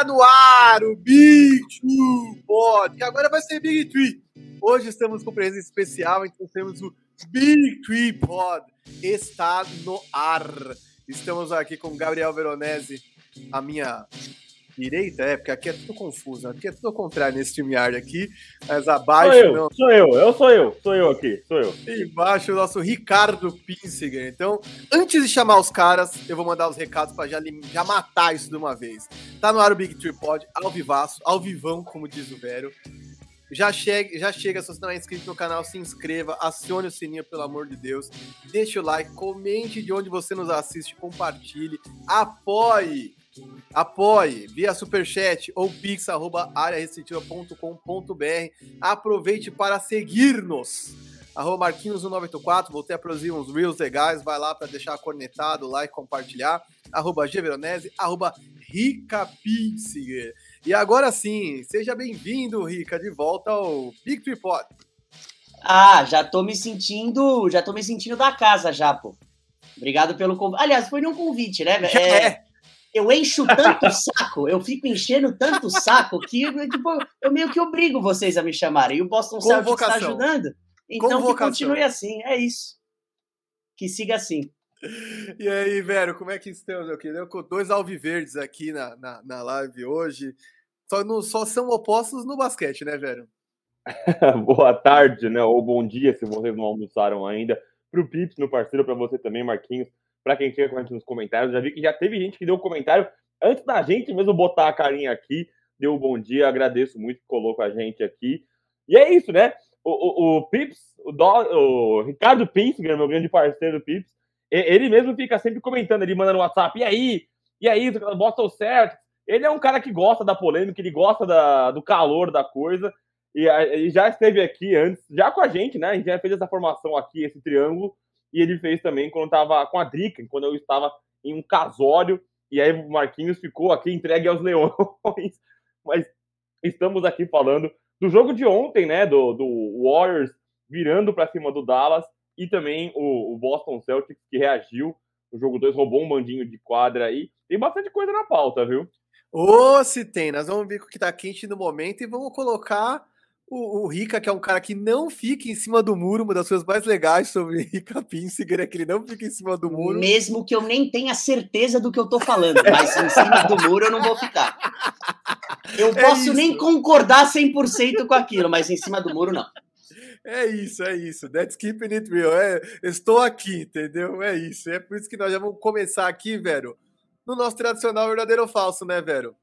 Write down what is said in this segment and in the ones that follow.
Está no ar o Big Two Pod, que agora vai ser Big Three. Hoje estamos com presença especial, então temos o Big Three Pod. Está no ar. Estamos aqui com Gabriel Veronese, a minha direita, é, porque aqui é tudo confuso, aqui é tudo ao contrário nesse time yard aqui, mas abaixo sou eu, não. Sou eu, eu sou eu, sou eu aqui, sou eu. E embaixo o nosso Ricardo Pinsiger. Então, antes de chamar os caras, eu vou mandar os recados para já, já matar isso de uma vez. Tá no ar o Big Tree Pod, ao vivaço, ao vivão, como diz o Vero. Já chega, já chega, se você não é inscrito no canal, se inscreva, acione o sininho, pelo amor de Deus. Deixe o like, comente de onde você nos assiste, compartilhe, apoie. Apoie via superchat ou pix.arearestritiva.com.br. Aproveite para seguir-nos. Arroba Marquinhos1984, voltei a produzir uns reels legais, vai lá para deixar cornetado, like, compartilhar. Arroba Gveronese, arroba Rica Pinsiger. E agora sim, seja bem-vindo, Rica, de volta ao Big Tripod. Ah, já tô me sentindo, já tô me sentindo da casa já, pô. Obrigado pelo convite. Aliás, foi um convite, né? É, é eu encho tanto o saco, eu fico enchendo tanto o saco que tipo, eu meio que obrigo vocês a me chamarem. E o Boston Celtics está ajudando. Então que continue assim, é isso. Que siga assim. E aí, velho, como é que estamos, meu querido? Com dois alviverdes aqui na, na, na live hoje. Só, no, só são opostos no basquete, né, velho? Boa tarde, né? Ou bom dia, se vocês não almoçaram ainda. Pro Pips, meu parceiro, para você também, Marquinhos para quem quer comentar nos comentários. Já vi que já teve gente que deu um comentário antes da gente mesmo botar a carinha aqui. Deu um bom dia, agradeço muito que colocou a gente aqui. E é isso, né? O, o, o Pips, o, o Ricardo Pinsinger, meu grande parceiro do Pips, ele mesmo fica sempre comentando ali, mandando WhatsApp. E aí? E aí? Boston certo? Ele é um cara que gosta da polêmica, ele gosta da, do calor da coisa. E, e já esteve aqui antes, já com a gente, né? A gente já fez essa formação aqui, esse triângulo e ele fez também quando estava com a Drica, quando eu estava em um casório, e aí o Marquinhos ficou aqui entregue aos leões. Mas estamos aqui falando do jogo de ontem, né? Do, do Warriors virando para cima do Dallas, e também o, o Boston Celtics que reagiu. O jogo 2 roubou um bandinho de quadra aí. Tem bastante coisa na pauta, viu? Ô, oh, se tem, nós vamos ver o que tá quente no momento e vamos colocar o, o, Rica, que é um cara que não fica em cima do muro, uma das coisas mais legais sobre Rica Pinsiger é que ele não fica em cima do muro. Mesmo que eu nem tenha certeza do que eu tô falando, mas em cima do muro eu não vou ficar. Eu é posso nem concordar 100% com aquilo, mas em cima do muro não. É isso, é isso. That's keeping it real. É, estou aqui, entendeu? É isso. É por isso que nós já vamos começar aqui, velho, no nosso tradicional verdadeiro ou falso, né, velho?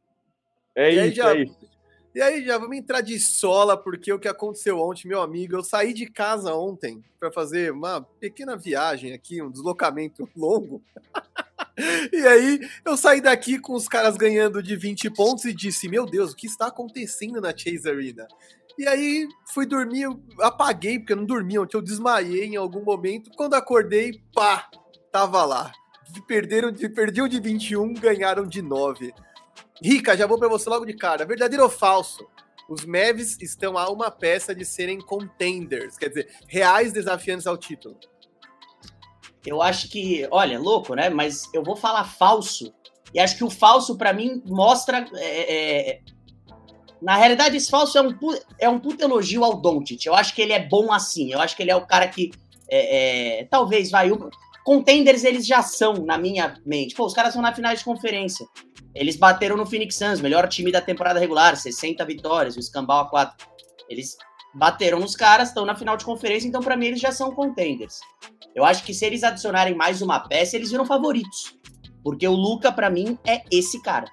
É isso, já... é isso. E aí, já vamos entrar de sola, porque o que aconteceu ontem, meu amigo, eu saí de casa ontem para fazer uma pequena viagem aqui, um deslocamento longo. e aí, eu saí daqui com os caras ganhando de 20 pontos e disse: Meu Deus, o que está acontecendo na Chase Arena? E aí, fui dormir, eu apaguei, porque eu não dormia ontem, eu desmaiei em algum momento. Quando acordei, pá, tava lá. Perderam de, perdiam de 21, ganharam de 9. Rica, já vou para você logo de cara. Verdadeiro ou falso? Os Mavs estão a uma peça de serem contenders, quer dizer, reais desafiantes ao título. Eu acho que, olha, louco, né? Mas eu vou falar falso. E acho que o falso, para mim, mostra. É, é... Na realidade, esse falso é um, é um puto elogio ao Doncic. Eu acho que ele é bom assim. Eu acho que ele é o cara que. É, é talvez vai. Contenders eles já são, na minha mente. Pô, os caras são na final de conferência. Eles bateram no Phoenix Suns, melhor time da temporada regular, 60 vitórias, o escambau a 4. Eles bateram nos caras, estão na final de conferência, então para mim eles já são contenders. Eu acho que se eles adicionarem mais uma peça, eles viram favoritos. Porque o Luca, para mim, é esse cara.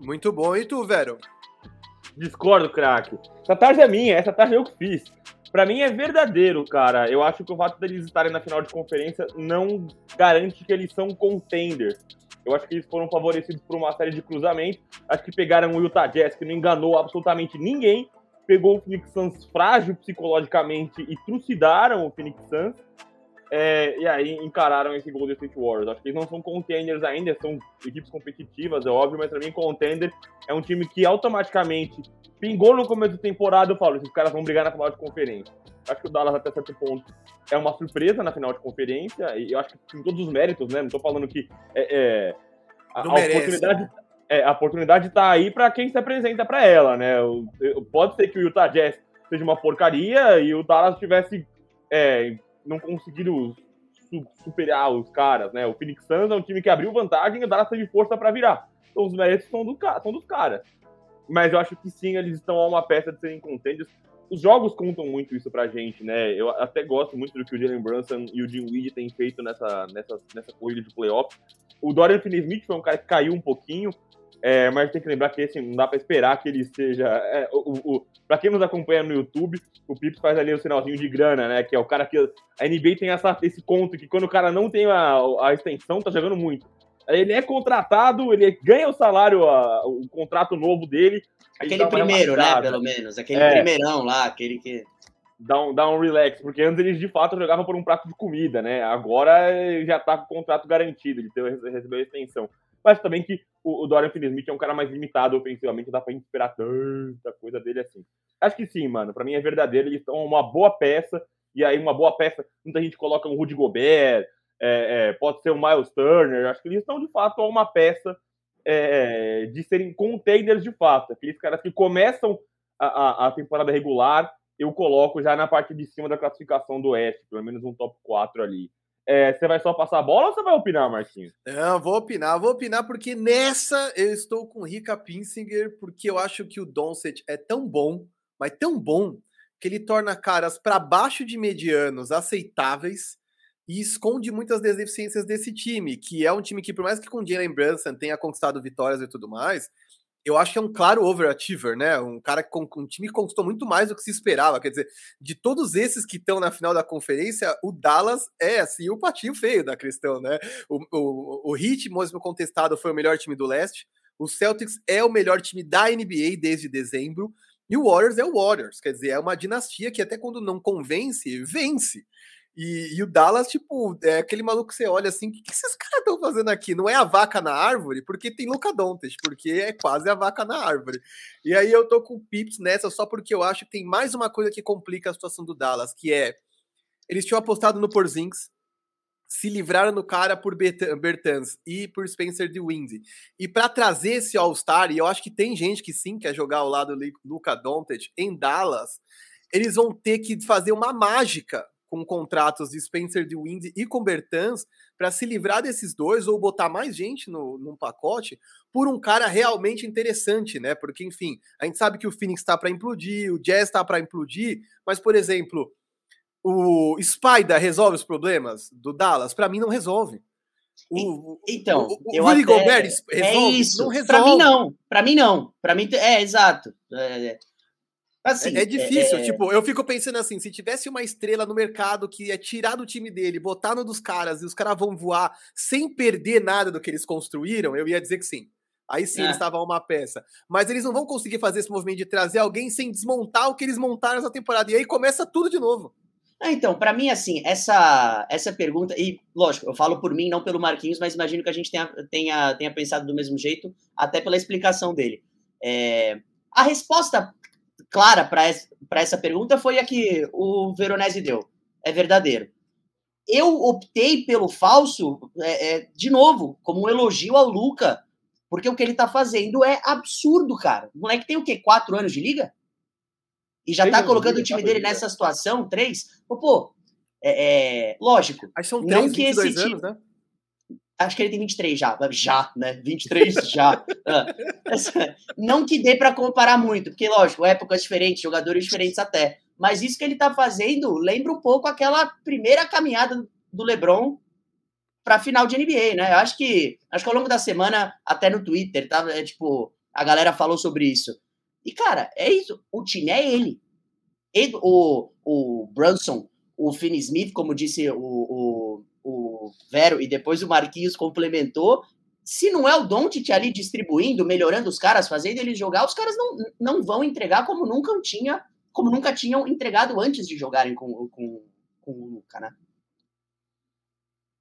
Muito bom. E tu, Vero? Discordo, craque. Essa tarde é minha, essa tarde eu que fiz. Para mim é verdadeiro, cara. Eu acho que o fato deles estarem na final de conferência não garante que eles são contenders. Eu acho que eles foram favorecidos por uma série de cruzamentos. Acho que pegaram o Utah Jazz, que não enganou absolutamente ninguém. Pegou o Phoenix Suns frágil psicologicamente e trucidaram o Phoenix Suns. É, e aí encararam esse Golden State Warriors. Acho que eles não são contenders ainda, são equipes competitivas, é óbvio, mas para mim contender é um time que automaticamente pingou no começo da temporada, eu falo, esses caras vão brigar na final de conferência. Acho que o Dallas até certo ponto é uma surpresa na final de conferência, e eu acho que tem todos os méritos, né? Não tô falando que é, é a, a oportunidade é, a oportunidade está aí para quem se apresenta para ela, né? Pode ser que o Utah Jazz seja uma porcaria e o Dallas tivesse é, não conseguido superar os caras, né? O Phoenix Suns é um time que abriu vantagem e o Dallas teve força para virar. Então os méritos são, do, são dos caras. Mas eu acho que sim, eles estão a uma peça de serem contenders. Os jogos contam muito isso pra gente, né? Eu até gosto muito do que o Jalen Brunson e o Jim Weed têm feito nessa, nessa, nessa corrida de playoff. O Dorian Finney-Smith foi um cara que caiu um pouquinho, é, mas tem que lembrar que assim, não dá para esperar que ele seja. É, o, o, para quem nos acompanha no YouTube, o Pips faz ali o sinalzinho de grana, né? Que é o cara que. A NBA tem essa, esse conto que quando o cara não tem a, a extensão, tá jogando muito. Ele é contratado, ele ganha o salário, a, o contrato novo dele. Aquele primeiro, né? Pelo menos. Aquele é, primeirão lá, aquele que. Dá um, dá um relax, porque antes eles de fato jogavam por um prato de comida, né? Agora já tá com o contrato garantido, ele recebeu a extensão. Mas também que o, o Dorian Finney-Smith é um cara mais limitado ofensivamente, dá pra esperar tanta coisa dele assim. Acho que sim, mano. Pra mim é verdadeiro, eles estão uma boa peça, e aí uma boa peça, muita gente coloca um Rudy Gobert, é, é, pode ser o Miles Turner, acho que eles estão de fato uma peça é, de serem containers de fato, aqueles caras que começam a, a, a, temporada regular, eu coloco já na parte de cima da classificação do Oeste, pelo menos um top 4 ali. É, você vai só passar a bola ou você vai opinar, Marquinhos? Não, vou opinar, vou opinar porque nessa eu estou com Rica Pinsinger, porque eu acho que o Doncic é tão bom, mas tão bom, que ele torna caras para baixo de medianos aceitáveis e esconde muitas das deficiências desse time, que é um time que, por mais que com Jalen Brunson tenha conquistado vitórias e tudo mais, eu acho que é um claro overachiever, né? Um cara com um time que conquistou muito mais do que se esperava. Quer dizer, de todos esses que estão na final da conferência, o Dallas é assim o patinho feio da questão, né? O, o, o Heat, mesmo contestado, foi o melhor time do leste. O Celtics é o melhor time da NBA desde dezembro. E o Warriors é o Warriors, quer dizer, é uma dinastia que até quando não convence, vence. E, e, o Dallas, tipo, é aquele maluco que você olha assim, o que, que esses caras estão fazendo aqui? Não é a vaca na árvore, porque tem Luca Dontes, porque é quase a vaca na árvore. E aí eu tô com Pips nessa só porque eu acho que tem mais uma coisa que complica a situação do Dallas, que é eles tinham apostado no Porzingis, se livraram do cara por Bertans e por Spencer de Windy. E para trazer esse All-Star, e eu acho que tem gente que sim quer jogar ao lado do Luca Doncic em Dallas, eles vão ter que fazer uma mágica com contratos de Spencer de Wind e com Bertans para se livrar desses dois ou botar mais gente no, num pacote por um cara realmente interessante, né? Porque, enfim, a gente sabe que o Phoenix está para implodir, o Jazz está para implodir, mas, por exemplo, o Spider resolve os problemas do Dallas? Para mim, não resolve. O, então, o, o, eu Rudy até, Gobert é resolve? É isso. Para mim, não. Para mim, não. Para mim, é exato. É, Assim, é, é difícil, é... tipo, eu fico pensando assim, se tivesse uma estrela no mercado que é tirar do time dele, botar no dos caras e os caras vão voar sem perder nada do que eles construíram, eu ia dizer que sim. Aí sim, é. eles estavam uma peça. Mas eles não vão conseguir fazer esse movimento de trazer alguém sem desmontar o que eles montaram essa temporada. E aí começa tudo de novo. Ah, então, para mim, assim, essa, essa pergunta, e lógico, eu falo por mim, não pelo Marquinhos, mas imagino que a gente tenha, tenha, tenha pensado do mesmo jeito, até pela explicação dele. É, a resposta clara para essa pergunta foi a que o Veronese deu. É verdadeiro. Eu optei pelo falso, é, é, de novo, como um elogio ao Luca, porque o que ele tá fazendo é absurdo, cara. O moleque tem o quê? Quatro anos de liga? E já tá colocando o time dele nessa situação, três? Pô, pô é, é, lógico. São três, não que esse anos, time... né? Acho que ele tem 23 já. Já, né? 23 já. Ah, não que dê para comparar muito, porque, lógico, épocas diferentes, jogadores diferentes até. Mas isso que ele tá fazendo lembra um pouco aquela primeira caminhada do LeBron para final de NBA, né? Eu acho que acho que ao longo da semana, até no Twitter, tá? É, tipo, a galera falou sobre isso. E, cara, é isso. O time é ele. ele o, o Brunson, o Finney Smith, como disse o, o o Vero e depois o Marquinhos complementou. Se não é o Doncic ali distribuindo, melhorando os caras, fazendo eles jogar, os caras não, não vão entregar como nunca tinha, como nunca tinham entregado antes de jogarem com, com, com o Luca, né?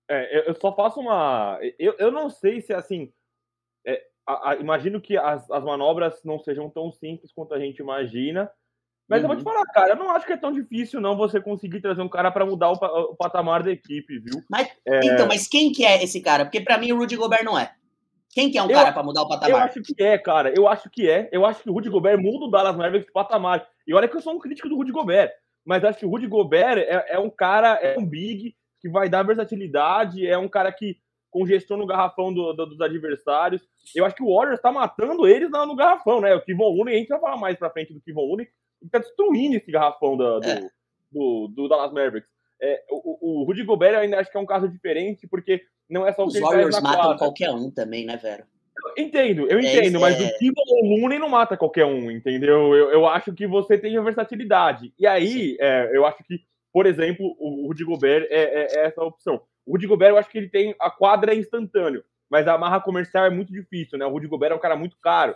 É, eu só faço uma. Eu, eu não sei se assim. É, a, a, imagino que as, as manobras não sejam tão simples quanto a gente imagina, mas uhum. eu vou te uhum. falar, cara, eu não acho que é tão difícil não você conseguir trazer um cara para mudar o, o, patamar da equipe, viu? Mas, é... Então, mas quem que é esse cara? Porque para mim o Rudy Gobert não é. Quem que é um eu, cara para mudar o patamar? Eu acho que é, cara. Eu acho que é. Eu acho que o Rudy Gobert muda o Dallas Mavericks de patamar. E olha que eu sou um crítico do Rudy Gobert. Mas acho que o Rudy Gobert é, é um cara, é um big que vai dar versatilidade, é um cara que congestiona o garrafão do, do, dos adversários. Eu acho que o Warriors está matando eles no, no, garrafão, né? O Kevon Looney, a gente vai falar mais pra frente do Kevon Looney, está destruindo esse garrafão do, é. do, do, Dallas Mavericks. É, o, o Rudy Gobert ainda acho que é um caso diferente, porque não é só o que Os Warriors matam quadra. qualquer um também, né, velho? Entendo, eu é entendo, é, mas o Kevon Looney não mata qualquer um, entendeu? Eu, eu acho que você tem a versatilidade. E aí, é, eu acho que, por exemplo, o Rudy Gobert é, é, essa opção. O Rudy Gobert, eu acho que ele tem. A quadra instantâneo, mas a marra comercial é muito difícil, né? O Rudy Gobert é um cara muito caro.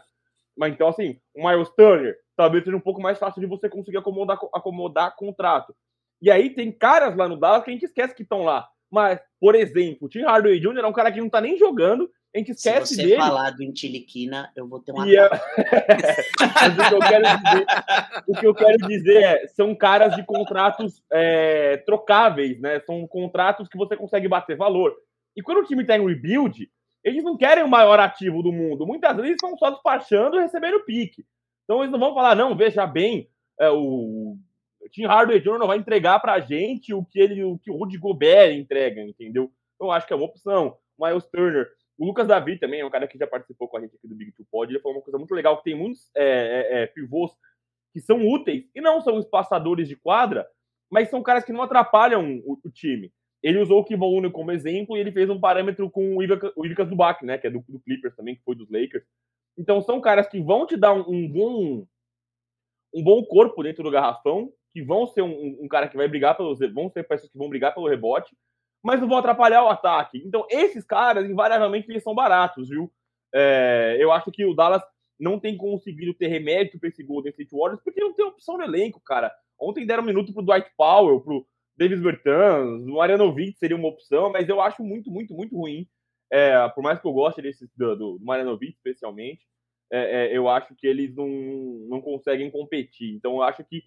Mas então, assim, o Miles Turner talvez seja um pouco mais fácil de você conseguir acomodar, acomodar contrato. E aí tem caras lá no Dallas que a gente esquece que estão lá. Mas, por exemplo, o Tim Hardaway Jr. é um cara que não tá nem jogando, a gente esquece Se você dele. falar do Intiliquina, eu vou ter uma. É... O que, eu quero dizer, o que eu quero dizer é, são caras de contratos é, trocáveis, né? São contratos que você consegue bater valor. E quando o time está em rebuild, eles não querem o maior ativo do mundo. Muitas vezes estão só despachando e recebendo pique. Então eles não vão falar, não, veja bem, é, o Tim Hardaway Jr. não vai entregar para a gente o que ele, o que o Rudy Gobert entrega, entendeu? Então acho que é uma opção. Miles Turner. O Lucas Davi também é um cara que já participou com a gente aqui do Big Two Pod. Ele falou uma coisa muito legal, que tem muitos é, é, é, pivôs que são úteis e não são espaçadores de quadra, mas são caras que não atrapalham o, o time. Ele usou o Looney como exemplo e ele fez um parâmetro com o Ivica Zubac, né, que é do, do, Clippers também, que foi dos Lakers. Então são caras que vão te dar um, um bom um bom corpo dentro do garrafão, que vão ser um, um, cara que vai brigar pelos. vão ser pessoas que vão brigar pelo rebote, mas não vão atrapalhar o ataque. Então, esses caras, invariavelmente, eles são baratos, viu? É, eu acho que o Dallas não tem conseguido ter remédio para esse Golden State Warriors, porque não tem opção no elenco, cara. Ontem deram um minuto pro Dwight Powell, pro Davis Bertans, o Marianovic seria uma opção, mas eu acho muito, muito, muito ruim. É, por mais que eu goste desse, do, do especialmente, é, é, eu acho que eles não, não conseguem competir. Então, eu acho que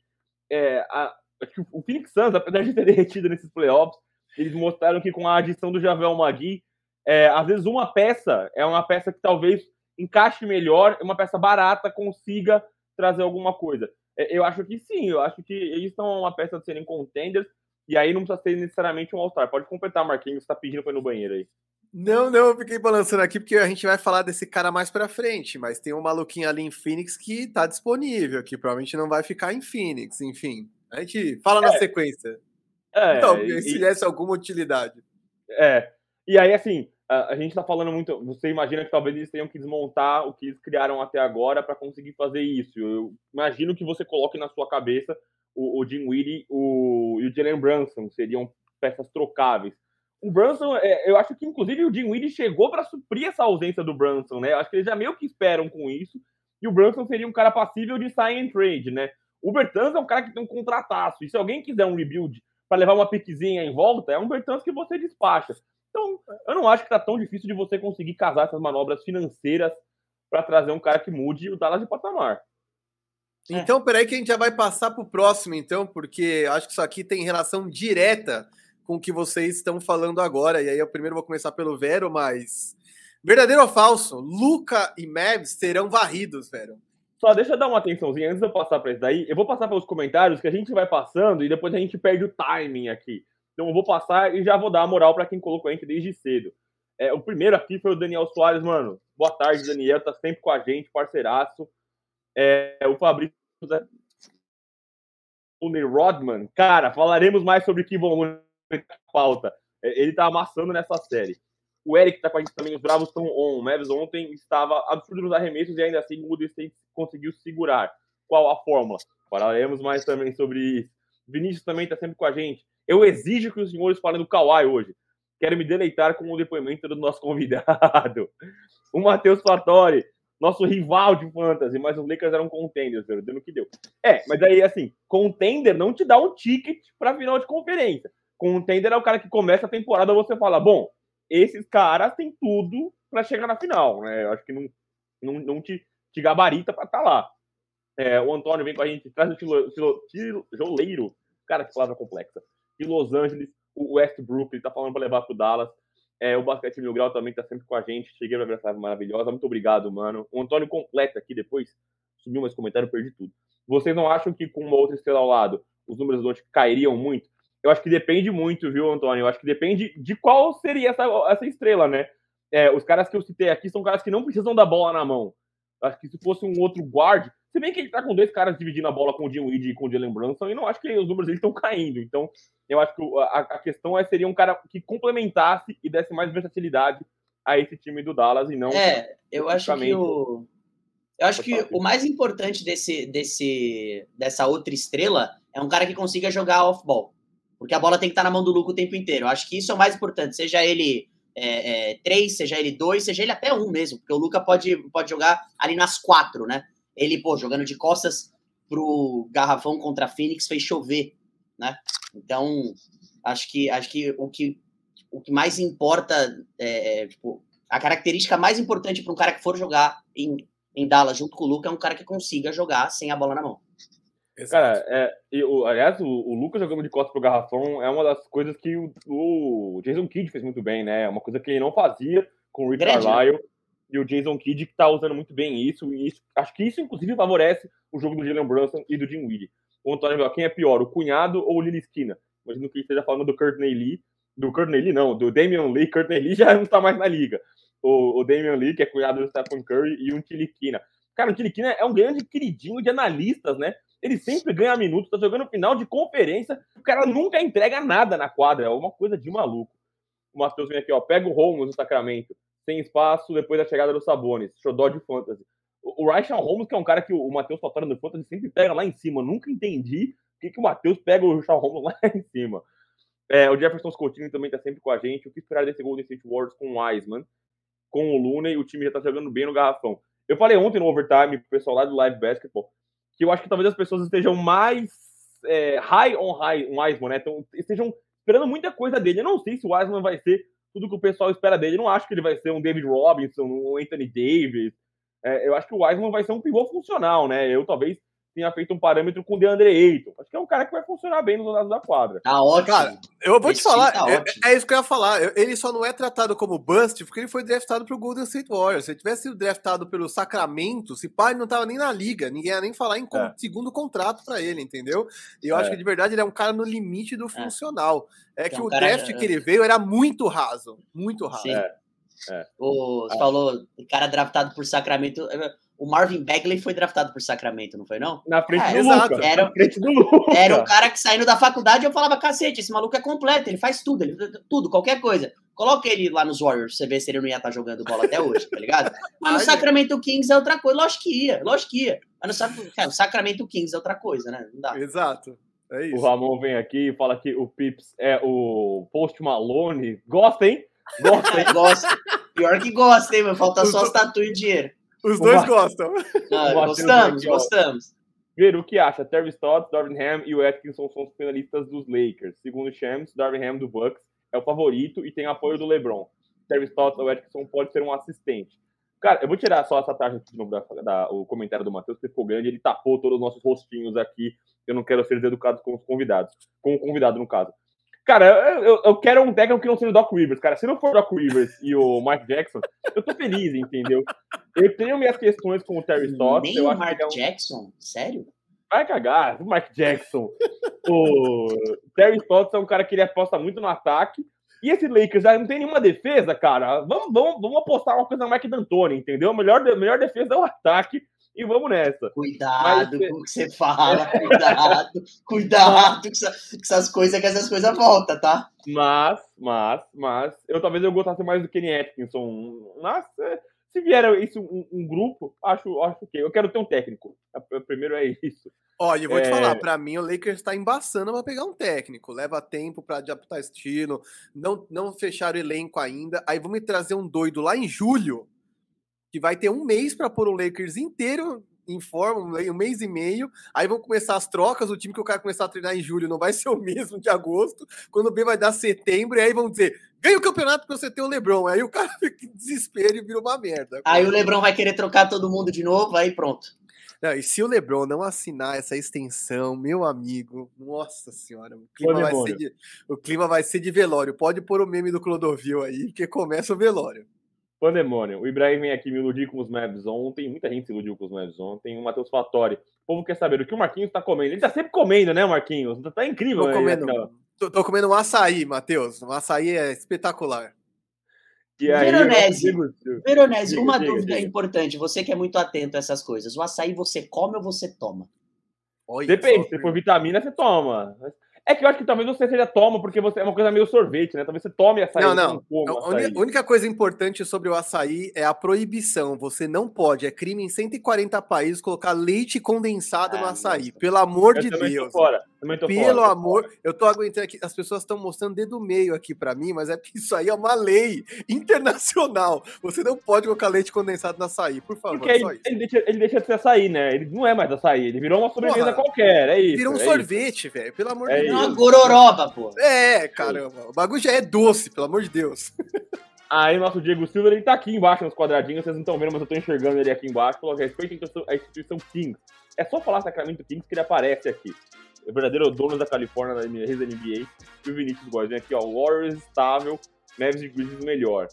é, a, acho que o Phoenix Suns, apesar de ter derretido nesses playoffs, eles mostraram que com a adição do Javel Magui, é, às vezes uma peça é uma peça que talvez encaixe melhor, uma peça barata consiga trazer alguma coisa. É, eu acho que sim, eu acho que eles são uma peça de serem contenders, e aí não precisa ser necessariamente um All-Star. Pode completar, Marquinhos, você tá pedindo para ir no banheiro aí. Não, não, eu fiquei balançando aqui porque a gente vai falar desse cara mais pra frente, mas tem um maluquinho ali em Phoenix que tá disponível, que provavelmente não vai ficar em Phoenix, enfim. A gente fala é. na sequência. É, então, se desse alguma utilidade. É. E aí, assim, a, a gente tá falando muito. Você imagina que talvez eles tenham que desmontar o que eles criaram até agora para conseguir fazer isso. Eu imagino que você coloque na sua cabeça o, o Jim Weedy o, e o Jalen Brunson seriam peças trocáveis o Brunson, é, eu acho que inclusive o Dinwiddie chegou para suprir essa ausência do Brunson, né? Eu acho que eles já meio que esperam com isso. E o Brunson seria um cara passível de sign and trade, né? O Bertans é um cara que tem um contrataço. E se alguém quiser um rebuild para levar uma piquezinha em volta, é um Bertans que você despacha. Então, eu não acho que tá tão difícil de você conseguir casar essas manobras financeiras para trazer um cara que mude o Dallas de patamar. Então, peraí que a gente já vai passar para o próximo, então, porque acho que isso aqui tem relação direta com o que vocês estão falando agora. E aí eu primeiro vou começar pelo Vero, mas. Verdadeiro ou falso? Luca e Mavs serão varridos, Vero. Só deixa eu dar uma atençãozinha antes de eu passar para isso daí. Eu vou passar pelos comentários que a gente vai passando e depois a gente perde o timing aqui. Então eu vou passar e já vou dar a moral para quem colocou a gente desde cedo. É, o primeiro aqui foi o Daniel Soares, mano. Boa tarde, Daniel. Tá sempre com a gente, parceiraço. É, o Fabrício Rodman. Cara, falaremos mais sobre Looney pauta. É, ele tá amassando nessa série. O Eric tá com a gente também, os Bravos estão on. O Mavis ontem estava absurdo nos arremessos e ainda assim o Golden conseguiu segurar. Qual a fórmula? Falaremos mais também sobre isso. Vinícius também está sempre com a gente. Eu exijo que os senhores falem do Kawhi hoje. Quero me deleitar com o depoimento do nosso convidado. O Matheus Fatori, nosso rival de fantasy, mas os Lakers eram contenders, deu no que deu. É, mas aí, assim, contender não te dá um ticket para final de conferência. Contender é o cara que começa a temporada você fala, bom, esses caras têm tudo para chegar na final, né? Eu acho que não, não, não te, te gabarita para estar tá lá. É, o Antônio vem com a gente, traz o tijoleiro, cara, que palavra complexa. E Los Angeles, o Westbrook, ele tá falando para levar pro Dallas. É, o Basquete Mil Grau também tá sempre com a gente. Cheguei pra ver essa maravilhosa. Muito obrigado, mano. O Antônio completa aqui depois. Subiu mais comentário, perdi tudo. Vocês não acham que com uma outra estrela ao lado, os números do cairiam muito? Eu acho que depende muito, viu, Antônio? Eu acho que depende de qual seria essa, essa estrela, né? É, os caras que eu citei aqui são caras que não precisam da bola na mão. Eu acho que se fosse um outro guard, se bem que ele tá com dois caras dividindo a bola com o Jim Weed e com o Jalen Brunson, e não acho que os números dele estão caindo. Então, eu acho que a, a questão é, seria um cara que complementasse e desse mais versatilidade a esse time do Dallas e não. É, eu acho que o. Eu acho que o mais importante desse, desse, dessa outra estrela é um cara que consiga jogar off-ball. Porque a bola tem que estar na mão do Luca o tempo inteiro. Eu acho que isso é o mais importante. Seja ele é, é, três, seja ele dois, seja ele até um mesmo. Porque o Luca pode, pode jogar ali nas quatro, né? Ele, pô, jogando de costas pro garrafão contra a Phoenix fez chover, né? Então, acho que acho que o que o que mais importa é, é tipo, a característica mais importante para um cara que for jogar em, em Dallas junto com o Luca é um cara que consiga jogar sem a bola na mão. Cara, é, e, o, aliás, o, o Lucas jogando de costas pro garrafão é uma das coisas que o, o, Jason Kidd fez muito bem, né? É uma coisa que ele não fazia com o Rick Grande, né? Carlisle. E o Jason Kidd que tá usando muito bem isso. Isso, acho que isso, inclusive, favorece o jogo do Jalen Brunson e do Jim Weed. O Antônio, quem é pior, o cunhado ou o Lily Skinner? Imagino que esteja falando do Courtney Lee. Do Courtney Lee, não, do Damian Lee. Courtney Lee já não tá mais na liga. O, o Damian Lee, que é cunhado do Stephen Curry, e um Tiliquina. Cara, o Tiliquina é um grande queridinho de analistas, né? Ele sempre ganha minutos, tá jogando final de conferência, o cara nunca entrega nada na quadra, é uma coisa de maluco. O Matheus vem aqui, ó, pega o Holmes no Sacramento, sem espaço depois da chegada do Sabonis, xodó de fantasy. O, o Ryan Holmes, que é um cara que o, o Matheus Fatora no fantasy sempre pega lá em cima, nunca entendi por que, que o Matheus pega o Ryan Holmes lá em cima. É, o Jefferson Scottinho também tá sempre com a gente. O que esperar desse Golden State Warriors com o Wiseman? Com o Looney, o time já tá jogando bem no garrafão. Eu falei ontem no overtime pro pessoal lá do Live Basketball que eu acho que talvez as pessoas estejam mais é, high on high on Wiseman, né? Então, estejam esperando muita coisa dele. Eu não sei se o Wiseman vai ser tudo que o pessoal espera dele. Eu não acho que ele vai ser um David Robinson, um Anthony Davis. É, eu acho que o Wiseman vai ser um pivô funcional, né? Eu talvez tenha feito um parâmetro com o DeAndre Ayton. Acho que é um cara que vai funcionar bem nos lados da quadra. Tá ótimo. Cara, eu vou Esse te falar, tá é, é, isso que eu ia falar. Ele só não é tratado como bust porque ele foi draftado pro Golden State Warriors. Se ele tivesse sido draftado pelo Sacramento, se pai não tava nem na liga, ninguém ia nem falar em é. segundo contrato para ele, entendeu? E eu acho é. que de verdade ele é um cara no limite do é. funcional. É, que, o cara, draft que ele veio era muito raso, muito raso. Sim. O, você falou, o cara draftado por Sacramento o Marvin Bagley foi draftado por Sacramento, não foi, não? Na frente é, do exato. Luca. Era, frente do Luca. era um cara que saindo da faculdade eu falava, cacete, esse maluco é completo, ele faz tudo, ele, tudo, qualquer coisa. Coloca ele lá nos Warriors, você vê se ele não ia estar tá jogando bola até hoje, tá ligado? Mas no Sacramento Kings é outra coisa, lógico que ia, lógico que ia. Mas no cara, o Sacramento Kings é outra coisa, né? Não dá. Exato. É isso. O Ramon vem aqui e fala que o Pips é o Post Malone. Gosta, hein? Gosta, hein? gosta. Pior que gosta, hein, mas falta só as tatu e dinheiro. Os dois gostam. Ah, gostamos, gostamos. Ver o que acha. Terry Stotts, Darvin Ham e o Atkinson são os finalistas dos Lakers. Segundo o Shams, Darvin Ham do Bucks é o favorito e tem apoio do LeBron. Terry Stotts ou Atkinson pode ser um assistente. Cara, eu vou tirar só essa taxa de novo da, da, o comentário do Matheus, que ficou grande, ele tapou todos os nossos rostinhos aqui. Eu não quero ser deseducado com os convidados. Com o convidado, no caso. Cara, eu, eu quero um técnico que não seja o Doc Rivers, cara. Se não for o Doc Rivers e o Mike Jackson, eu tô feliz, entendeu? Eu tenho minhas questões com o Terry Stotts. Nem o Mark é um... Jackson? Sério? Vai cagar, o Mike Jackson. o Terry Stotts é um cara que ele aposta muito no ataque. E esse Lakers já não tem nenhuma defesa, cara. Vamos, vamos, vamos apostar uma coisa no Mike D'Antoni, entendeu? A melhor, melhor defesa é o ataque e vamos nessa. Cuidado Mas, com o que você fala, cuidado, cuidado com, essa, com, essas coisas, que essas coisas voltam, tá? Mas, mas, mas, eu talvez eu gostasse mais do Kenny Atkinson. Mas, se vier isso um, um, grupo, acho, acho que eu quero ter um técnico. Primeiro é isso. Olha, eu vou é... te falar, para mim o Lakers está embaçando para pegar um técnico. Leva tempo para adaptar estilo, não, não fechar o elenco ainda. Aí vamos trazer um doido lá em julho que vai ter um mês para pôr o Lakers inteiro em forma, um mês e meio. Aí vão começar as trocas. O time que o cara começar a treinar em julho não vai ser o mesmo de agosto. Quando o B vai dar setembro, e aí vão dizer: ganha o campeonato para você ter o Lebron. Aí o cara fica em desespero e vira uma merda. Aí o Lebron vai querer trocar todo mundo de novo, aí pronto. Não, e se o LeBron não assinar essa extensão, meu amigo, nossa senhora, o clima, vai ser, de, o clima vai ser de velório. Pode pôr o meme do Clodovil aí, porque começa o velório. Pandemônio. O Ibrahim vem aqui me iludir com os Mavs ontem. Muita gente se iludiu com os Mavs ontem. O Matheus Fatori. O povo quer saber o que o Marquinhos tá comendo. Ele tá sempre comendo, né, Marquinhos? Tá incrível. Tô né? comendo, tô, tô comendo um açaí, Matheus. Um açaí é espetacular. E aí, Veronese, Veronese uma diga, dúvida diga. importante, você que é muito atento a essas coisas. O açaí você come ou você toma? Depende, se for vitamina, você toma. É que eu acho que talvez você seja toma, porque você é uma coisa meio sorvete, né? Talvez você tome açaí. Não, não. a única coisa importante sobre o açaí é a proibição. Você não pode, é crime em 140 países, colocar leite condensado ah, no açaí. Nossa. Pelo amor eu de Deus. Fora. Tô Pelo fora, amor, fora. eu tô aguentando aqui. As pessoas estão mostrando dedo meio aqui para mim, mas é porque isso aí é uma lei internacional. Você não pode colocar leite condensado no açaí, por favor. Porque ele, ele, deixa, ele deixa de ser açaí, né? Ele não é mais açaí, ele virou uma sobremesa Porra, qualquer, é isso. Virou um é sorvete, velho. Pelo amor é de Deus uma gororoba, pô. É, caramba. O bagulho já é doce, pelo amor de Deus. Aí, nosso Diego Silva, ele tá aqui embaixo nos quadradinhos, vocês não estão vendo, mas eu tô enxergando ele aqui embaixo. Falou que respeito a instituição Kings. É só falar Sacramento Kings que ele aparece aqui. É o verdadeiro dono da Califórnia, da NBA. E o Vinícius Góes vem aqui, ó. Warriors estável, Neves e Grizzlies melhor.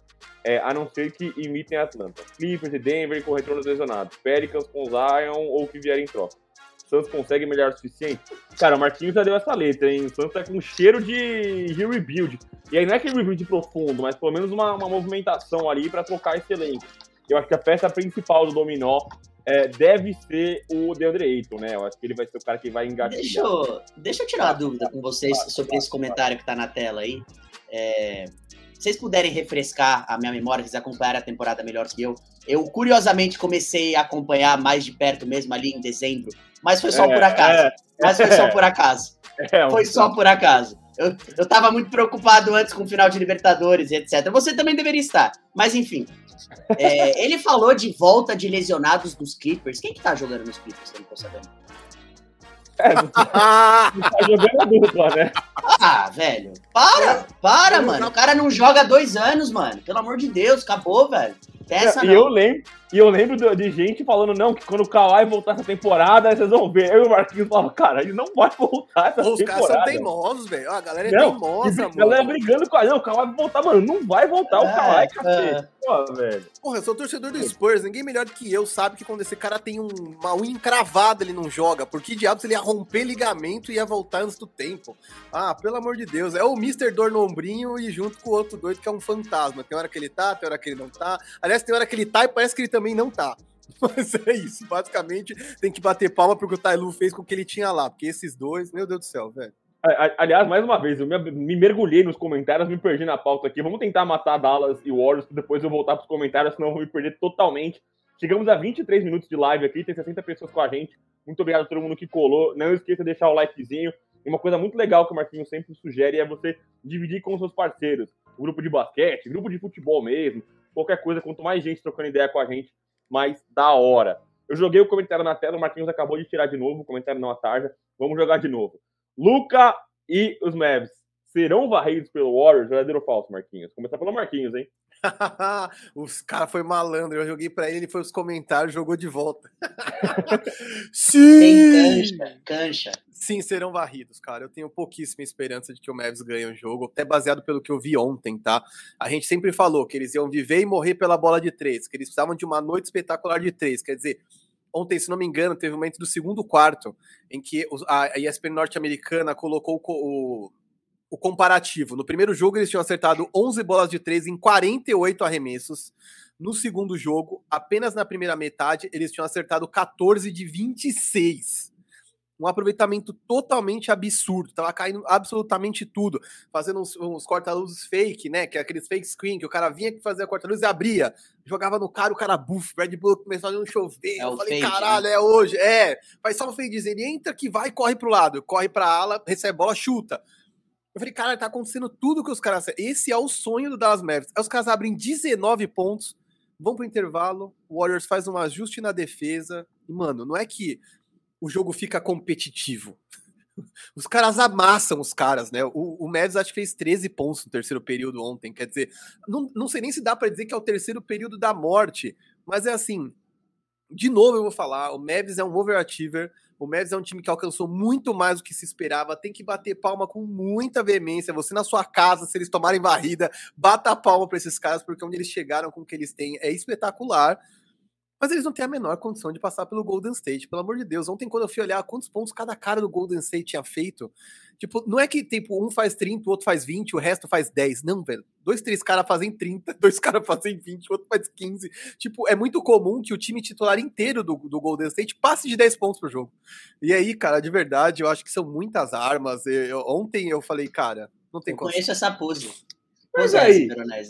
É, a não ser que imitem Atlanta. Clippers e Denver com retorno lesionados. Pelicans com Zion ou que vierem em troca. Santos consegue melhor o suficiente? Cara, o Marquinhos já deu essa letra, hein? O Santos tá com cheiro de, de rebuild. E aí não é aquele rebuild profundo, mas pelo menos uma, uma movimentação ali para trocar esse elenco. Eu acho que a peça principal do dominó é, deve ser o DeAndre Ayton, né? Eu acho que ele vai ser o cara que vai engatilhar. Deixa eu, deixa eu tirar uma dúvida com vocês sobre esse comentário que tá na tela aí. É, se vocês puderem refrescar a minha memória, vocês acompanharam a temporada melhor que eu. Eu, curiosamente, comecei a acompanhar mais de perto mesmo ali em dezembro mas foi só é, por acaso. É, mas foi só por acaso. É, foi só por acaso. Eu, eu tava muito preocupado antes com o final de Libertadores e etc. Você também deveria estar. Mas enfim. É, ele falou de volta de lesionados dos Clippers. Quem que tá jogando nos Clippers? Eu não tô sabendo. É, não tá, não tá jogando dupla, né? Ah, velho. Para, para, mano. O cara não joga há dois anos, mano. Pelo amor de Deus, acabou, velho. Essa e não. eu lembro, e eu lembro de, gente falando, não, que quando o Kawhi voltar essa temporada, vocês vão ver. Eu e o Marquinhos falavam, cara, ele não vai voltar essa Os temporada. Os caras são teimosos, velho. A galera é não, teimosa, mano. A galera brigando com a não, o Kawhi vai voltar, mano. Não vai voltar é, o Kawhi, é. cacete. Pô, velho. Porra, eu sou torcedor do Spurs. Ninguém melhor do que eu sabe que quando esse cara tem um, uma unha encravada, ele não joga. Por que diabos ele ia romper ligamento e ia voltar antes do tempo? Ah, pelo amor de Deus. É o Mr. Dor no ombrinho e junto com o outro doido que é um fantasma. Tem hora que ele tá, tem hora que ele não tá. Aliás, tem hora que ele tá e parece que ele também não tá. Mas é isso, basicamente tem que bater palma porque o Tailu fez com o que ele tinha lá, porque esses dois, meu Deus do céu, velho. Aliás, mais uma vez, eu me mergulhei nos comentários, me perdi na pauta aqui. Vamos tentar matar Dallas e Warriors, depois eu voltar para os comentários, senão eu vou me perder totalmente. Chegamos a 23 minutos de live aqui, tem 60 pessoas com a gente. Muito obrigado a todo mundo que colou. Não esqueça de deixar o likezinho. E uma coisa muito legal que o Marquinhos sempre sugere é você dividir com os seus parceiros. Grupo de basquete, grupo de futebol mesmo, qualquer coisa. Quanto mais gente trocando ideia com a gente, mais da hora. Eu joguei o comentário na tela, o Marquinhos acabou de tirar de novo, o comentário não tarja. Vamos jogar de novo. Luca e os Mavs serão varridos pelo Warriors? Verdadeiro ou falso, Marquinhos? Começar pelo Marquinhos, hein? os cara foi malandro. Eu joguei para ele, ele foi os comentários, jogou de volta. Sim! Tem cancha, cancha. Sim, serão varridos, cara. Eu tenho pouquíssima esperança de que o Mavs ganhe o jogo, até baseado pelo que eu vi ontem, tá? A gente sempre falou que eles iam viver e morrer pela bola de três, que eles precisavam de uma noite espetacular de três. Quer dizer, ontem, se não me engano, teve um momento do segundo quarto em que a ESPN norte-americana colocou o o comparativo. No primeiro jogo, eles tinham acertado 11 bolas de 3 em 48 arremessos. No segundo jogo, apenas na primeira metade, eles tinham acertado 14 de 26. Um aproveitamento totalmente absurdo. Tava caindo absolutamente tudo. Fazendo uns, uns corta-luzes fake, né? Que é aqueles fake screen que o cara vinha fazer a corta-luz e abria. Jogava no cara, o cara buff. Red Bull começou a não chover. É eu falei, fade, caralho, né? é hoje. É. Faz só o fade dizer, ele entra que vai, corre pro lado. Corre pra ala, recebe bola, chuta. Eu falei, cara, tá acontecendo tudo que os caras. Esse é o sonho do Dallas Mavericks. Aí os caras abrem 19 pontos, vão pro intervalo, o Warriors faz um ajuste na defesa. E, mano, não é que o jogo fica competitivo. Os caras amassam os caras, né? O, o Mavis acho que fez 13 pontos no terceiro período ontem. Quer dizer, não, não sei nem se dá para dizer que é o terceiro período da morte, mas é assim: de novo eu vou falar, o Mavs é um overachiever, o Mavs é um time que alcançou muito mais do que se esperava, tem que bater palma com muita veemência. Você na sua casa, se eles tomarem varrida, bata palma para esses caras, porque onde eles chegaram com o que eles têm é espetacular. Mas eles não têm a menor condição de passar pelo Golden State, pelo amor de Deus. Ontem, quando eu fui olhar quantos pontos cada cara do Golden State tinha feito, tipo, não é que tipo, um faz 30, o outro faz 20, o resto faz 10. Não, velho. Dois, três caras fazem 30, dois caras fazem 20, o outro faz 15. Tipo, é muito comum que o time titular inteiro do, do Golden State passe de 10 pontos pro jogo. E aí, cara, de verdade, eu acho que são muitas armas. Eu, ontem eu falei, cara, não tem como. Conheço essa pose. Mas pose aí,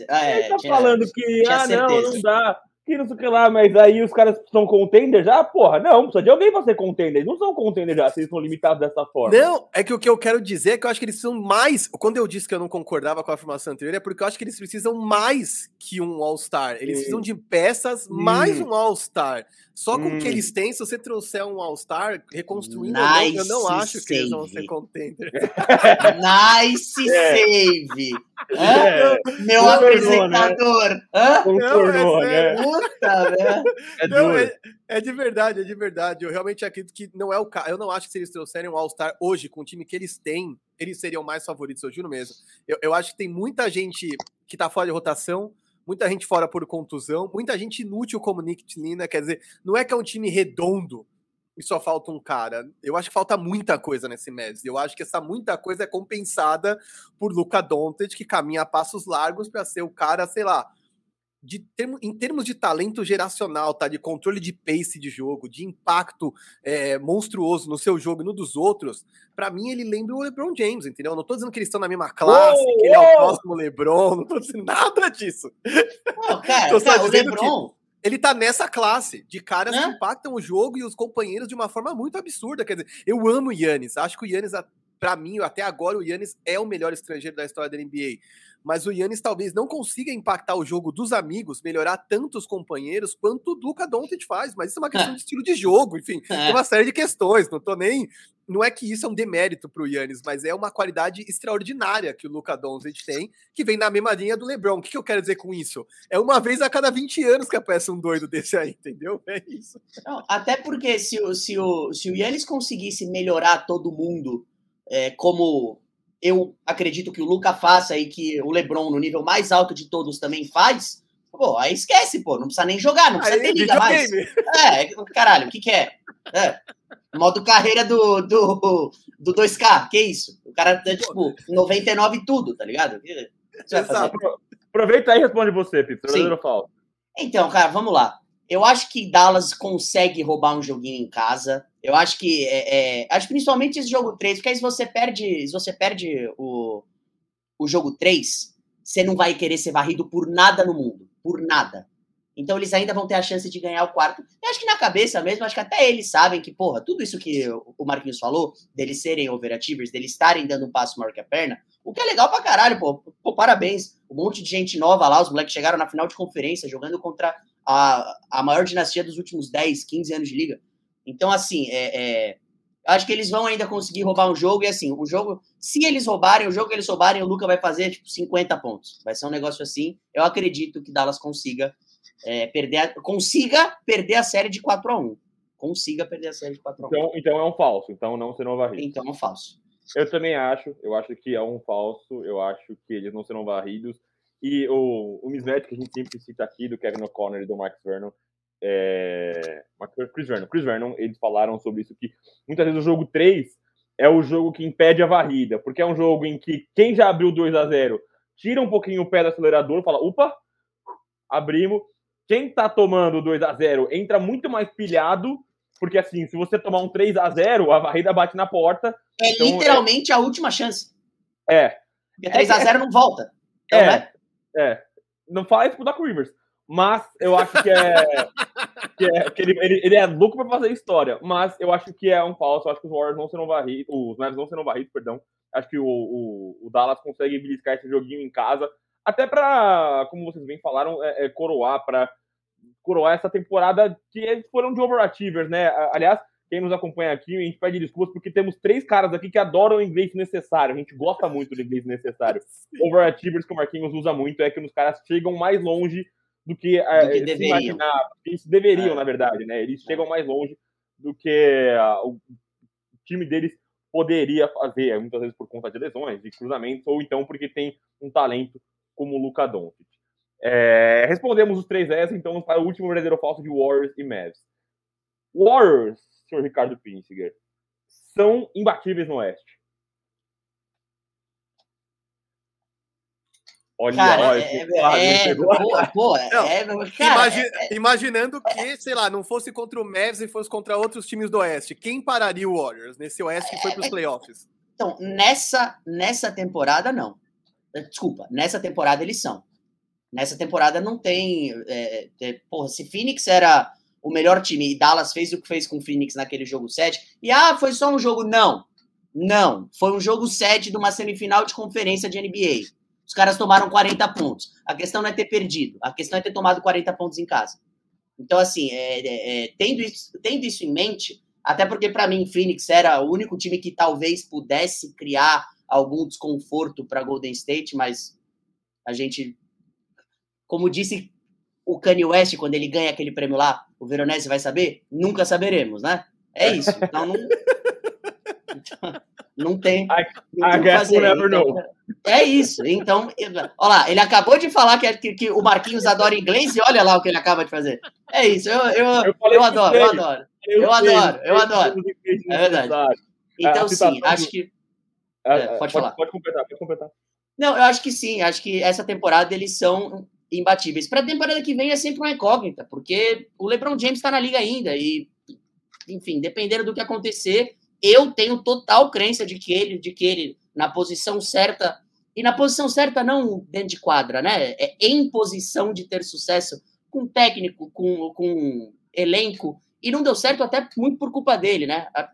ah, é, tá tinha, falando que, ah, não, não dá que não sei o que lá, mas aí os caras são contender já? Porra, não, precisa de alguém pra ser contender. Eles não são contender já, se eles são limitados dessa forma. Não, é que o que eu quero dizer é que eu acho que eles são mais. Quando eu disse que eu não concordava com a afirmação anterior, é porque eu acho que eles precisam mais que um All-Star. Eles precisam de peças mais um All-Star. Só com o que hum. eles têm, se você trouxer um All-Star, reconstruindo, nice eu não acho save. que eles vão ser contender. nice é. save! É. Meu Concordou, apresentador! Né? Concordou, é né? Puta, né? É, não, é, é, de verdade, é de verdade. Eu realmente acredito que não é o caso. Eu não acho que se eles trouxerem um All-Star hoje, com o time que eles têm, eles seriam mais favoritos, eu juro mesmo. Eu, eu acho que tem muita gente que tá fora de rotação muita gente fora por contusão, muita gente inútil como Nick Tlina, quer dizer, não é que é um time redondo e só falta um cara. Eu acho que falta muita coisa nesse Mavs. Eu acho que essa muita coisa é compensada por Luca Doncic, que caminha a passos largos para ser o cara, sei lá, de termo, em termos de talento geracional, tá? De controle de pace de jogo, de impacto é, monstruoso no seu jogo e no dos outros, para mim ele lembra o LeBron James, entendeu? Eu não tô dizendo que eles estão na mesma classe, oh, que ele é o próximo LeBron, não tô dizendo nada disso. Não, cara, cara, o LeBron. Ele tá nessa classe de caras que impactam o jogo e os companheiros de uma forma muito absurda. Quer dizer, eu amo o Yannis. Acho que o Yannis, para mim, até agora, o Yannis é o melhor estrangeiro da história da NBA mas o Yannis talvez não consiga impactar o jogo dos amigos, melhorar tanto os companheiros quanto o Luca Doncic faz, mas isso é uma questão de estilo de jogo, enfim, é. tem uma série de questões, não tô nem não é que isso é um demérito pro Yannis, mas é uma qualidade extraordinária que o Luca Doncic tem, que vem na mesma linha do LeBron. O que, que eu quero dizer com isso? É uma vez a cada 20 anos que aparece um doido desse aí, entendeu? É isso. Não, até porque se, o, se, o, se o Yannis conseguisse melhorar todo mundo é, como eu acredito que o Luca faça e que o LeBron, no nível mais alto de todos, também faz, pô, aí esquece, pô, não precisa nem jogar, não precisa aí, ter liga mais. É, caralho, o que que é? é? Modo carreira do, do, do 2K, que isso? O cara é tipo 99 tudo, tá ligado? Aproveita aí e responde você, falso. Então, cara, vamos lá. Eu acho que Dallas consegue roubar um joguinho em casa. Eu acho que é, é, acho principalmente esse jogo 3, porque aí se você perde, se você perde o, o jogo 3, você não vai querer ser varrido por nada no mundo, por nada. Então eles ainda vão ter a chance de ganhar o quarto. Eu acho que na cabeça mesmo, acho que até eles sabem que, porra, tudo isso que o Marquinhos falou, deles serem overachievers, deles estarem dando um passo maior que a perna, o que é legal pra caralho, pô. pô parabéns. Um monte de gente nova lá, os moleques chegaram na final de conferência, jogando contra a, a maior dinastia dos últimos 10, 15 anos de liga. Então, assim, é, é, acho que eles vão ainda conseguir roubar um jogo. E assim, o jogo, se eles roubarem, o jogo que eles roubarem, o Luca vai fazer tipo 50 pontos. Vai ser um negócio assim. Eu acredito que Dallas consiga é, perder, a, consiga perder a série de 4 a 1 Consiga perder a série de 4 a 1 Então, então é um falso. Então não serão varridos. Então é um falso. Eu também acho. Eu acho que é um falso. Eu acho que eles não serão varridos. E o, o mismatch que a gente sempre cita aqui do Kevin O'Connor e do Max Vernon é, Chris Vernon. Chris Vernon, eles falaram sobre isso que muitas vezes o jogo 3 é o jogo que impede a varrida, porque é um jogo em que quem já abriu 2 a 0 tira um pouquinho o pé do acelerador, fala, opa, abrimos. Quem tá tomando 2 a 0 entra muito mais pilhado, porque assim, se você tomar um 3 a 0 a varrida bate na porta. É então, literalmente é... a última chance. É. Porque 3 a 0 não volta. Então, é, né? é. Não fala isso pro Doc Rivers. Mas eu acho que é. que, é, que ele, ele, ele, é louco pra fazer história. Mas eu acho que é um falso. Eu acho que os Warriors não serão varridos. Os Mavs não serão varridos, perdão. Acho que o, o, o, Dallas consegue beliscar esse joguinho em casa. Até pra, como vocês bem falaram, é, é coroar, pra coroar essa temporada que eles foram de overachievers, né? Aliás, quem nos acompanha aqui, a gente pede desculpas porque temos três caras aqui que adoram o inglês necessário. A gente gosta muito do inglês necessário. Overachievers que o Marquinhos usa muito é que os caras chegam mais longe do que, do que deveriam. Imaginar, eles deveriam, é. na verdade, né? Eles chegam mais longe do que uh, o time deles poderia fazer, muitas vezes por conta de lesões, de cruzamentos, ou então porque tem um talento como o Luka Doncic. É, respondemos os três S, então para o último verdadeiro falso de Warriors e Mavs. Warriors, senhor Ricardo Pinsiger, são imbatíveis no Oeste. Olha, cara, olha, é, é, é pô, pô, é, não, é, cara, imagi é, imaginando que, sei lá, não fosse contra o Mavs e fosse contra outros times do Oeste, quem pararia o Warriors nesse Oeste que foi para os playoffs? Então, nessa, nessa temporada, não. Desculpa, nessa temporada eles são. Nessa temporada não tem. É, é, porra, se Phoenix era o melhor time e Dallas fez o que fez com o Phoenix naquele jogo 7, e ah, foi só um jogo. Não. Não. Foi um jogo 7 de uma semifinal de conferência de NBA. Os caras tomaram 40 pontos. A questão não é ter perdido, a questão é ter tomado 40 pontos em casa. Então, assim, é, é, é tendo, isso, tendo isso em mente, até porque para mim Phoenix era o único time que talvez pudesse criar algum desconforto para Golden State, mas a gente como disse o Kanye West quando ele ganha aquele prêmio lá, o Veronese vai saber? Nunca saberemos, né? É isso. Então não, não tem. I, I guess we'll never então, know. É isso. Então, olha lá, ele acabou de falar que, que, que, o Marquinhos adora inglês e olha lá o que ele acaba de fazer. É isso. Eu, eu, eu, eu adoro, eu adoro. Eu, eu adoro, eu adoro. É verdade. Então, sim, acho que. É, pode, pode falar. Pode completar, pode completar. Não, eu acho que sim. Acho que essa temporada eles são imbatíveis. Para a temporada que vem é sempre uma incógnita, porque o LeBron James está na liga ainda e, enfim, dependendo do que acontecer, eu tenho total crença de que ele, de que ele na posição certa e na posição certa não dentro de quadra, né? É em posição de ter sucesso com técnico, com, com elenco e não deu certo até muito por culpa dele, né? A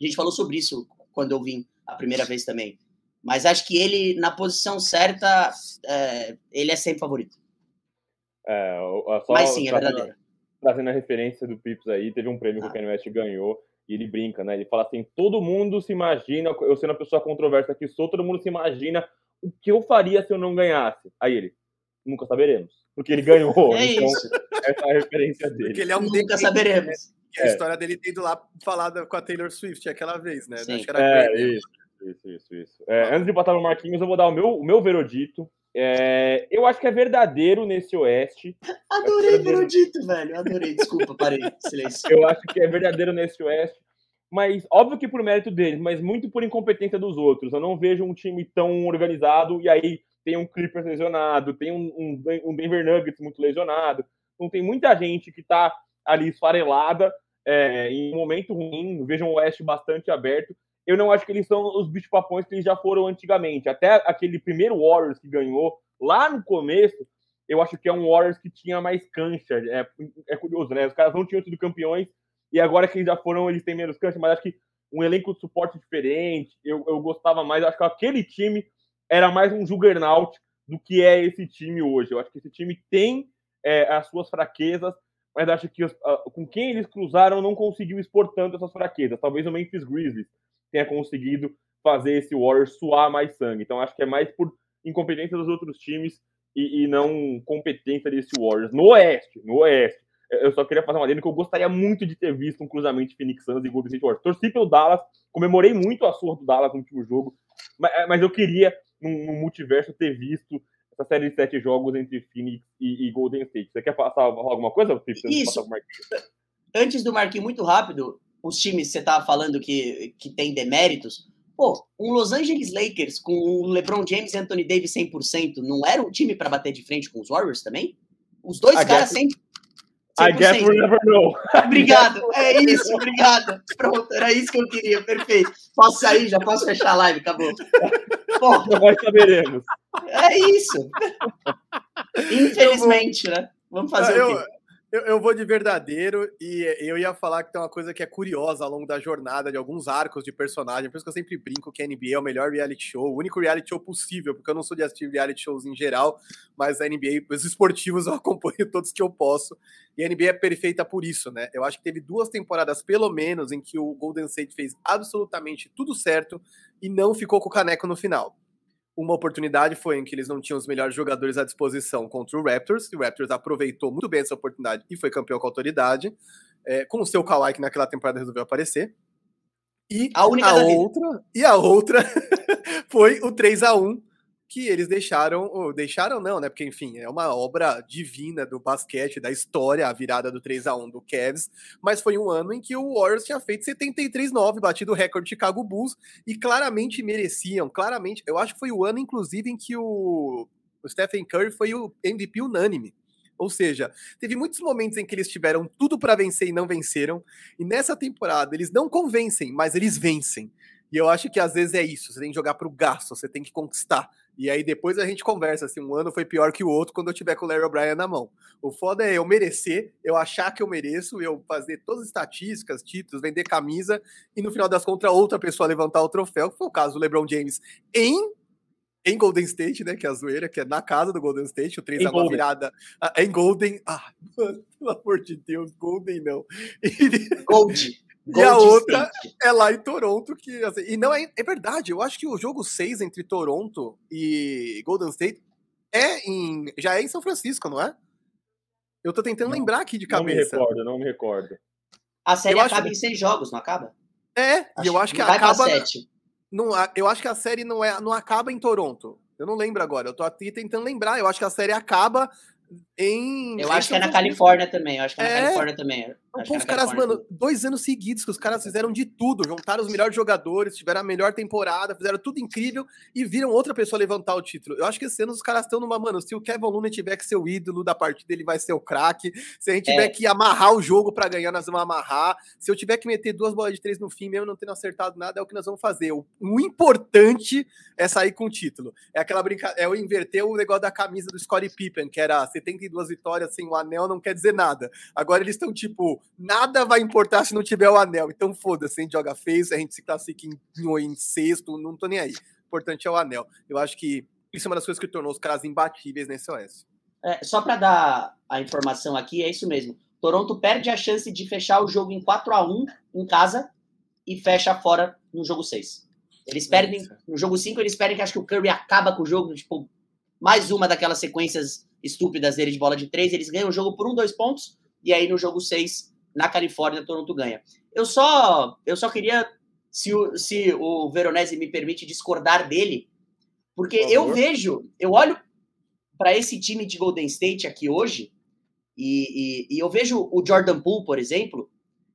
gente falou sobre isso quando eu vim a primeira vez também. Mas acho que ele, na posição certa, é, ele é sempre favorito. É, só Mas sim, é verdadeiro. Trazendo a referência do Pips aí, teve um prêmio ah. que o Kanye West ganhou, e ele brinca, né? Ele fala assim: todo mundo se imagina, eu sendo a pessoa controversa que sou, todo mundo se imagina o que eu faria se eu não ganhasse. Aí ele, nunca saberemos. Porque ele ganhou. É então, isso. essa é a referência dele. Porque ele é um nunca saberemos. Né? E a é. história dele tendo lá falada com a Taylor Swift aquela vez, né? Sim. Acho que era é, isso, isso, isso, isso. É, antes de botar no Marquinhos, eu vou dar o meu, o meu verodito. É, eu acho que é verdadeiro nesse Oeste. Adorei Verodito, velho. Adorei. Desculpa, parei. Silêncio. Eu acho que é verdadeiro nesse Oeste. Mas, óbvio que por mérito deles, mas muito por incompetência dos outros. Eu não vejo um time tão organizado e aí tem um Clippers lesionado, tem um, um, um Denver Nuggets muito lesionado. Então tem muita gente que tá ali esfarelada é, em um momento ruim. Vejo um Oeste bastante aberto eu não acho que eles são os bicho-papões que eles já foram antigamente. Até aquele primeiro Warriors que ganhou lá no começo, eu acho que é um Warriors que tinha mais cancha. É, é curioso, né? Os caras não tinham sido campeões e agora que eles já foram, eles têm menos cancha, mas acho que um elenco de suporte diferente, eu, eu gostava mais. acho que aquele time era mais um juggernaut do que é esse time hoje. Eu acho que esse time tem é, as suas fraquezas, mas acho que uh, com quem eles cruzaram não conseguiu expor tanto essas fraquezas. Talvez o Memphis Grizzlies tenha conseguido fazer esse Warriors suar mais sangue. Então acho que é mais por incompetência dos outros times e, e não competência desse Warriors. No Oeste, no Oeste. Eu só queria fazer uma adendo que eu gostaria muito de ter visto um cruzamento de Phoenix Suns e Golden State Warriors. Torci pelo Dallas, comemorei muito a surra do Dallas no último jogo, mas, é, mas eu queria, no, multiverso, ter visto essa série de sete jogos entre Phoenix e, e Golden State. Você quer passar alguma coisa, Felipe? Isso. Antes do Marquinhos, muito rápido, os times que você estava falando que, que tem deméritos, pô, um Los Angeles Lakers com o LeBron James e Anthony Davis 100%, não era um time para bater de frente com os Warriors também? Os dois caras sempre. I guess we'll never know. Obrigado, é isso, obrigado. Pronto, era isso que eu queria, perfeito. Posso sair, já posso fechar a live, acabou. Pô, nós saberemos. É isso. Infelizmente, né? Vamos fazer eu, o quê? Eu, eu, vou de verdadeiro e eu ia falar que tem uma coisa que é curiosa ao longo da jornada de alguns arcos de personagem. Por isso que eu sempre brinco que a NBA é o melhor reality show, o único reality show possível, porque eu não sou de assistir reality shows em geral, mas a NBA, os esportivos eu acompanho todos que eu posso. E a NBA é perfeita por isso, né? Eu acho que teve duas temporadas, pelo menos, em que o Golden State fez absolutamente tudo certo e não ficou com o caneco no final. Uma oportunidade foi em que eles não tinham os melhores jogadores à disposição contra o Raptors, e o Raptors aproveitou muito bem essa oportunidade e foi campeão com autoridade, é, com o seu Kawhi que naquela temporada resolveu aparecer. E a, a outra, e a outra foi o 3 a 1 que eles deixaram, ou deixaram não, né? Porque, enfim, é uma obra divina do basquete, da história, a virada do 3 a 1 do Cavs, mas foi um ano em que o Warriors tinha feito 73-9, batido o recorde Chicago Bulls, e claramente mereciam, claramente, eu acho que foi o ano, inclusive, em que o, o Stephen Curry foi o MVP unânime. Ou seja, teve muitos momentos em que eles tiveram tudo para vencer e não venceram, e nessa temporada eles não convencem, mas eles vencem. E eu acho que às vezes é isso, você tem que jogar pro gasto, você tem que conquistar. E aí depois a gente conversa se assim, um ano foi pior que o outro quando eu tiver com o Larry O'Brien na mão. O foda é eu merecer, eu achar que eu mereço, eu fazer todas as estatísticas, títulos, vender camisa e no final das contas outra pessoa levantar o troféu, que foi o caso do LeBron James em em Golden State, né, que é a zoeira, que é na casa do Golden State, o 3 é uma virada ah, em Golden. Ah, mano, pelo amor de Deus, Golden não. E... Gold. E a outra State. é lá em Toronto, que assim, e não é, é verdade. Eu acho que o jogo 6 entre Toronto e Golden State é em já é em São Francisco, não é? Eu tô tentando não, lembrar aqui de cabeça. Não me recordo, não me recordo. A série eu acaba acho... em seis jogos, não acaba? É, acho, e eu acho que acaba. Não, eu acho que a série não é, não acaba em Toronto. Eu não lembro agora. Eu tô aqui tentando lembrar. Eu acho que a série acaba em. Eu acho que é na Califórnia também. Eu acho que é na é. Califórnia também. Pô, os caras, mano, dois anos seguidos que os caras fizeram de tudo, juntaram os melhores jogadores, tiveram a melhor temporada, fizeram tudo incrível e viram outra pessoa levantar o título. Eu acho que esse ano os caras estão numa, mano, se o Kevin Looney tiver que ser o ídolo da partida, ele vai ser o craque. Se a gente é. tiver que amarrar o jogo para ganhar, nós vamos amarrar. Se eu tiver que meter duas bolas de três no fim, mesmo não tendo acertado nada, é o que nós vamos fazer. O, o importante é sair com o título. É aquela brincadeira, é o inverter o negócio da camisa do Scottie Pippen, que era 72 vitórias sem o anel, não quer dizer nada. Agora eles estão tipo, nada vai importar se não tiver o anel. Então foda-se, a gente joga feio, a gente se classifica em, em, em sexto, não tô nem aí. O importante é o anel. Eu acho que isso é uma das coisas que tornou os caras imbatíveis nesse OS. É, só para dar a informação aqui, é isso mesmo. Toronto perde a chance de fechar o jogo em 4 a 1 em casa e fecha fora no jogo 6. Eles perdem, no jogo 5, eles esperem que acho que o Curry acaba com o jogo, tipo, mais uma daquelas sequências estúpidas dele de bola de 3, eles ganham o jogo por um, dois pontos, e aí no jogo 6 na Califórnia, Toronto ganha. Eu só, eu só queria, se o, se o Veronese me permite discordar dele, porque Por eu vejo, eu olho para esse time de Golden State aqui hoje, e, e, e, eu vejo o Jordan Poole, por exemplo,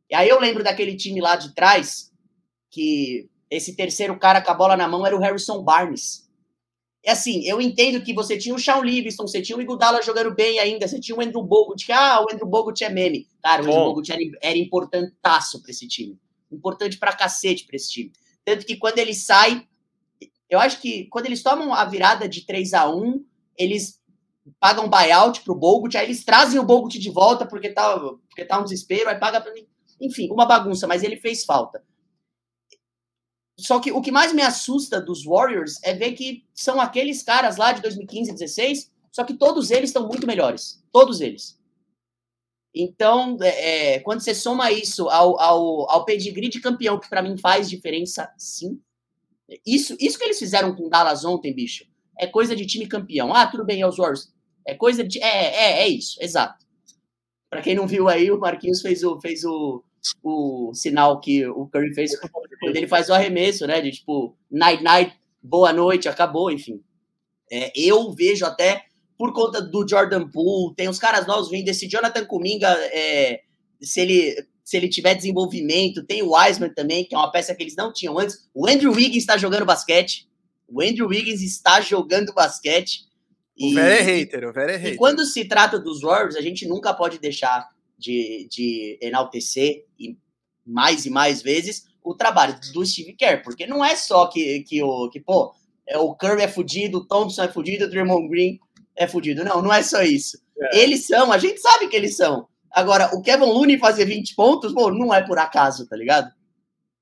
e aí eu lembro daquele time lá de trás, que esse terceiro cara com a bola na mão era o Harrison Barnes. É assim, eu entendo que você tinha o Shawn Livingston, você tinha o Igudala jogando bem ainda, você tinha o Andrew Bogut, que, ah, o Andrew Bogut é meme. Cara, o Andrew Bogut era, era importantaço para esse time. Importante pra cacete pra esse time. Tanto que quando ele sai, eu acho que quando eles tomam a virada de 3 a 1 eles pagam buyout pro Bogut, aí eles trazem o Bogut de volta porque tá, porque tá um desespero, aí paga pra mim. Enfim, uma bagunça, mas ele fez falta. Só que o que mais me assusta dos Warriors é ver que são aqueles caras lá de 2015, 16, só que todos eles estão muito melhores. Todos eles. Então, é, é, quando você soma isso ao, ao, ao pedigree de campeão, que para mim faz diferença, sim. Isso, isso que eles fizeram com o Dallas ontem, bicho, é coisa de time campeão. Ah, tudo bem, é os Warriors. É coisa de. É, é, é isso, exato. Para quem não viu aí, o Marquinhos fez o, fez o, o sinal que o Curry fez quando ele faz o arremesso, né? De tipo, night night, boa noite, acabou, enfim. É, eu vejo até por conta do Jordan Poole, tem os caras novos vindo, esse Jonathan Kuminga, é, se ele se ele tiver desenvolvimento, tem o Wiseman também, que é uma peça que eles não tinham antes. O Andrew Wiggins está jogando basquete. O Andrew Wiggins está jogando basquete. E, o Vera é hater, o Vera é hater. E quando se trata dos Warriors, a gente nunca pode deixar de, de enaltecer e mais e mais vezes o trabalho do Steve Kerr, porque não é só que, que o que, pô, é, o Curry é fudido, o Thompson é fudido, o Draymond Green é fudido. Não, não é só isso. É. Eles são, a gente sabe que eles são. Agora, o Kevin Looney fazer 20 pontos, pô, não é por acaso, tá ligado?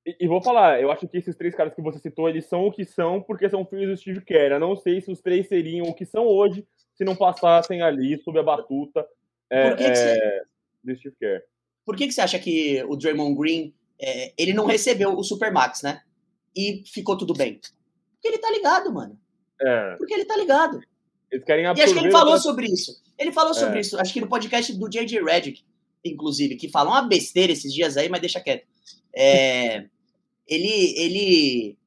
E, e, vou falar, eu acho que esses três caras que você citou, eles são o que são porque são filhos do Steve Kerr. Eu não sei se os três seriam o que são hoje se não passassem ali sob a batuta é, que que você... Do Steve Kerr. Por que, que você acha que o Draymond Green é, ele não recebeu o Supermax, né? E ficou tudo bem. Porque ele tá ligado, mano. É. Porque ele tá ligado. Eles querem absorver. E acho que ele falou sobre isso. Ele falou sobre é. isso, acho que no podcast do J.J. Redick, inclusive, que falou uma besteira esses dias aí, mas deixa quieto. É, ele, ele,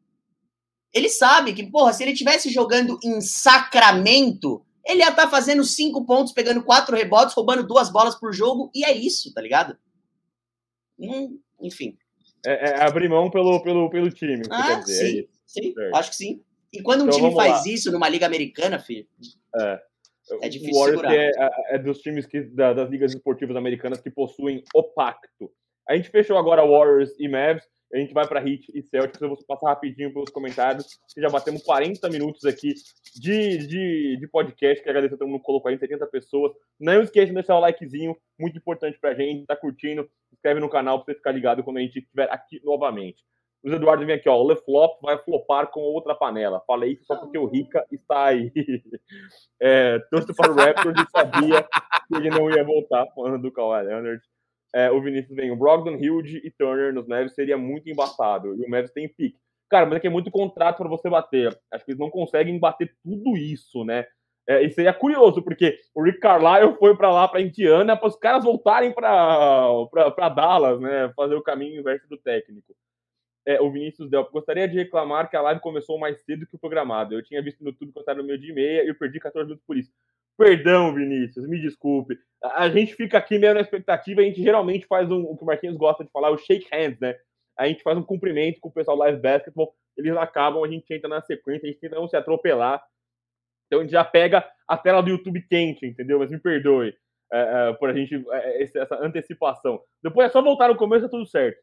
ele sabe que, porra, se ele tivesse jogando em Sacramento, ele ia estar tá fazendo cinco pontos, pegando quatro rebotes, roubando duas bolas por jogo, e é isso, tá ligado? Hum, enfim. É, é, abrir mão pelo, pelo, pelo time. Ah, dizer, sim, é sim, acho que sim. E quando um então, time faz lá. isso numa liga americana, filho, é, é difícil o Warriors é, é, dos times que, da, das ligas esportivas americanas que possuem o pacto. A gente fechou agora Warriors e Mavs. A gente vai para Heat e Celtics. Eu vou passar rapidinho pelos comentários. Já batemos 40 minutos aqui de, de, de podcast. Que agradeço a todo mundo colocou aí, 70 pessoas. Não esqueça de deixar o likezinho, muito importante pra gente. Tá curtindo? Inscreve no canal pra você ficar ligado quando a gente estiver aqui novamente. O Eduardo vem aqui, ó. O LeFlop vai flopar com outra panela. Falei isso só porque o Rica está aí. É, torço para o Raptors e sabia que ele não ia voltar, falando do Kawhi Leonard. É, o Vinícius vem, o Brogdon, Hilde e Turner nos Mavs seria muito embaçado. E o Mavs tem pique. Cara, mas é que é muito contrato para você bater. Acho que eles não conseguem bater tudo isso, né? É, aí é curioso, porque o Rick Carlisle foi para lá, para Indiana, para os caras voltarem para Dallas, né? Fazer o caminho inverso do técnico é, o Vinícius Delp. Gostaria de reclamar que a live começou mais cedo que o programado. Eu tinha visto no YouTube que eu estava no meio de meia e eu perdi 14 minutos por isso. Perdão, Vinícius, me desculpe. A, gente fica aqui meio na expectativa, a gente geralmente faz um, o que o Marquinhos gosta de falar, o shake hands, né? A gente faz um cumprimento com o pessoal live basketball, eles acabam, a gente entra na sequência, a gente tenta não se atropelar. Então a gente já pega a tela do YouTube quente, entendeu? Mas me perdoe é, é, por a gente, é, essa antecipação. Depois é só voltar no começo, tá tudo certo.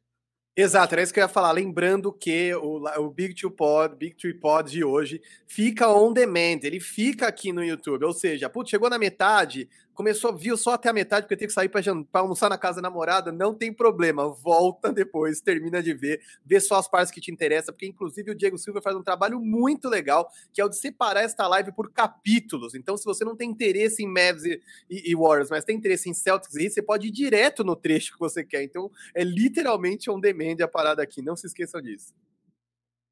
Exato, era isso que eu ia falar. Lembrando que o, o Big Two Pod, Big Three Pod de hoje fica on demand, ele fica aqui no YouTube. Ou seja, putz, chegou na metade, começou, viu só até a metade, porque tem que sair para almoçar na casa da namorada, não tem problema, volta depois, termina de ver, vê só as partes que te interessam, porque inclusive o Diego Silva faz um trabalho muito legal, que é o de separar esta live por capítulos. Então, se você não tem interesse em Mavs e, e, e Warriors, mas tem interesse em Celtics e você pode ir direto no trecho que você quer. Então, é literalmente on demand a parada aqui, não se esqueçam disso.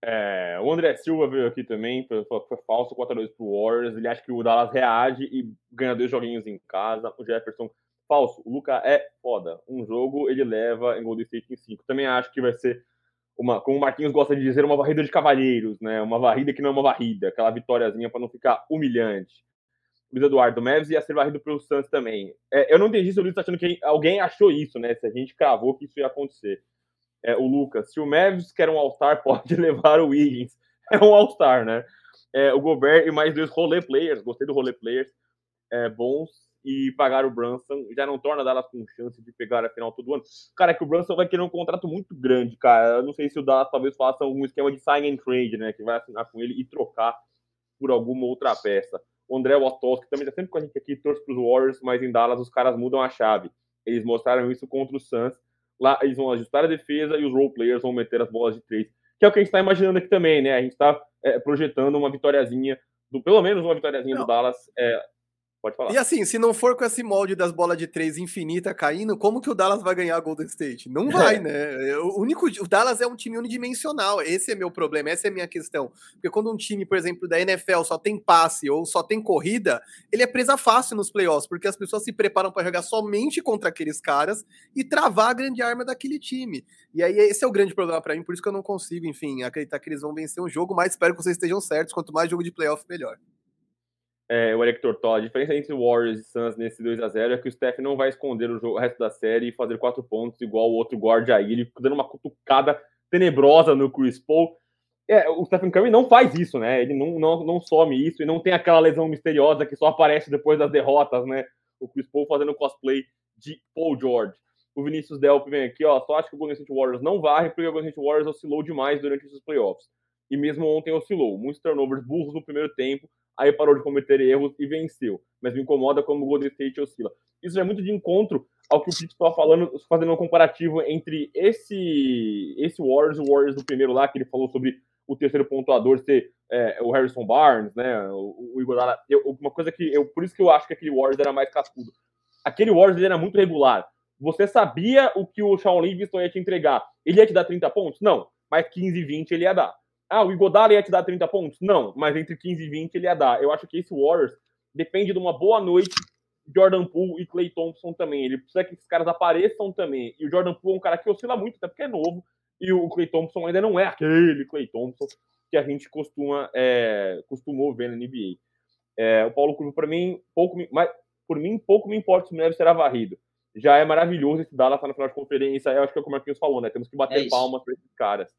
É, o André Silva veio aqui também, foi, foi falso 4x2 pro Warriors. Ele acha que o Dallas reage e ganha dois joguinhos em casa. O Jefferson, falso. O Luca é foda. Um jogo ele leva em Golden State em 5. Também acho que vai ser uma, como o Marquinhos gosta de dizer, uma varrida de cavalheiros, né? Uma varrida que não é uma varrida, aquela vitóriazinha para não ficar humilhante. Luiz Eduardo Neves ia ser varrido pelo Santos também. É, eu não entendi se o Luiz tá achando que alguém achou isso, né? Se a gente cravou que isso ia acontecer é, o Lucas. Se o Mavis quer um All-Star, pode levar o Wiggins. É um All-Star, né? É, o Gobert e mais dois rolê players. Gostei do rolê players. É, bons. E pagar o Brunson já não torna Dallas com chance de pegar a final todo ano. Cara, é que o Brunson vai querer um contrato muito grande, cara. Eu não sei se o Dallas talvez faça um esquema de sign and trade, né? Que vai assinar com ele e trocar por alguma outra peça. O André Watos, que também tá sempre com a gente aqui, torce para os Warriors, mas em Dallas os caras mudam a chave. Eles mostraram isso contra o Suns Lá eles vão ajustar a defesa e os role players vão meter as bolas de três, que é o que a gente está imaginando aqui também, né? A gente está é, projetando uma vitóriazinha, do, pelo menos uma vitóriazinha Não. do Dallas é, Pode falar. E assim, se não for com esse molde das bolas de três infinita caindo, como que o Dallas vai ganhar a Golden State? Não vai, é. né? O único, o Dallas é um time unidimensional. Esse é meu problema, essa é a minha questão. Porque quando um time, por exemplo, da NFL só tem passe ou só tem corrida, ele é presa fácil nos playoffs, porque as pessoas se preparam para jogar somente contra aqueles caras e travar a grande arma daquele time. E aí esse é o grande problema para mim, por isso que eu não consigo, enfim, acreditar que eles vão vencer um jogo, mas espero que vocês estejam certos. Quanto mais jogo de playoff, melhor é, o Eric Tortola, a diferença entre Warriors e Suns nesse 2 a 0 é que o Steph não vai esconder o, jogo, o resto da série e fazer quatro pontos igual o outro guard aí, ele dando uma cutucada tenebrosa no Chris Paul. É, o Stephen Curry não faz isso, né? Ele não, não, não some isso e não tem aquela lesão misteriosa que só aparece depois das derrotas, né? O Chris Paul fazendo cosplay de Paul George. O Vinícius Delp vem aqui, ó, só acho que o Golden State Warriors não varre porque o Golden State Warriors oscilou demais durante esses playoffs. E mesmo ontem oscilou. Muitos turnovers burros no primeiro tempo aí parou de cometer erros e venceu. Mas me incomoda como o Golden State oscila. Isso é muito de encontro ao que o Pete estava falando, fazendo um comparativo entre esse esse Warriors o Warriors do primeiro lá, que ele falou sobre o terceiro pontuador ser é, o Harrison Barnes, né? O, o Igor Dalla. uma coisa que eu, por isso que eu acho que aquele Warriors era mais cascudo. Aquele Warriors ele era muito regular. Você sabia o que o Shawn Livingston ia te entregar. Ele ia te dar 30 pontos? Não, mas 15 e 20 ele ia dar. Ah, o Igodala ia te dar 30 pontos? Não, mas entre 15 e 20 ele ia dar. Eu acho que esse Warriors depende de uma boa noite Jordan Poole e Clay Thompson também. Ele precisa que esses caras apareçam também. E o Jordan Poole é um cara que oscila muito, até porque é novo. E o Clay Thompson ainda não é aquele Clay Thompson que a gente costuma, é, costumou ver na NBA. É, o Paulo Curvo, para mim, pouco, mas, por mim, pouco me importa se o Minério será varrido. Já é maravilhoso esse Dallas tá na final de conferência. Eu acho que é o que o Marquinhos falou, né? Temos que bater é palmas para esses caras.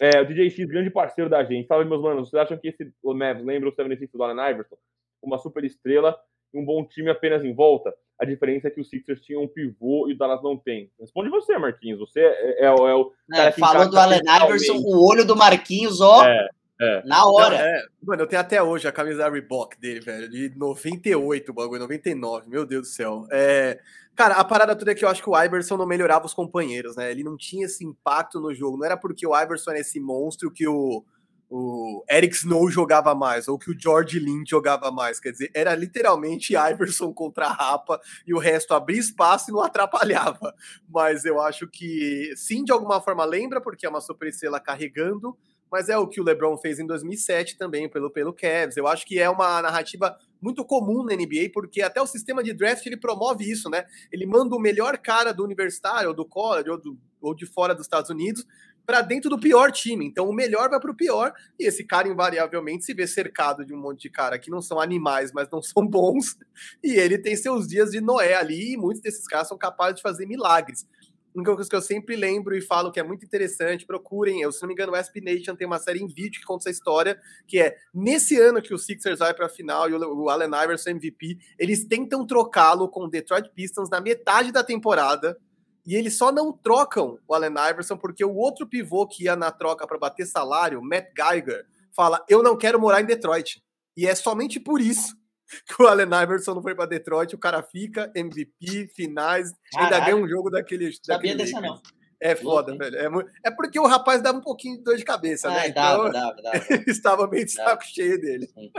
É, o DJ X, grande parceiro da gente. Fala, meus manos, vocês acham que esse o Mavs lembra o 76 do Allen Iverson? Uma super estrela e um bom time apenas em volta? A diferença é que os Sixers tinham um pivô e o Dallas não tem. Responde você, Marquinhos. Você é, é, é o. É, falou do Allen Iverson, o olho do Marquinhos, ó. É, é. Na hora. Não, é, mano, eu tenho até hoje a camisa da Reebok dele, velho, de 98, bagulho, 99, meu Deus do céu. É, cara, a parada toda é que eu acho que o Iverson não melhorava os companheiros, né? Ele não tinha esse impacto no jogo. Não era porque o Iverson era esse monstro que o, o Eric Snow jogava mais, ou que o George Lynn jogava mais. Quer dizer, era literalmente Iverson contra a Rapa e o resto abria espaço e não atrapalhava. Mas eu acho que sim, de alguma forma lembra, porque é uma super estrela carregando mas é o que o LeBron fez em 2007 também pelo, pelo Cavs. Eu acho que é uma narrativa muito comum na NBA, porque até o sistema de draft ele promove isso, né? Ele manda o melhor cara do universitário, ou do college, ou, do, ou de fora dos Estados Unidos, para dentro do pior time. Então o melhor vai para o pior, e esse cara invariavelmente se vê cercado de um monte de cara que não são animais, mas não são bons, e ele tem seus dias de Noé ali, e muitos desses caras são capazes de fazer milagres única coisa que eu sempre lembro e falo que é muito interessante, procurem, eu, se não me engano, o SP Nation tem uma série em vídeo que conta essa história, que é nesse ano que o Sixers vai para a final e o, Allen Iverson MVP, eles tentam trocá-lo com o Detroit Pistons na metade da temporada, e eles só não trocam o Allen Iverson porque o outro pivô que ia na troca para bater salário, Matt Geiger, fala: "Eu não quero morar em Detroit". E é somente por isso que o Allen Iverson não foi para Detroit, o cara fica, MVP, finais, Caralho. ainda ganha um jogo daquele. Sabia dessa não. É foda, velho. É, muito... é, porque o rapaz dava um pouquinho de dor de cabeça, né? Dava, então, dava, dava. estava meio de saco cheio dele. Sim.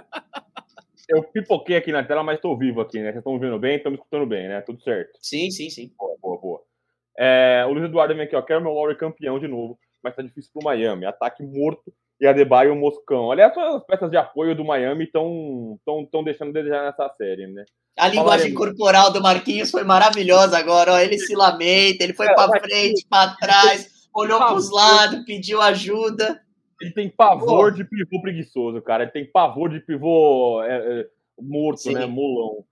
Eu pipoquei aqui na tela, mas estou vivo aqui, né? Vocês estão ouvindo bem, estão me escutando bem, né? Tudo certo. Sim, sim, sim. Boa, boa, boa. É, o Luiz Eduardo vem aqui, ó. Quero meu Lowry campeão de novo, mas tá difícil pro Miami. Ataque morto e Adebayo Moscão. Aliás, as peças de apoio do Miami estão tão, tão deixando de desejar nessa série, né? A linguagem corporal do Marquinhos foi maravilhosa agora. Ó, ele se lamenta, ele foi é, para frente, para trás, olhou para os lados, pediu ajuda. Ele tem pavor Pô. de pivô preguiçoso, cara. Ele tem pavor de pivô é, é, morto, Sim. né? Mulão.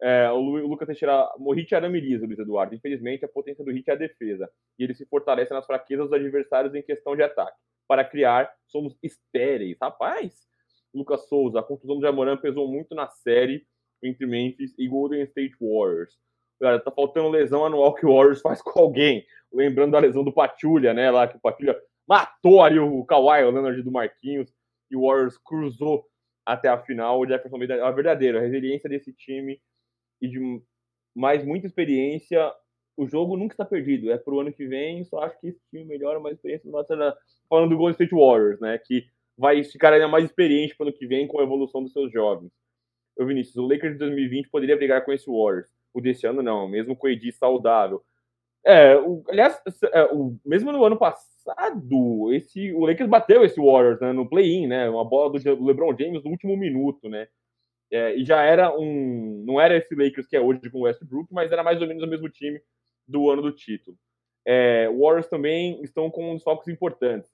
É, o, Lu, o Lucas Teixeira, o Hit aramiriza, Luiz Eduardo. Infelizmente, a potência do Hit é a defesa. E ele se fortalece nas fraquezas dos adversários em questão de ataque para criar, somos estéreis. Rapaz, Lucas Souza, a contusão do Jamoran pesou muito na série entre Memphis e Golden State Warriors. Cara, tá faltando lesão anual que o Warriors faz com alguém. Lembrando da lesão do Patulha, né? Lá que o Patulha matou ali o Kawhi, o Leonard do Marquinhos, e o Warriors cruzou até a final. O Jefferson é a verdadeira a resiliência desse time e de mais muita experiência o jogo nunca está perdido. É pro ano que vem, só acho que esse time melhora mais experiência do Barcelona. Falando do Golden State Warriors, né? Que vai ficar ainda mais experiente pro ano que vem com a evolução dos seus jovens. Eu, Vinícius, o Lakers de 2020 poderia brigar com esse Warriors. O desse ano, não, mesmo com o Edi saudável. É, o, aliás, é, o, mesmo no ano passado, esse, o Lakers bateu esse Warriors né, no play-in, né? Uma bola do LeBron James no último minuto, né? É, e já era um. Não era esse Lakers que é hoje com o Westbrook, mas era mais ou menos o mesmo time do ano do título. É, Warriors também estão com uns focos importantes.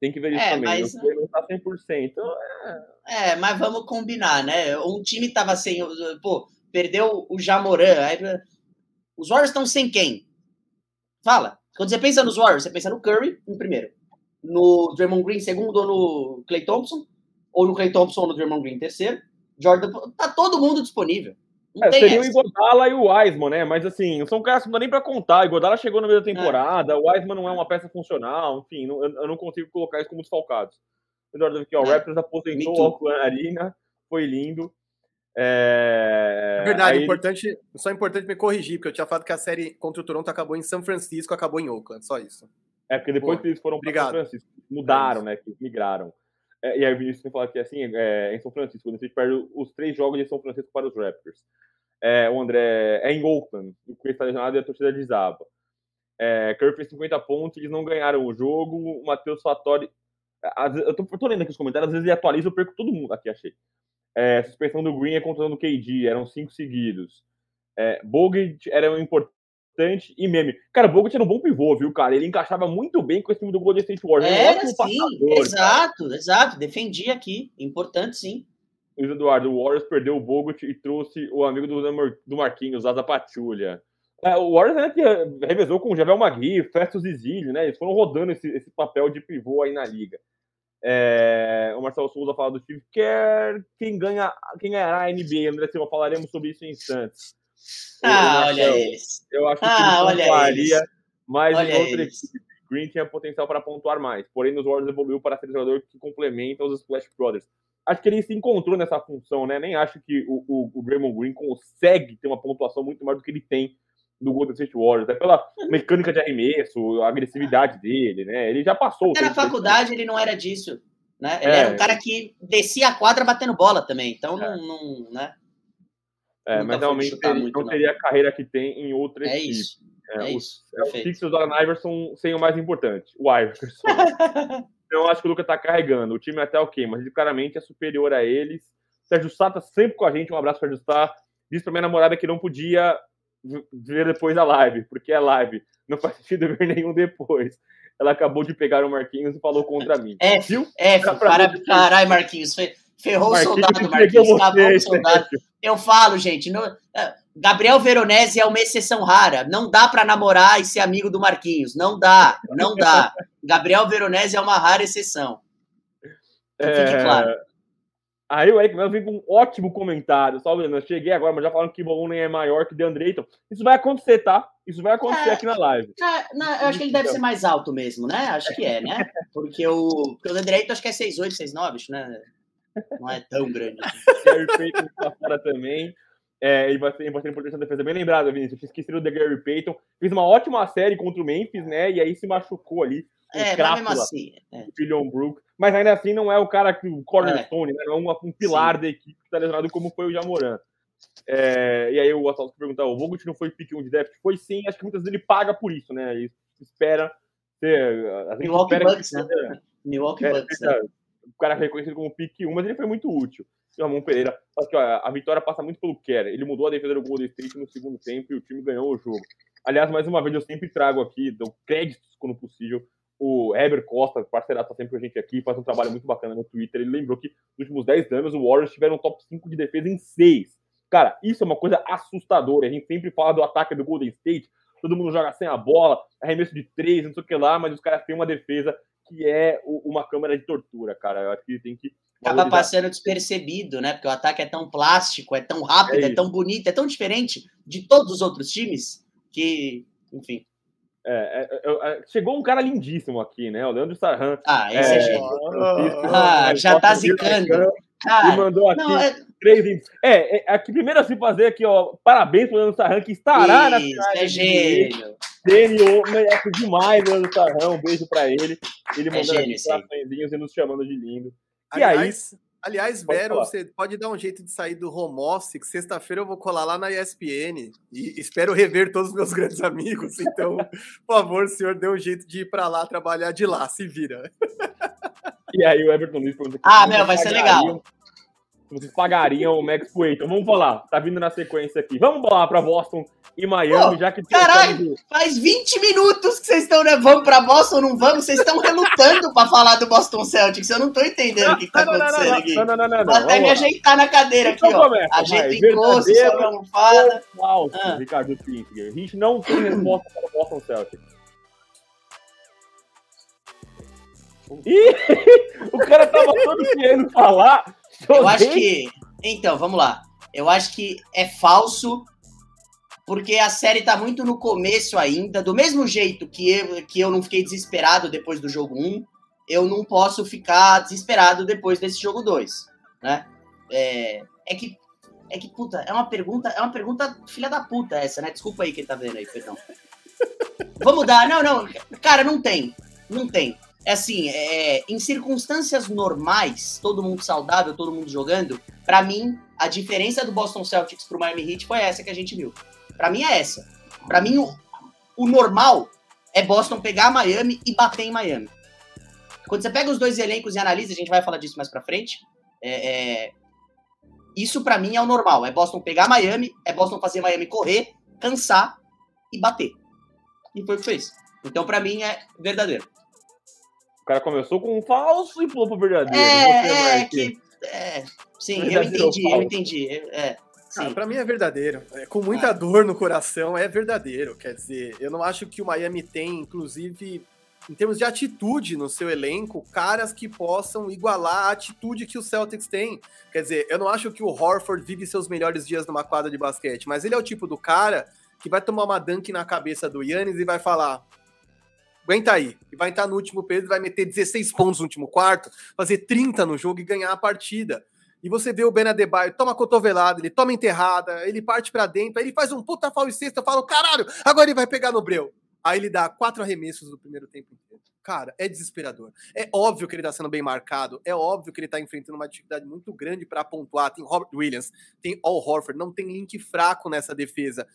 Tem que ver isso é, também. Mas... Não está 100%. É... é, mas vamos combinar, né? Um time estava sem. Pô, perdeu o Jamoran. Aí... Os Warriors estão sem quem? Fala. Quando você pensa nos Warriors, você pensa no Curry em primeiro. No Draymond Green segundo ou no Clay Thompson. Ou no Clay Thompson ou no Draymond Green terceiro. Jordan. Tá todo mundo disponível. É, seria essa. o Igodala e o Wiseman, né? Mas assim, são caras que não dá nem pra contar. O Igodala chegou no meio da temporada, é. o Wiseman não é uma peça funcional, enfim, não, eu não consigo colocar isso como desfalcados. O Jordan aqui, ó, o é. Raptors aposentou o Oakland Arena, foi lindo. É, é verdade, Aí... importante, só importante me corrigir, porque eu tinha falado que a série contra o Toronto acabou em São Francisco, acabou em Oakland, só isso. É, porque depois que eles foram para São Francisco, mudaram, é né? Que migraram. É, e aí o Vinícius tem falado que assim, é, em São Francisco, quando a gente perde os três jogos de São Francisco para os Raptors. É, o André é em Oakland, o Chris está lesionado e a torcida desaba. É, Curry fez 50 pontos, eles não ganharam o jogo. O Matheus Fattori. Eu tô, tô lendo aqui os comentários, às vezes ele atualiza, eu perco todo mundo aqui, achei. É, suspensão do Green é contando o KD, eram cinco seguidos. É, Bogut era um importante e meme. Cara, Bogut era um bom pivô, viu, cara? Ele encaixava muito bem com esse time do Golden State Warriors. Era, sim, passador, exato, cara. exato. Defendia aqui. Importante, sim. Luiz Eduardo, o Warriors perdeu o Bogut e trouxe o amigo do, do Marquinhos, Asa Patulha. É, o Warriors né, que revezou com o Javel Magui, Festus Exílio, né? Eles foram rodando esse, esse papel de pivô aí na liga. É, o Marcelo Souza fala do Steve Kerr. Quem, ganha, quem ganhará a NBA? André Silva, falaremos sobre isso em instantes. Ah, eu, olha eles. Eu acho que ah, olha pontuaria, eles. mas olha em outra eles. equipe, Green tinha potencial para pontuar mais. Porém, nos Warriors evoluiu para ser jogador que complementa os Splash Brothers. Acho que ele se encontrou nessa função, né? Nem acho que o, o, o Draymond Green consegue ter uma pontuação muito maior do que ele tem do Golden State Warriors, é pela mecânica de arremesso, a agressividade dele, né? Ele já passou. Até na faculdade ele não era disso, né? Ele é, era um cara que descia a quadra batendo bola também, então é. não, não, né? É, mas realmente ele muito, não teria a carreira que tem em outra é equipe. Isso. É, é, os, é, os Sixers do Allen Iverson sem o mais importante, o Iverson. então acho que o Luca tá carregando. O time é até ok, mas ele claramente é superior a eles. Sérgio Sá tá sempre com a gente. Um abraço para Sá. Disse pra minha namorada que não podia ver depois da live, porque é live. Não faz sentido ver nenhum depois. Ela acabou de pegar o Marquinhos e falou contra mim. É, viu? É, para, caralho, Marquinhos. Ferrou Marquinhos, o soldado, Marquinhos. Acabou o soldado. Eu falo, gente, no, é, Gabriel Veronese é uma exceção rara. Não dá para namorar e ser amigo do Marquinhos. Não dá, não dá. Gabriel Veronese é uma rara exceção. É... Fique claro. Aí o Eric Melo vem com um ótimo comentário. Salve, eu cheguei agora, mas já falaram que o volume é maior que o DeAndre Ayton. Isso vai acontecer, tá? Isso vai acontecer é, aqui na live. É, não, eu acho que ele deve ser mais alto mesmo, né? Acho que é, né? Porque o, porque o DeAndre Ayton acho que é 6'8", 6'9", né? Não é tão grande. Gary Payton tá fora também. É, e vai ser, vai ser importante essa defesa. Bem lembrado, Vinícius. Eu esqueci do Gary Payton. Fez uma ótima série contra o Memphis, né? E aí se machucou ali. É, mas mesmo assim. É. O Brook. Mas ainda assim não é o cara que o cornerstone, é. né? Não é um, um pilar Sim. da equipe que está lesionado como foi o Jamoran. É, e aí o Assalto perguntar, o Vogt não foi pick 1 de draft? Foi sim, acho que muitas vezes ele paga por isso, né? Ele espera ter. A gente Milwaukee espera Bucks, que, né? Milwaukee é, Bucks, né? O cara é reconhecido como pick 1, mas ele foi muito útil. O Ramon Pereira, que, a vitória passa muito pelo Kerr. Ele mudou a defesa do Golden State no segundo tempo e o time ganhou o jogo. Aliás, mais uma vez, eu sempre trago aqui, dou créditos quando possível, o Heber Costa, parceiraço tá sempre com a gente aqui, faz um trabalho muito bacana no Twitter. Ele lembrou que nos últimos 10 anos o Warriors tiveram um top 5 de defesa em 6. Cara, isso é uma coisa assustadora. A gente sempre fala do ataque do Golden State, todo mundo joga sem a bola, arremesso de 3, não sei o que lá, mas os caras têm uma defesa que é uma câmera de tortura, cara. Eu acho que tem que. Acaba passando despercebido, né? Porque o ataque é tão plástico, é tão rápido, é, é tão bonito, é tão diferente de todos os outros times que, enfim. É, é, é, é, chegou um cara lindíssimo aqui, né? O Leandro Sarran. Ah, esse é, gênio. Ah, já tá zicando. Cara, e mandou aqui não, é... três. É, é, aqui, primeiro a se fazer aqui, ó. Parabéns pro Leandro Sarran, que estará Isso, na É gênio. Gênio, merece demais, Leandro Sarran. Um beijo pra ele. Ele mandando é gênio, aqui e nos chamando de lindo. E Aliás, aí. Aliás, pode Vero, falar. você pode dar um jeito de sair do home office, que sexta-feira eu vou colar lá na ESPN e espero rever todos os meus grandes amigos. Então, por favor, senhor, dê um jeito de ir para lá trabalhar de lá, se vira. E aí o Everton Luiz pergunta... Ah, meu, vai ser legal vocês pagariam o Max Pro Então vamos falar, tá vindo na sequência aqui. Vamos falar para Boston e Miami, Pô, já que. Caralho, faz 20 minutos que vocês estão, né? Vamos para Boston ou não vamos? Vocês estão relutando para falar do Boston Celtics. Eu não tô entendendo o que, que tá acontecendo aqui. Não, não, não, não. Vou até me ajeitar na cadeira aqui, então ó. Começa, Ajeito encosto, sobe a almofada. Falso, ah. Ricardo Pinter. A gente não tem resposta para o Boston Celtics. Ih, o cara tava todo querendo falar eu acho que. Então, vamos lá. Eu acho que é falso, porque a série tá muito no começo ainda. Do mesmo jeito que eu, que eu não fiquei desesperado depois do jogo 1, eu não posso ficar desesperado depois desse jogo 2. Né? É, é que. É que, puta, é uma pergunta. É uma pergunta filha da puta essa, né? Desculpa aí quem tá vendo aí, perdão. Vamos dar. Não, não. Cara, não tem. Não tem. É assim, é, em circunstâncias normais, todo mundo saudável, todo mundo jogando, para mim, a diferença do Boston Celtics pro Miami Heat foi essa que a gente viu. Para mim é essa. Para mim, o, o normal é Boston pegar Miami e bater em Miami. quando você pega os dois elencos e analisa, a gente vai falar disso mais pra frente. É, é, isso para mim é o normal. É Boston pegar Miami, é Boston fazer Miami correr, cansar e bater. E foi o que fez. Então, para mim, é verdadeiro. O cara começou com um falso e pulou pro verdadeiro. É, é que. É, sim, eu entendi, eu entendi. É, ah, para mim é verdadeiro. É, com muita ah. dor no coração, é verdadeiro. Quer dizer, eu não acho que o Miami tem, inclusive, em termos de atitude no seu elenco, caras que possam igualar a atitude que o Celtics tem. Quer dizer, eu não acho que o Horford vive seus melhores dias numa quadra de basquete, mas ele é o tipo do cara que vai tomar uma dunk na cabeça do Yannis e vai falar: aguenta aí. E vai entrar no último período, vai meter 16 pontos no último quarto, fazer 30 no jogo e ganhar a partida. E você vê o Ben Adebayo, toma cotovelada, ele toma enterrada, ele parte para dentro, aí ele faz um puta foul e sexta, fala, caralho, agora ele vai pegar no breu. Aí ele dá quatro arremessos no primeiro tempo inteiro. Cara, é desesperador. É óbvio que ele tá sendo bem marcado, é óbvio que ele tá enfrentando uma dificuldade muito grande para pontuar. Tem Robert Williams, tem Al Horford, não tem link fraco nessa defesa.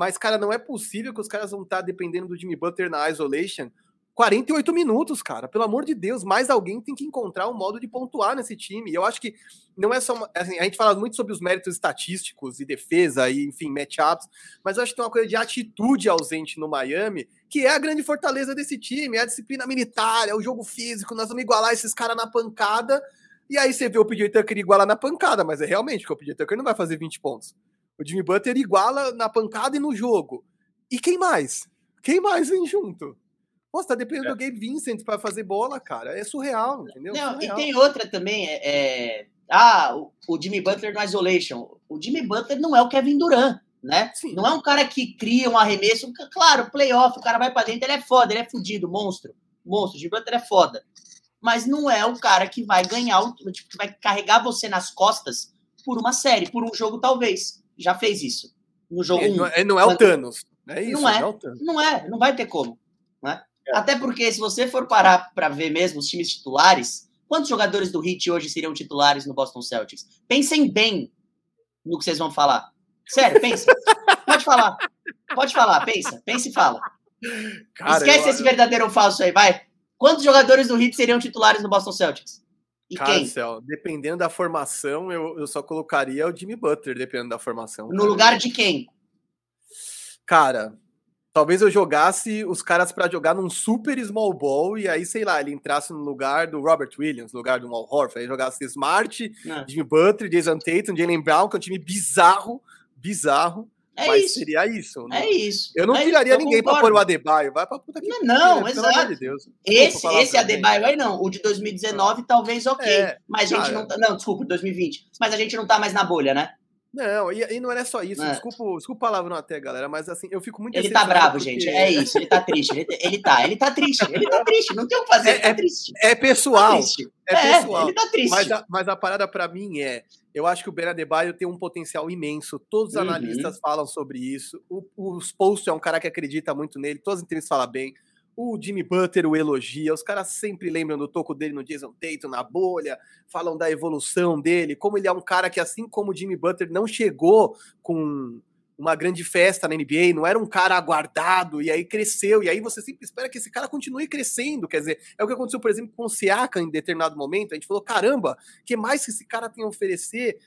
Mas, cara, não é possível que os caras vão estar tá dependendo do Jimmy Butler na isolation 48 minutos, cara. Pelo amor de Deus, mais alguém tem que encontrar um modo de pontuar nesse time. E eu acho que não é só. Uma, assim, a gente fala muito sobre os méritos estatísticos e defesa e, enfim, matchups, mas eu acho que tem uma coisa de atitude ausente no Miami, que é a grande fortaleza desse time, é a disciplina militar, é o jogo físico. Nós vamos igualar esses caras na pancada. E aí você vê o PJ Tucker igualar na pancada, mas é realmente que o PJ Tucker não vai fazer 20 pontos. O Jimmy Butler iguala na pancada e no jogo. E quem mais? Quem mais vem junto? Pô, tá dependendo é. do Gabe Vincent para fazer bola, cara. É surreal, entendeu? Não, surreal. e tem outra também, é, é... Ah, o, o, Jimmy Butler no isolation. O Jimmy Butler não é o Kevin Durant, né? Sim. Não é um cara que cria um arremesso. Claro, playoff, o cara vai para dentro, ele é foda, ele é fudido, monstro. Monstro, o Jimmy Butler é foda. Mas não é o cara que vai ganhar, tipo, que vai carregar você nas costas por uma série, por um jogo talvez. Já fez isso. No jogo ele, um, não, é, não é o Thanos. É isso, não é, não é, não é, não vai ter como. Né? É. Até porque, se você for parar para ver mesmo os times titulares, quantos jogadores do Heat hoje seriam titulares no Boston Celtics? Pensem bem no que vocês vão falar. Sério, pensa. Pode falar. Pode falar, pensa. Pensa e fala. Cara, Esquece eu... esse verdadeiro ou falso aí, vai. Quantos jogadores do Heat seriam titulares no Boston Celtics? E Cara, quem? Céu, dependendo da formação, eu, eu só colocaria o Jimmy Butler, dependendo da formação. No cara. lugar de quem? Cara, Talvez eu jogasse os caras para jogar num super small ball e aí, sei lá, ele entrasse no lugar do Robert Williams, no lugar do Mal Horford, aí jogasse Smart, é. Jimmy Butler, Jason Tatum, Jalen Brown, que é um time bizarro, bizarro. É mas isso. seria isso. Né? É isso. Eu não é tiraria ninguém para pôr o Adebaio. Vai pra puta que Não, não exato. De Deus. Esse, esse Adebaio aí não. O de 2019 talvez ok. É, mas a gente não tá. Não, desculpa, 2020. Mas a gente não tá mais na bolha, né? Não, e, e, não era só isso. É. Desculpa, desculpa a palavra até, galera, mas assim, eu fico muito Ele tá bravo, porque... gente. É isso, ele tá triste. Ele, ele tá, ele tá triste. Ele tá triste. Não tem o que fazer, é, ele tá é, triste. É pessoal. Tá é, é, pessoal. Ele tá triste. Mas a, mas a parada para mim é, eu acho que o Ben Adebayo tem um potencial imenso. Todos os uhum. analistas falam sobre isso. O, o Post é um cara que acredita muito nele. Todas as entrevistas falam bem. O Jimmy Butler o elogia, os caras sempre lembram do toco dele no Jason Tatum, na bolha, falam da evolução dele, como ele é um cara que, assim como o Jimmy Butler, não chegou com uma grande festa na NBA, não era um cara aguardado, e aí cresceu, e aí você sempre espera que esse cara continue crescendo, quer dizer, é o que aconteceu, por exemplo, com o Siaka em determinado momento, a gente falou, caramba, que mais que esse cara tem a oferecer?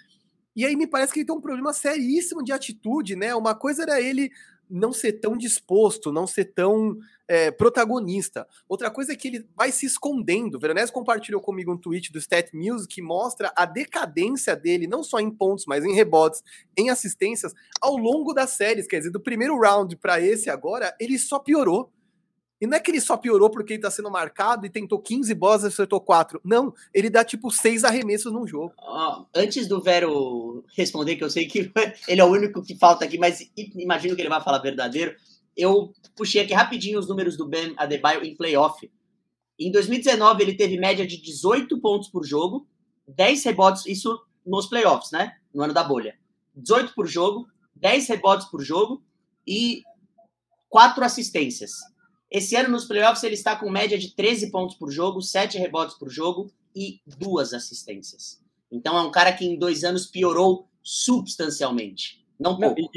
E aí me parece que ele tem um problema seríssimo de atitude, né? Uma coisa era ele não ser tão disposto, não ser tão é, protagonista. Outra coisa é que ele vai se escondendo. O Veronese compartilhou comigo um tweet do Stat Music que mostra a decadência dele, não só em pontos, mas em rebotes, em assistências, ao longo das séries. Quer dizer, do primeiro round para esse agora, ele só piorou. E não é que ele só piorou porque ele tá sendo marcado e tentou 15 bolas e acertou 4. Não, ele dá tipo 6 arremessos num jogo. Oh, antes do Vero responder, que eu sei que ele é o único que falta aqui, mas imagino que ele vai falar verdadeiro. Eu puxei aqui rapidinho os números do Ben Adebayo em playoff. Em 2019, ele teve média de 18 pontos por jogo, 10 rebotes, isso nos playoffs, né? No ano da bolha. 18 por jogo, 10 rebotes por jogo e 4 assistências. Esse ano nos playoffs ele está com média de 13 pontos por jogo, 7 rebotes por jogo e duas assistências. Então é um cara que em dois anos piorou substancialmente. Não pouco. e,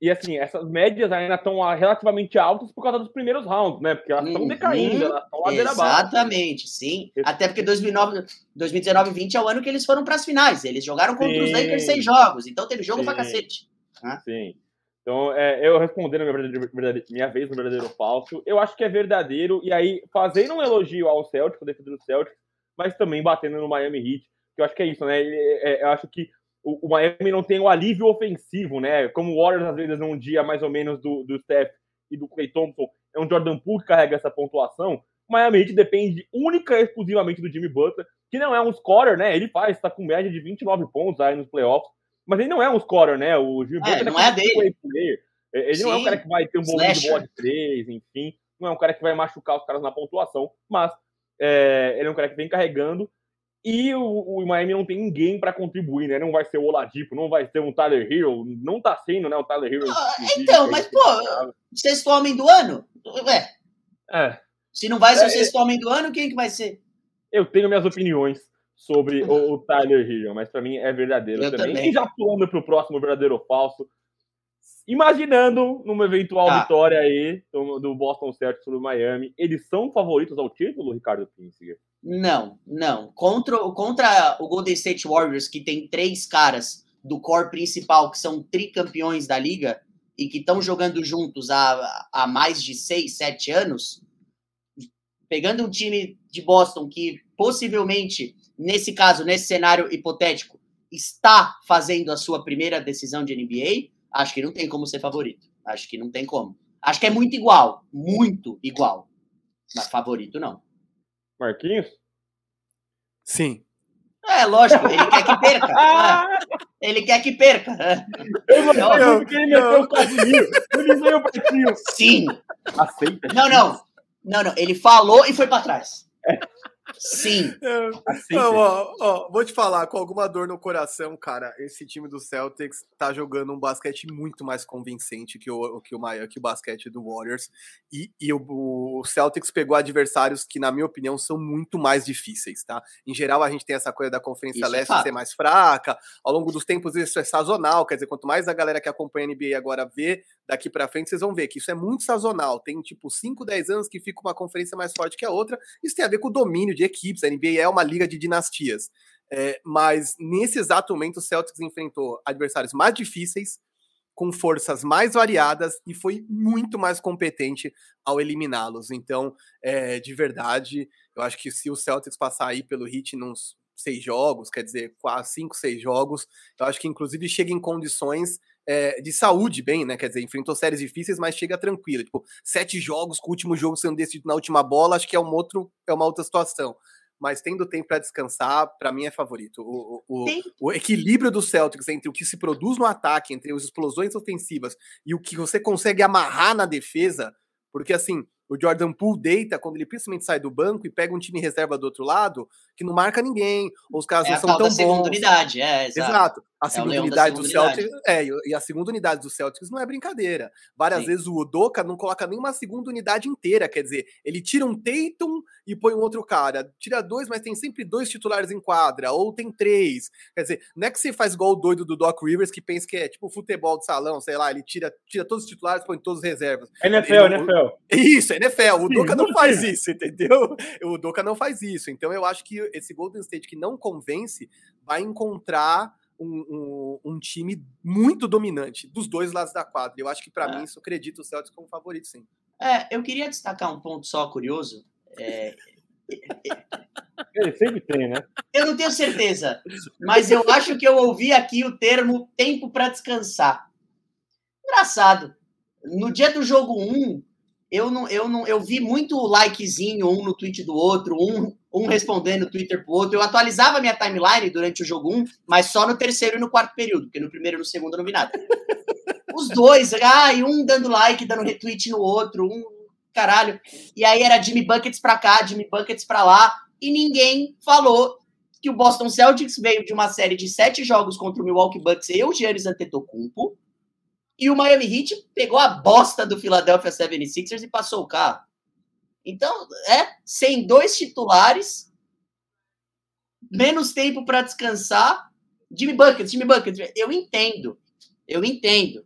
e assim, essas médias ainda estão relativamente altas por causa dos primeiros rounds, né? Porque elas estão uhum. decaindo, elas estão ladeira Exatamente, sim. Até porque 2009, 2019 e 20 é o ano que eles foram para as finais. Eles jogaram contra sim. os Lakers seis jogos, então teve jogo sim. pra cacete. Sim. Então, é, eu respondendo minha, minha vez no verdadeiro ou falso, eu acho que é verdadeiro, e aí fazendo um elogio ao Celtic, o defesa do Celtic, mas também batendo no Miami Heat, que eu acho que é isso, né? É, eu acho que o, o, Miami não tem o alívio ofensivo, né? Como o Warriors, às vezes, num dia mais ou menos do, do Steph e do Clay Thompson, é um Jordan Poole que carrega essa pontuação. O Miami Heat depende única e exclusivamente do Jimmy Butler, que não é um scorer, né? Ele faz, está com média de 29 pontos aí nos playoffs, mas ele não é um scorer, né? O Jimmy é, Butler não é, é dele. Player. Ele Sim. não é um cara que vai ter um bom de bola de três, enfim. Não é um cara que vai machucar os caras na pontuação, mas é, ele é um cara que vem carregando e o, o Miami não tem ninguém para contribuir, né? Não vai ser o Oladipo, não vai ser um Tyler Hero, não tá sendo, né? O Tyler Hero. Ah, então, mas, pô, sexto homem do ano? Ué. É. Se não vai ser é, o sexto homem do ano, quem que vai ser? Eu tenho minhas opiniões sobre o, o Tyler Hero, mas para mim é verdadeiro também. também. E já pulando pro próximo verdadeiro ou falso, imaginando numa eventual ah. vitória aí do, do Boston Celtics sobre o Miami, eles são favoritos ao título, Ricardo Pinsiger? Não, não. Contra, contra o Golden State Warriors, que tem três caras do core principal que são tricampeões da liga e que estão jogando juntos há, há mais de seis, sete anos, pegando um time de Boston que possivelmente, nesse caso, nesse cenário hipotético, está fazendo a sua primeira decisão de NBA, acho que não tem como ser favorito. Acho que não tem como. Acho que é muito igual, muito igual. Mas favorito não. Marquinhos? Sim. É, lógico, ele quer que perca. ele quer que perca. Eu não eu, porque ele meteu o Casimiro. Ele veio pra Sim. Aceita. Não, não. Não, não. Ele falou e foi pra trás. É. Sim. Assim, não, ó, ó, vou te falar, com alguma dor no coração, cara, esse time do Celtics tá jogando um basquete muito mais convincente que o, que o, que o basquete do Warriors. E, e o, o, Celtics pegou adversários que, na minha opinião, são muito mais difíceis, tá? Em geral, a gente tem essa coisa da Conferência isso é Leste é ser mais fraca. Ao longo dos tempos, isso é sazonal. Quer dizer, quanto mais a galera que acompanha a NBA agora vê, daqui para frente, vocês vão ver que isso é muito sazonal. Tem, tipo, 5, 10 anos que fica uma conferência mais forte que a outra. Isso tem a ver com o domínio de equipes. A NBA é uma liga de dinastias. É, mas nesse exato momento, o Celtics enfrentou adversários mais difíceis, com forças mais variadas e foi muito mais competente ao eliminá-los. Então, é, de verdade, eu acho que se o Celtics passar aí pelo hit nos seis jogos, quer dizer, quase cinco, seis jogos, eu acho que inclusive chega em condições é, de saúde bem, né? Quer dizer, enfrentou séries difíceis, mas chega tranquilo. Tipo, sete jogos com o último jogo sendo decidido na última bola, acho que é, um outro, é uma outra situação. Mas tendo tempo para descansar, para mim é favorito. O, o, o, equilíbrio do Celtics entre o que se produz no ataque, entre as explosões ofensivas e o que você consegue amarrar na defesa, porque assim, o Jordan Poole deita quando ele principalmente sai do banco e pega um time reserva do outro lado que não marca ninguém, ou os caras é não são tão bons. unidade, é, exato. exato. A é segunda unidade do Celtics, é, e a segunda unidade do Celtics não é brincadeira. Várias Sim. vezes o Odoka não coloca nenhuma segunda unidade inteira, quer dizer, ele tira um Tatum e põe um outro cara, tira dois, mas tem sempre dois titulares em quadra, ou tem três. Quer dizer, não é que você faz igual o doido do Doc Rivers que pensa que é tipo futebol de salão, sei lá, ele tira, tira todos os titulares, põe todos os reservas. NFL, ele, NFL. Isso, NFL. O Doca não faz isso, entendeu? O Doca não faz isso. Então eu acho que esse Golden State que não convence vai encontrar um, um, um, time muito dominante dos dois lados da quadra. Eu acho que, para é. mim, isso acredito o Celtics como favorito, sim. É, eu queria destacar um ponto só curioso. É... Ele sempre tem, né? Eu não tenho certeza, mas eu acho que eu ouvi aqui o termo tempo para descansar. Engraçado. No dia do jogo 1, eu não, eu não, eu vi muito likezinho um no tweet do outro, um, um respondendo Twitter pro outro. Eu atualizava minha timeline durante o jogo 1, mas só no terceiro e no quarto período, porque no primeiro e no segundo eu não vi nada. Os dois, ai, um dando like, dando retweet no outro, um caralho. E aí era Jimmy Buckets pra cá, Jimmy Buckets pra lá, e ninguém falou que o Boston Celtics veio de uma série de sete jogos contra o Milwaukee Bucks e o Giannis Antetokounmpo, e o Miami Heat pegou a bosta do Philadelphia 76ers e passou o carro. Então, é, sem dois titulares, menos tempo para descansar. Jimmy Buckets, Jimmy Buckets, eu entendo. Eu entendo.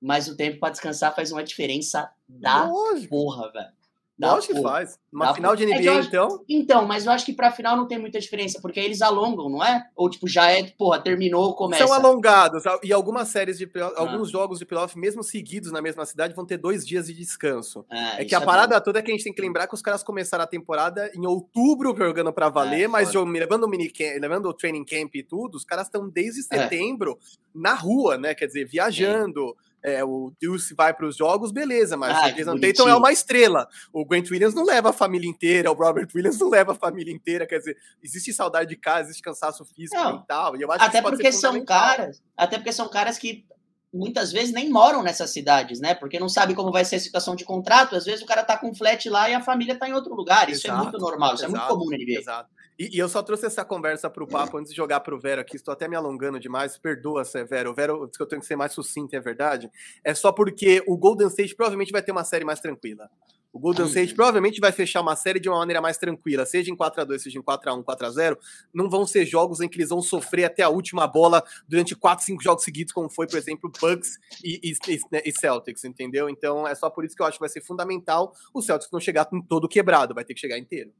mas o tempo para descansar faz uma diferença da Lógico. porra, velho. Lógico que faz. Uma final de NBA, é acho, então. Então, mas eu acho que pra final não tem muita diferença, porque aí eles alongam, não é? Ou, tipo, já é, porra, terminou, começa. São alongados. E algumas séries de ah. alguns jogos de playoff, mesmo seguidos na mesma cidade, vão ter dois dias de descanso. É, é que a é parada bom. toda é que a gente tem que lembrar que os caras começaram a temporada em outubro jogando pra valer, é, mas jogo, levando o minicamp, levando o training camp e tudo, os caras estão desde é. setembro na rua, né? Quer dizer, viajando é, o Deuce vai para os jogos, beleza, mas ah, o Jason Tatum é uma estrela. O Grant Williams não leva a família inteira, o Robert Williams não leva a família inteira, quer dizer, existe saudade de casa, existe cansaço físico não, mental, e eu acho até que porque são caras, até porque são caras que muitas vezes nem moram nessas cidades, né? Porque não sabe como vai ser a situação de contrato. Às vezes o cara tá com flat lá e a família tá em outro lugar. Isso exato, é muito normal, isso exato, é muito comum na NBA. Exato. E, e, eu só trouxe essa conversa pro papo antes de jogar pro Vero aqui. Estou até me alongando demais. Perdoa, Vero. O Vero disse que eu tenho que ser mais sucinto, é verdade. É só porque o Golden State provavelmente vai ter uma série mais tranquila. O Golden State provavelmente vai fechar uma série de uma maneira mais tranquila, seja em 4 a 2 seja em 4 a 1 4 a 0 Não vão ser jogos em que eles vão sofrer até a última bola durante 4, 5 jogos seguidos, como foi, por exemplo, Bucks e, e, e, Celtics, entendeu? Então é só por isso que eu acho que vai ser fundamental o Celtics não chegar com todo quebrado, vai ter que chegar inteiro.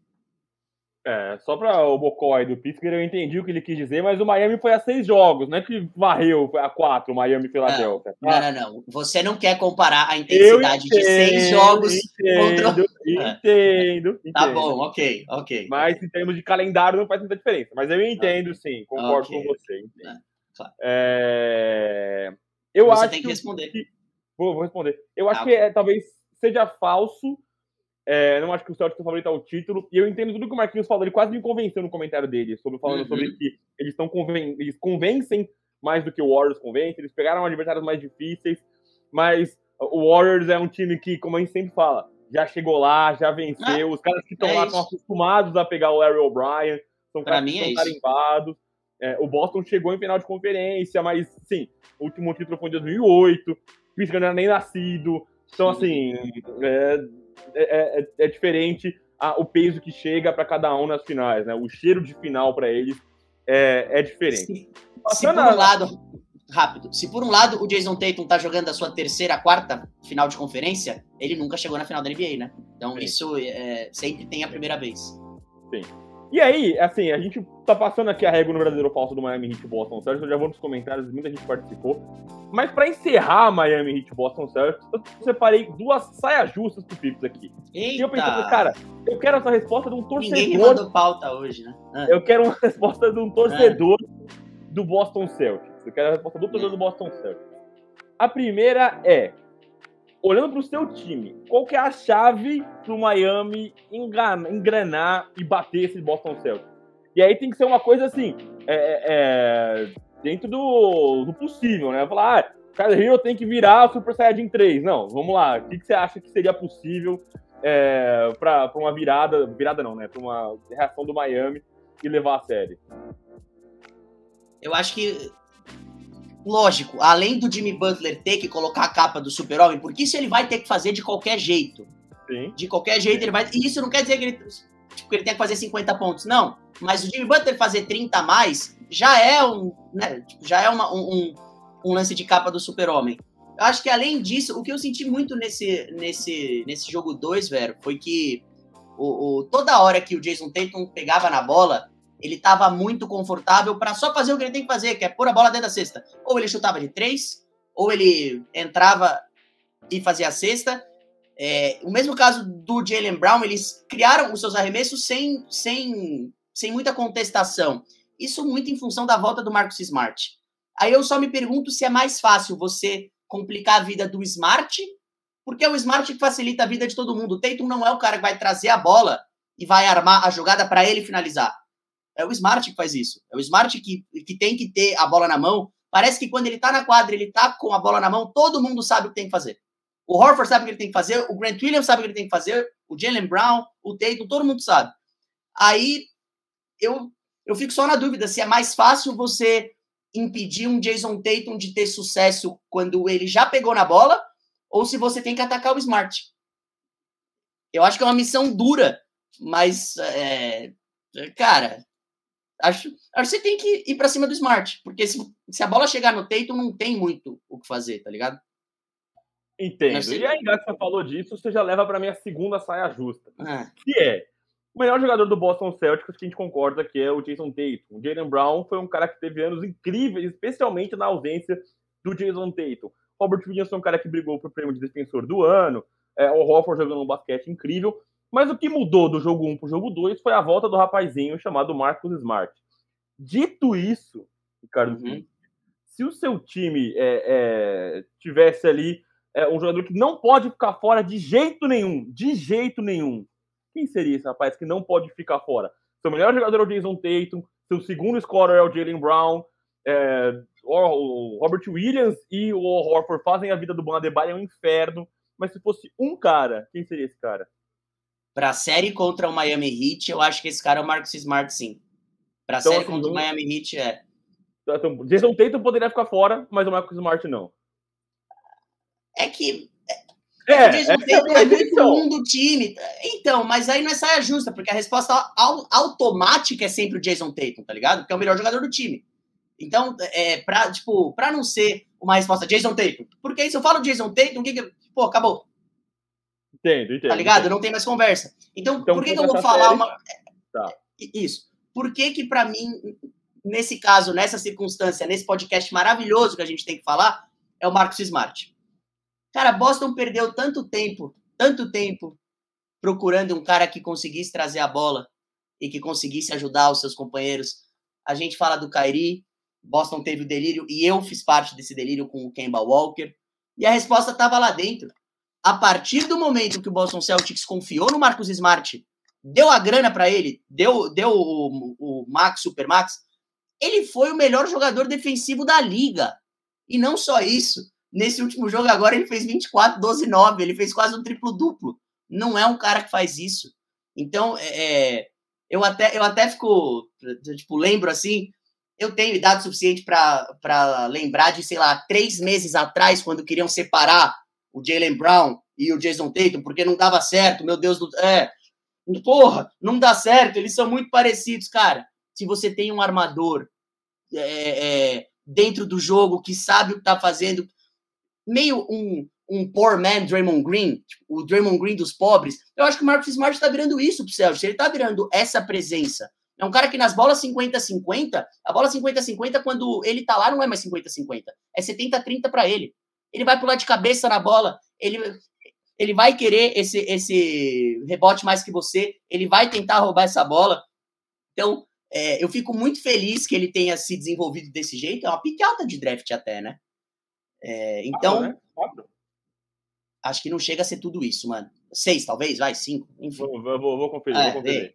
É, só para o Bocó aí do Pittsburgh, eu entendi o que ele quis dizer, mas o Miami foi a seis jogos, não é que varreu a quatro, Miami e Filadélfia. Não, tá? não, não, Você não quer comparar a intensidade entendo, de seis jogos entendo, contra. Entendo, entendo. Tá bom, ok, ok. Mas em termos de calendário não faz muita diferença. Mas eu entendo, sim, concordo okay. com você. É, claro. é... Eu você acho tem que responder. Que... Vou, vou responder. Eu acho ah, que é, talvez seja falso é, não acho que o Celtics é favorito ao título. E eu entendo tudo que o Marquinhos falou. Ele quase me convenceu no comentário dele, sobre, falando uhum. sobre que eles estão conven eles convencem mais do que o Warriors convence. Eles pegaram adversários mais difíceis. Mas o Warriors é um time que, como a gente sempre fala, já chegou lá, já venceu. Ah, Os caras que estão é lá estão acostumados a pegar o Larry O'Brien. São caras que estão é tarimbados. É, o Boston chegou em final de conferência, mas sim, o último título foi em 2008. O Pittsburgh não era nem nascido. Então, assim, é, é, é, é, é diferente a, o peso que chega para cada um nas finais, né? O cheiro de final para eles é, é diferente. Se, se por um lado, rápido, se por um lado o Jason Tatum tá jogando a sua terceira, quarta final de conferência, ele nunca chegou na final da NBA, né? Então Sim. isso é, sempre tem a primeira vez. Sim. E aí, assim, a gente tá passando aqui a régua no verdadeiro falso do Miami Heat Boston Celtics, eu já vou nos comentários, muita gente participou. Mas para encerrar Miami Heat Boston Celtics, eu separei duas saias justas pro Pips aqui. Eita. E eu pensei, cara, eu quero essa resposta de um torcedor. Ninguém mandou pauta hoje, né? Ah. Eu quero uma resposta de um torcedor ah. do Boston Celtics. Eu quero a resposta do torcedor do Boston Celtics. A primeira é: olhando para o seu time, qual que é a chave para o Miami engrenar e bater esse Boston Celtics? E aí tem que ser uma coisa assim, é, é, é dentro do, do, possível, né? Falar, ah, o Hero tem que virar Super Saiyajin 3. Não, vamos lá. O que, que você acha que seria possível é, para uma virada, virada não, né? Para uma reação do Miami e levar a série? Eu acho que lógico, além do Jimmy Butler ter que colocar a capa do super-homem, porque isso ele vai ter que fazer de qualquer jeito. Sim. De qualquer jeito ele vai. E isso não quer dizer que ele, tipo, que ele tem que fazer 50 pontos, não. Mas o Jimmy Butler fazer 30 a mais já é um, né, tipo, já é uma, um, um, lance de capa do super-homem. Eu acho que além disso, o que eu senti muito nesse, nesse, nesse jogo 2, velho, foi que o, o, toda hora que o Jason Tatum pegava na bola, ele estava muito confortável para só fazer o que ele tem que fazer, que é pôr a bola dentro da cesta. Ou ele chutava de três, ou ele entrava e fazia a cesta. É, o mesmo caso do Jalen Brown, eles criaram os seus arremessos sem, sem, sem muita contestação. Isso muito em função da volta do Marcus Smart. Aí eu só me pergunto se é mais fácil você complicar a vida do Smart, porque é o Smart que facilita a vida de todo mundo. O Tatum não é o cara que vai trazer a bola e vai armar a jogada para ele finalizar. É o Smart que faz isso. É o Smart que, que tem que ter a bola na mão. Parece que quando ele tá na quadra, ele tá com a bola na mão, todo mundo sabe o que tem que fazer. O Horford sabe o que ele tem que fazer, o Grant Williams sabe o que ele tem que fazer, o Jalen Brown, o Tatum, todo mundo sabe. Aí eu, eu fico só na dúvida se é mais fácil você impedir um Jason Tatum de ter sucesso quando ele já pegou na bola ou se você tem que atacar o Smart. Eu acho que é uma missão dura, mas, é, cara, Acho, acho que você tem que ir para cima do Smart, porque se, se a bola chegar no Tatum, não tem muito o que fazer, tá ligado? Entendo. E aí, já que você falou disso, você já leva para minha segunda saia justa. Ah. Que é o melhor jogador do Boston Celtics, que a gente concorda que é o Jason Tatum. O Jalen Brown foi um cara que teve anos incríveis, especialmente na ausência do Jason Tatum. Robert Williams foi um cara que brigou por prêmio de defensor do ano. É, o Hofford jogando um basquete incrível. Mas o que mudou do jogo 1 para o jogo 2 foi a volta do rapazinho chamado Marcus Smart. Dito isso, Ricardo, Uhum. se o seu time é, é, tivesse ali é, um jogador que não pode ficar fora de jeito nenhum, de jeito nenhum, quem seria esse rapaz que não pode ficar fora? Seu melhor jogador é o Jason Tatum, seu segundo scorer é o Jalen Brown, é, o Robert Williams e o Horford fazem a vida do Bam Adebayo um inferno, mas se fosse um cara, quem seria esse cara? Pra série contra o Miami Heat, eu acho que esse cara é o Marcus Smart, sim. Pra Então, série assim, contra o Miami Heat, é. Então, Jason Tatum poderia ficar fora, mas o Marcus Smart não. É que É, o Jason é, Tatum é, é muito então. um do time. Então, mas aí não é saia justa, porque a resposta au- automática é sempre o Jason Tatum, tá ligado? Porque é o melhor jogador do time. Então, é, pra, tipo, pra não ser uma resposta Jason Tatum, porque aí se eu falo Jason Tatum, o que que. Pô, acabou, Entendo, entendo. tá ligado? Não tem mais conversa. Então, Então, por que, que eu vou falar série- uma. Tá. Isso. Por que que pra mim, nesse caso, nessa circunstância, nesse podcast maravilhoso que a gente tem que falar, é o Marcos Smart. Cara, Boston perdeu tanto tempo, tanto tempo, procurando um cara que conseguisse trazer a bola e que conseguisse ajudar os seus companheiros. A gente fala do Kyrie, Boston teve o delírio, e eu fiz parte desse delírio com o Kemba Walker, e a resposta estava lá dentro. A partir do momento que o Boston Celtics confiou no Marcus Smart, deu a grana para ele, deu, deu o, o Max, Super Max, ele foi o melhor jogador defensivo da liga. E não só isso, nesse último jogo agora ele fez 24, 12, 9, ele fez quase um triplo-duplo. Não é um cara que faz isso. Então, é, eu, até, eu até fico, tipo, lembro assim, eu tenho idade suficiente para lembrar de, sei lá, três meses atrás, quando queriam separar o Jalen Brown e o Jason Tatum, porque não dava certo, meu Deus do... É, porra, não dá certo, eles são muito parecidos, cara. Se você tem um armador é, é, dentro do jogo que sabe o que tá fazendo, meio um, um poor man Draymond Green, tipo, o Draymond Green dos pobres, eu acho que o Marcus Smart tá virando isso pro Celtics, ele tá virando essa presença. É um cara que nas bolas 50-50, a bola 50-50, quando ele tá lá, não é mais 50-50, é 70-30 para ele. Ele vai pular de cabeça na bola, ele, ele vai querer esse, esse rebote mais que você, ele vai tentar roubar essa bola. Então, é, eu fico muito feliz que ele tenha se desenvolvido desse jeito. É uma pique alta de draft até, né? É, então, Ah, né? Acho que não chega a ser tudo isso, mano. Seis, talvez, vai, cinco, enfim. Vou, vou, vou conferir, É, vou conferir.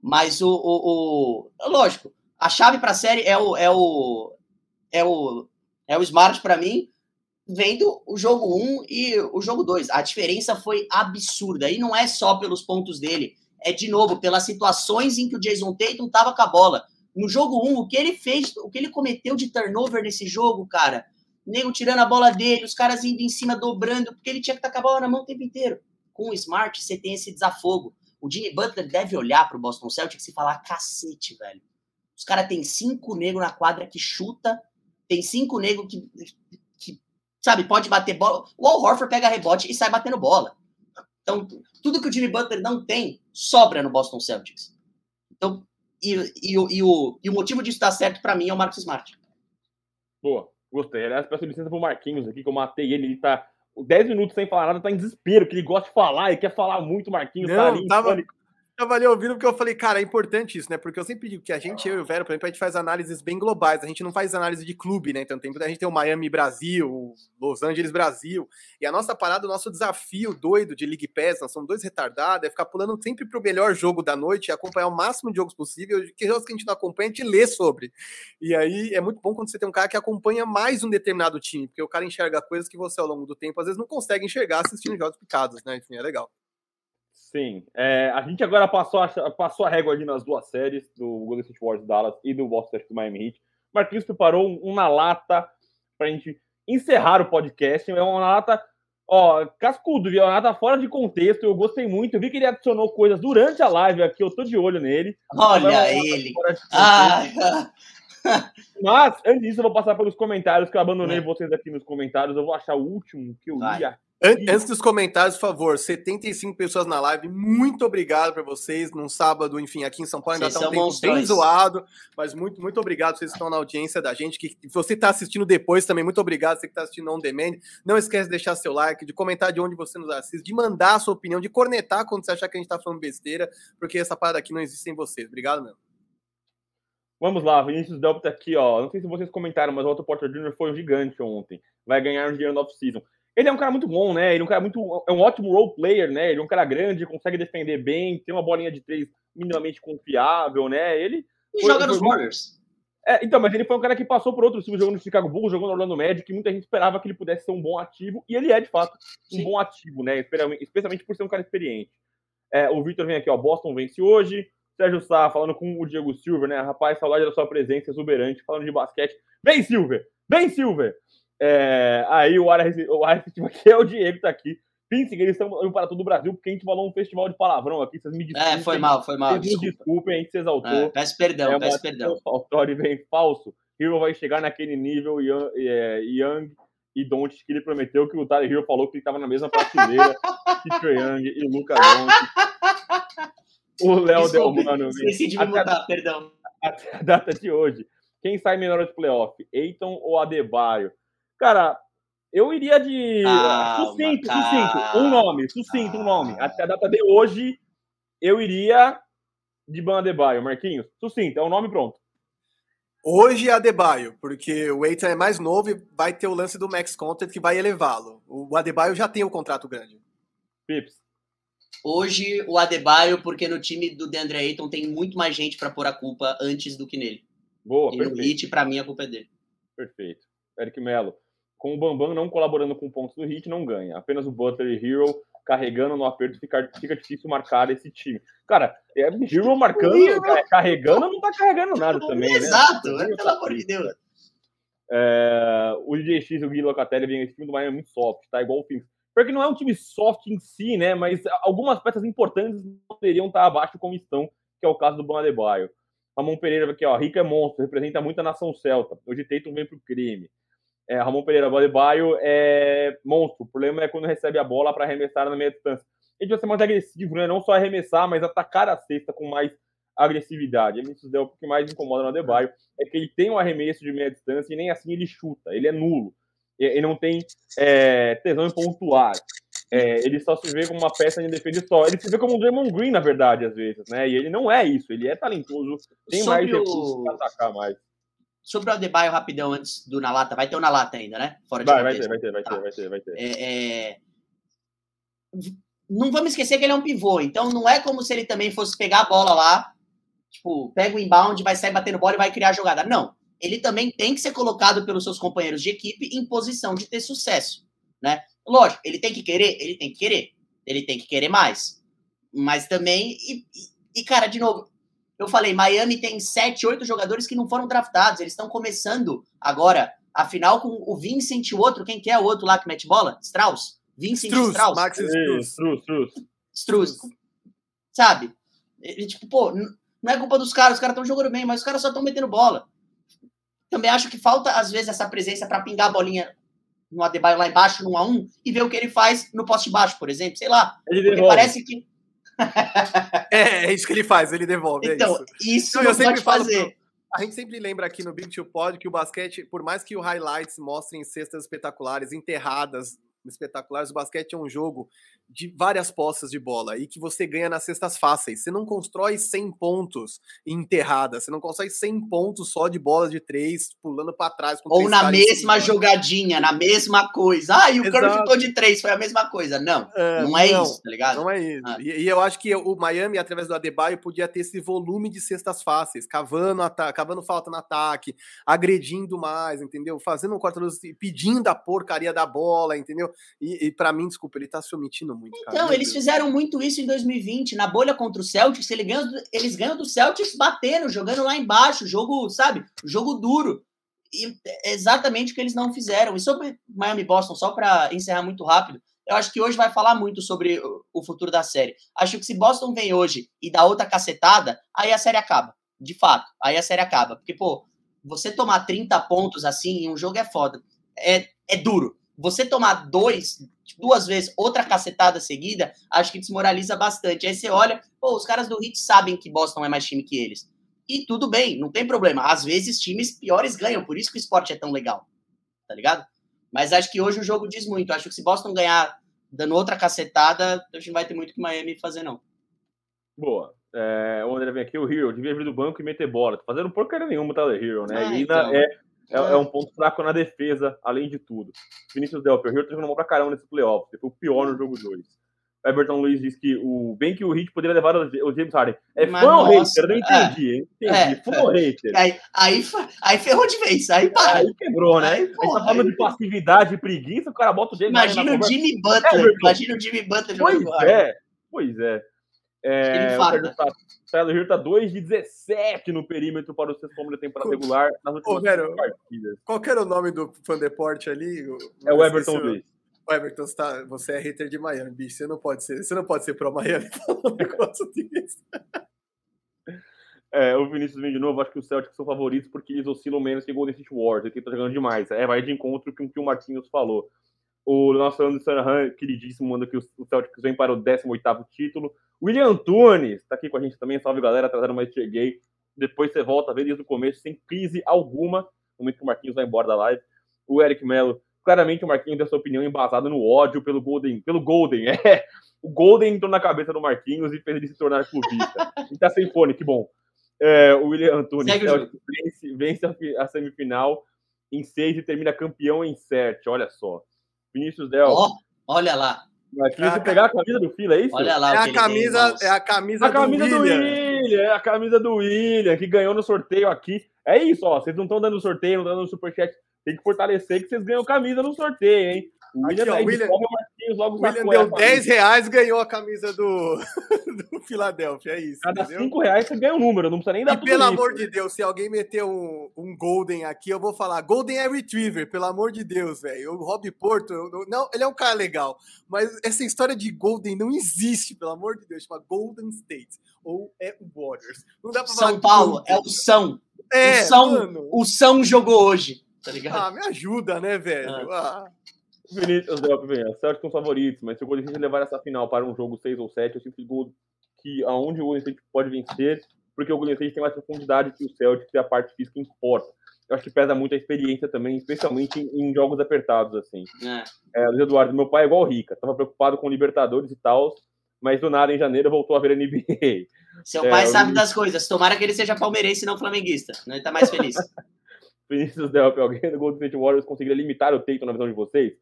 Mas o, o, o- lógico, a chave para a série é o é o é o é o Smart para mim, vendo o jogo 1 e o jogo 2. A diferença foi absurda e não é só pelos pontos dele, é de novo pelas situações em que o Jason Tatum tava com a bola. No jogo 1, o que ele fez, o que ele cometeu de turnover nesse jogo, cara, nego tirando a bola dele, os caras indo em cima dobrando, porque ele tinha que estar com a bola na mão o tempo inteiro. Com o Smart, você tem esse desafogo. O Jimmy Butler deve olhar pro Boston Celtics e falar: cacete, velho. Os caras têm cinco negros na quadra que chuta, tem cinco negros que, sabe, pode bater bola. O Al Horford pega rebote e sai batendo bola. Então, tudo que o Jimmy Butler não tem, sobra no Boston Celtics. Então, e, e, o- e, o, e o motivo disso dar certo pra mim é o Marcus Smart. Boa, gostei. Aliás, peço licença pro Marquinhos aqui, que eu matei ele. Ele tá 10 minutos sem falar nada, tá em desespero, que ele gosta de falar, ele quer falar muito, Marquinhos. tá Não, ali em tava-. Tava ali ouvindo porque eu falei, cara, é importante isso, né? Porque eu sempre digo que a gente, eu e o Vero, por exemplo, a gente faz análises bem globais, a gente não faz análise de clube, né? Então tem, a gente tem o Miami Brasil, Los Angeles Brasil, e a nossa parada, o nosso desafio doido de League Pass, nós somos dois retardados, é ficar pulando sempre pro melhor jogo da noite e acompanhar o máximo de jogos possível, que jogos que a gente não acompanha, a gente lê sobre. E aí é muito bom quando você tem um cara que acompanha mais um determinado time, porque o cara enxerga coisas que você ao longo do tempo às vezes não consegue enxergar assistindo jogos picados, né? Enfim, é legal. Sim. É, a gente agora passou a, passou a régua ali nas duas séries, do Golden State Warriors Dallas e do Boston Celtics do Miami Heat. Marquinhos preparou um, um na lata pra gente encerrar o podcast. É uma lata, ó, cascudo, viu? É uma lata fora de contexto. Eu gostei muito. Eu vi que ele adicionou coisas durante a live aqui. Eu tô de olho nele. Olha Não é uma ele. Ah, Mas, antes disso, eu vou passar pelos comentários, que eu abandonei é. vocês aqui nos comentários. Eu vou achar o último que eu Vai. li Antes dos comentários, por favor, 75 pessoas na live, muito obrigado para vocês. Num sábado, enfim, aqui em São Paulo ainda está um tempo monstros. bem zoado, mas muito, muito obrigado vocês que estão na audiência da gente. Que você está assistindo depois também, muito obrigado. Você que está assistindo on demand. Não esquece de deixar seu like, de comentar de onde você nos assiste, de mandar a sua opinião, de cornetar quando você achar que a gente está falando besteira, porque essa parada aqui não existe sem vocês. Obrigado mesmo. Vamos lá, Vinícius Delp tá aqui, ó. Não sei se vocês comentaram, mas o Otto Porter Jr. foi um gigante ontem. Vai ganhar um dinheiro no off-season. Ele é um cara muito bom, né? Ele é um cara muito. É um ótimo role player, né? Ele é um cara grande, consegue defender bem, tem uma bolinha de três minimamente confiável, né? Ele. E foi, joga nos Warriors. É, então, mas ele foi um cara que passou por outros times, jogando no Chicago Bulls, jogando no Orlando Magic, que muita gente esperava que ele pudesse ser um bom ativo, e ele é, de fato, um Sim. bom ativo, né? Especialmente por ser um cara experiente. É, o Victor vem aqui, ó, Boston vence hoje. Sérgio Sá falando com o Diego Silver, né? Rapaz, saudade da sua presença exuberante, falando de basquete. Vem, Silver! Vem, Silver! É, aí o área, o área aqui é o Diego, tá aqui. Pensem eles estão indo para todo o Brasil, porque a gente falou um festival de palavrão aqui, vocês me desculpem. É, foi mal, foi mal. Vocês me desculpem, a gente se exaltou. É, peço perdão, é, peço perdão. O vem falso. Hero vai chegar naquele nível Young, é, Young e Don't que ele prometeu que o Tyler Hero falou que ele estava na mesma prateleira que Trae Young e Luca Doncic. O Léo Delmano. Esqueci de me mudar, perdão. Até a data de hoje. Quem sai menor de playoff? Eiton ou Adebayo? Cara, eu iria de. Calma, sucinto, sucinto. Um nome, sucinto, calma. um nome. Até a data de hoje, eu iria de Ban Adebayo. Marquinhos, sucinto, é o um nome pronto. Hoje é Adebayo, porque o Eitan é mais novo e vai ter o lance do Max Content que vai elevá-lo. O Adebayo já tem o um contrato grande. Pips. Hoje o Adebayo, porque no time do DeAndre Ayton tem muito mais gente para pôr a culpa antes do que nele. Boa, e perfeito. no Hit, para mim, a culpa é dele. Perfeito. Eric Mello com o Bambam não colaborando com pontos do hit, não ganha. Apenas o Butler e Hero carregando no aperto fica, fica difícil marcar esse time. Cara, é Hero marcando, Hero. carregando, não tá carregando nada também. Né? Exato, né? pelo amor de Deus. É, o DJX e o Gui Locatelli vem esse time do Miami muito soft, tá? Igual o Phoenix. Porque não é um time soft em si, né? Mas algumas peças importantes poderiam estar abaixo como estão, que é o caso do Bam Adebayo. Ramon Pereira aqui, ó, Rico é monstro, representa muito a nação celta. Hoje Tatum vem pro crime. É, Ramon Pereira, Baio é monstro. O problema é quando recebe a bola para arremessar na meia distância. Ele vai ser mais agressivo, né? Não só arremessar, mas atacar a cesta com mais agressividade. Isso é o que mais incomoda no Adebayo, é que ele tem um arremesso de meia distância e nem assim ele chuta, ele é nulo. Ele não tem é, tesão em pontuar. É, ele só se vê como uma peça de defesa só. Ele se vê como um Draymond Green, na verdade, às vezes, né? E ele não é isso, ele é talentoso, tem Sobre mais recursos o... para atacar mais. Sobre o Adebayo, rapidão, antes do Na Lata. Vai ter o Na Lata ainda, né? Fora de vai, vai ter, vai ter, vai tá. ter, vai ter, vai ter. É, é... Não vamos esquecer que ele é um pivô, então não é como se ele também fosse pegar a bola lá, tipo, pega o inbound, vai sair batendo bola e vai criar a jogada. Não. Ele também tem que ser colocado pelos seus companheiros de equipe em posição de ter sucesso, né? Lógico, ele tem que querer, ele tem que querer, ele tem que querer mais. Mas também, e, e cara, de novo, eu falei, Miami tem sete, oito jogadores que não foram draftados. Eles estão começando agora a final com o Vincent e o outro. Quem que é o outro lá que mete bola? Strauss? Vincent Struz, Strauss. Max Struz. Struz, Struz. Struz. Sabe? E, tipo, pô, não é culpa dos caras. Os caras estão jogando bem, mas os caras só estão metendo bola. Também acho que falta, às vezes, essa presença para pingar a bolinha no Adebayo lá embaixo, no 1x1, e ver o que ele faz no poste baixo, por exemplo. Sei lá. Ele porque parece que é, é isso que ele faz, ele devolve. É então, é isso, isso não, pode fazer. a gente sempre lembra aqui no Big Two Pod que o basquete, por mais que o highlights mostrem cestas espetaculares, enterradas espetaculares, o basquete é um jogo de várias postas de bola e que você ganha nas cestas fáceis. Você não constrói 100 pontos enterrada, você não consegue 100 pontos só de bolas de três pulando para trás. Ou na mesma jogadinha, na mesma coisa. Ah, e o Curry chutou de três, foi a mesma coisa. Não, é, não é não, isso, tá ligado? Não é isso. Ah. E, e, eu acho que o Miami, através do Adebayo, podia ter esse volume de cestas fáceis, cavando, cavando falta no ataque, agredindo mais, entendeu? Fazendo um quarto-luz, pedindo a porcaria da bola, entendeu? E, e para mim, desculpa, ele tá se omitindo muito. Então, cara, eles fizeram muito isso em 2020, na bolha contra o Celtics. Eles ganham, eles ganham do Celtics batendo, jogando lá embaixo, jogo, sabe? Jogo duro. E é exatamente o que eles não fizeram. E sobre Miami Boston, só para encerrar muito rápido, eu acho que hoje vai falar muito sobre o futuro da série. Acho que se Boston vem hoje e dá outra cacetada, aí a série acaba. De fato, aí a série acaba. Porque, pô, você tomar 30 pontos assim em um jogo é foda. É, é duro. Você tomar dois, duas vezes, outra cacetada seguida, acho que desmoraliza bastante. Aí você olha, pô, os caras do Heat sabem que Boston é mais time que eles. E tudo bem, não tem problema. Às vezes times piores ganham, por isso que o esporte é tão legal. Tá ligado? Mas acho que hoje o jogo diz muito. Acho que se Boston ganhar dando outra cacetada, a gente não vai ter muito que Miami fazer, não. Boa. É, o André vem aqui, o Hero devia vir do banco e meter bola. Tá fazendo porcaria nenhuma o Tyler Hero, né? Ah, e ainda então. é, é, é, um ponto fraco na defesa, além de tudo. Vinícius Delper, o Hero tá mal pra caramba nesse playoff. Foi o pior no jogo 2. Everton Luiz diz que o bem que o Heat poderia levar o James Harden. É fã ou hater? Não entendi, é, entendi. É, fã ou hater? Aí, aí, aí ferrou de vez, aí para. Aí quebrou, né? Aí, a gente tá falando de passividade e preguiça, o cara bota o James Imagina Harden. Imagina o Jimmy Butler. É, imagina o Jimmy Butler jogando Pois é, pois é. É, o Tyler Hill tá 2 de 17 no perímetro para o sexto homem da temporada regular nas últimas Ô, partidas. Qual que era o nome do fã deporte ali? É o Everton Luiz. O Everton, você, tá, você é hater de Miami, bicho. Você não pode ser, você não pode ser pro Miami falando um negócio desse. É, o Vinícius vem de novo, acho que os Celtics são favoritos porque eles oscilam menos que o Golden State Warriors, que tá jogando demais. É, vai de encontro com o que o Marquinhos falou. O nosso Leandro Sanahan, queridíssimo, manda que o Celtics vem para o 18º título. William Antunes está aqui com a gente também. Salve, galera. Atrasado, mas cheguei. Depois você volta a ver desde o começo, sem crise alguma. No momento que o Marquinhos vai embora da live. O Eric Mello. Claramente o Marquinhos tem sua opinião embasada no ódio pelo Golden. Pelo Golden, é. O Golden entrou na cabeça do Marquinhos e fez ele se tornar clubista. e tá sem fone, que bom. É, o William Antunes Celtics vence, vence a semifinal em 6 e termina campeão em 7. Olha só. Vinícius Del. Oh, olha lá. Mas é pegar a camisa do Fila, é isso? Olha lá. É a, camisa, é a camisa, a camisa do, William. do William. É a camisa do William, que ganhou no sorteio aqui. É isso, ó. Vocês não estão dando sorteio, não estão dando superchat. Tem que fortalecer que vocês ganham camisa no sorteio, hein? O William, Aqui, ó, William, logo William deu 10 reais ganhou a camisa do, do Philadelphia, é isso. Cada 5 reais você ganha um número, não precisa nem dar E pelo isso. amor de Deus, se alguém meter um, um Golden aqui, eu vou falar, Golden é Retriever, pelo amor de Deus, velho. O Rob Porto, eu, não, ele é um cara legal, mas essa história de Golden não existe, pelo amor de Deus, chama Golden State, ou é o Warriors. Não dá pra São Paulo, é o São. É, o São, mano. o São jogou hoje, tá ligado? Ah, me ajuda, né, velho? Ah. ah. Vinícius Delp vem, Celtics são favoritos, mas se o Golden State levar essa final para um jogo 6 ou 7, eu sinto que aonde o Golden State pode vencer, porque o Golden State tem mais profundidade que o Celtics e a parte física importa. Eu acho que pesa muito a experiência também, especialmente em, em jogos apertados, assim. É. É, Luiz Eduardo, meu pai é igual o Rica, tava preocupado com Libertadores e tal, mas do nada, em janeiro, voltou a ver a NBA. Seu é, pai sabe das coisas. Tomara que ele seja palmeirense e não flamenguista. Né? Ele tá mais feliz. Vinícius Delp, alguém do Golden State Warriors conseguiria limitar o Tatum na visão de vocês?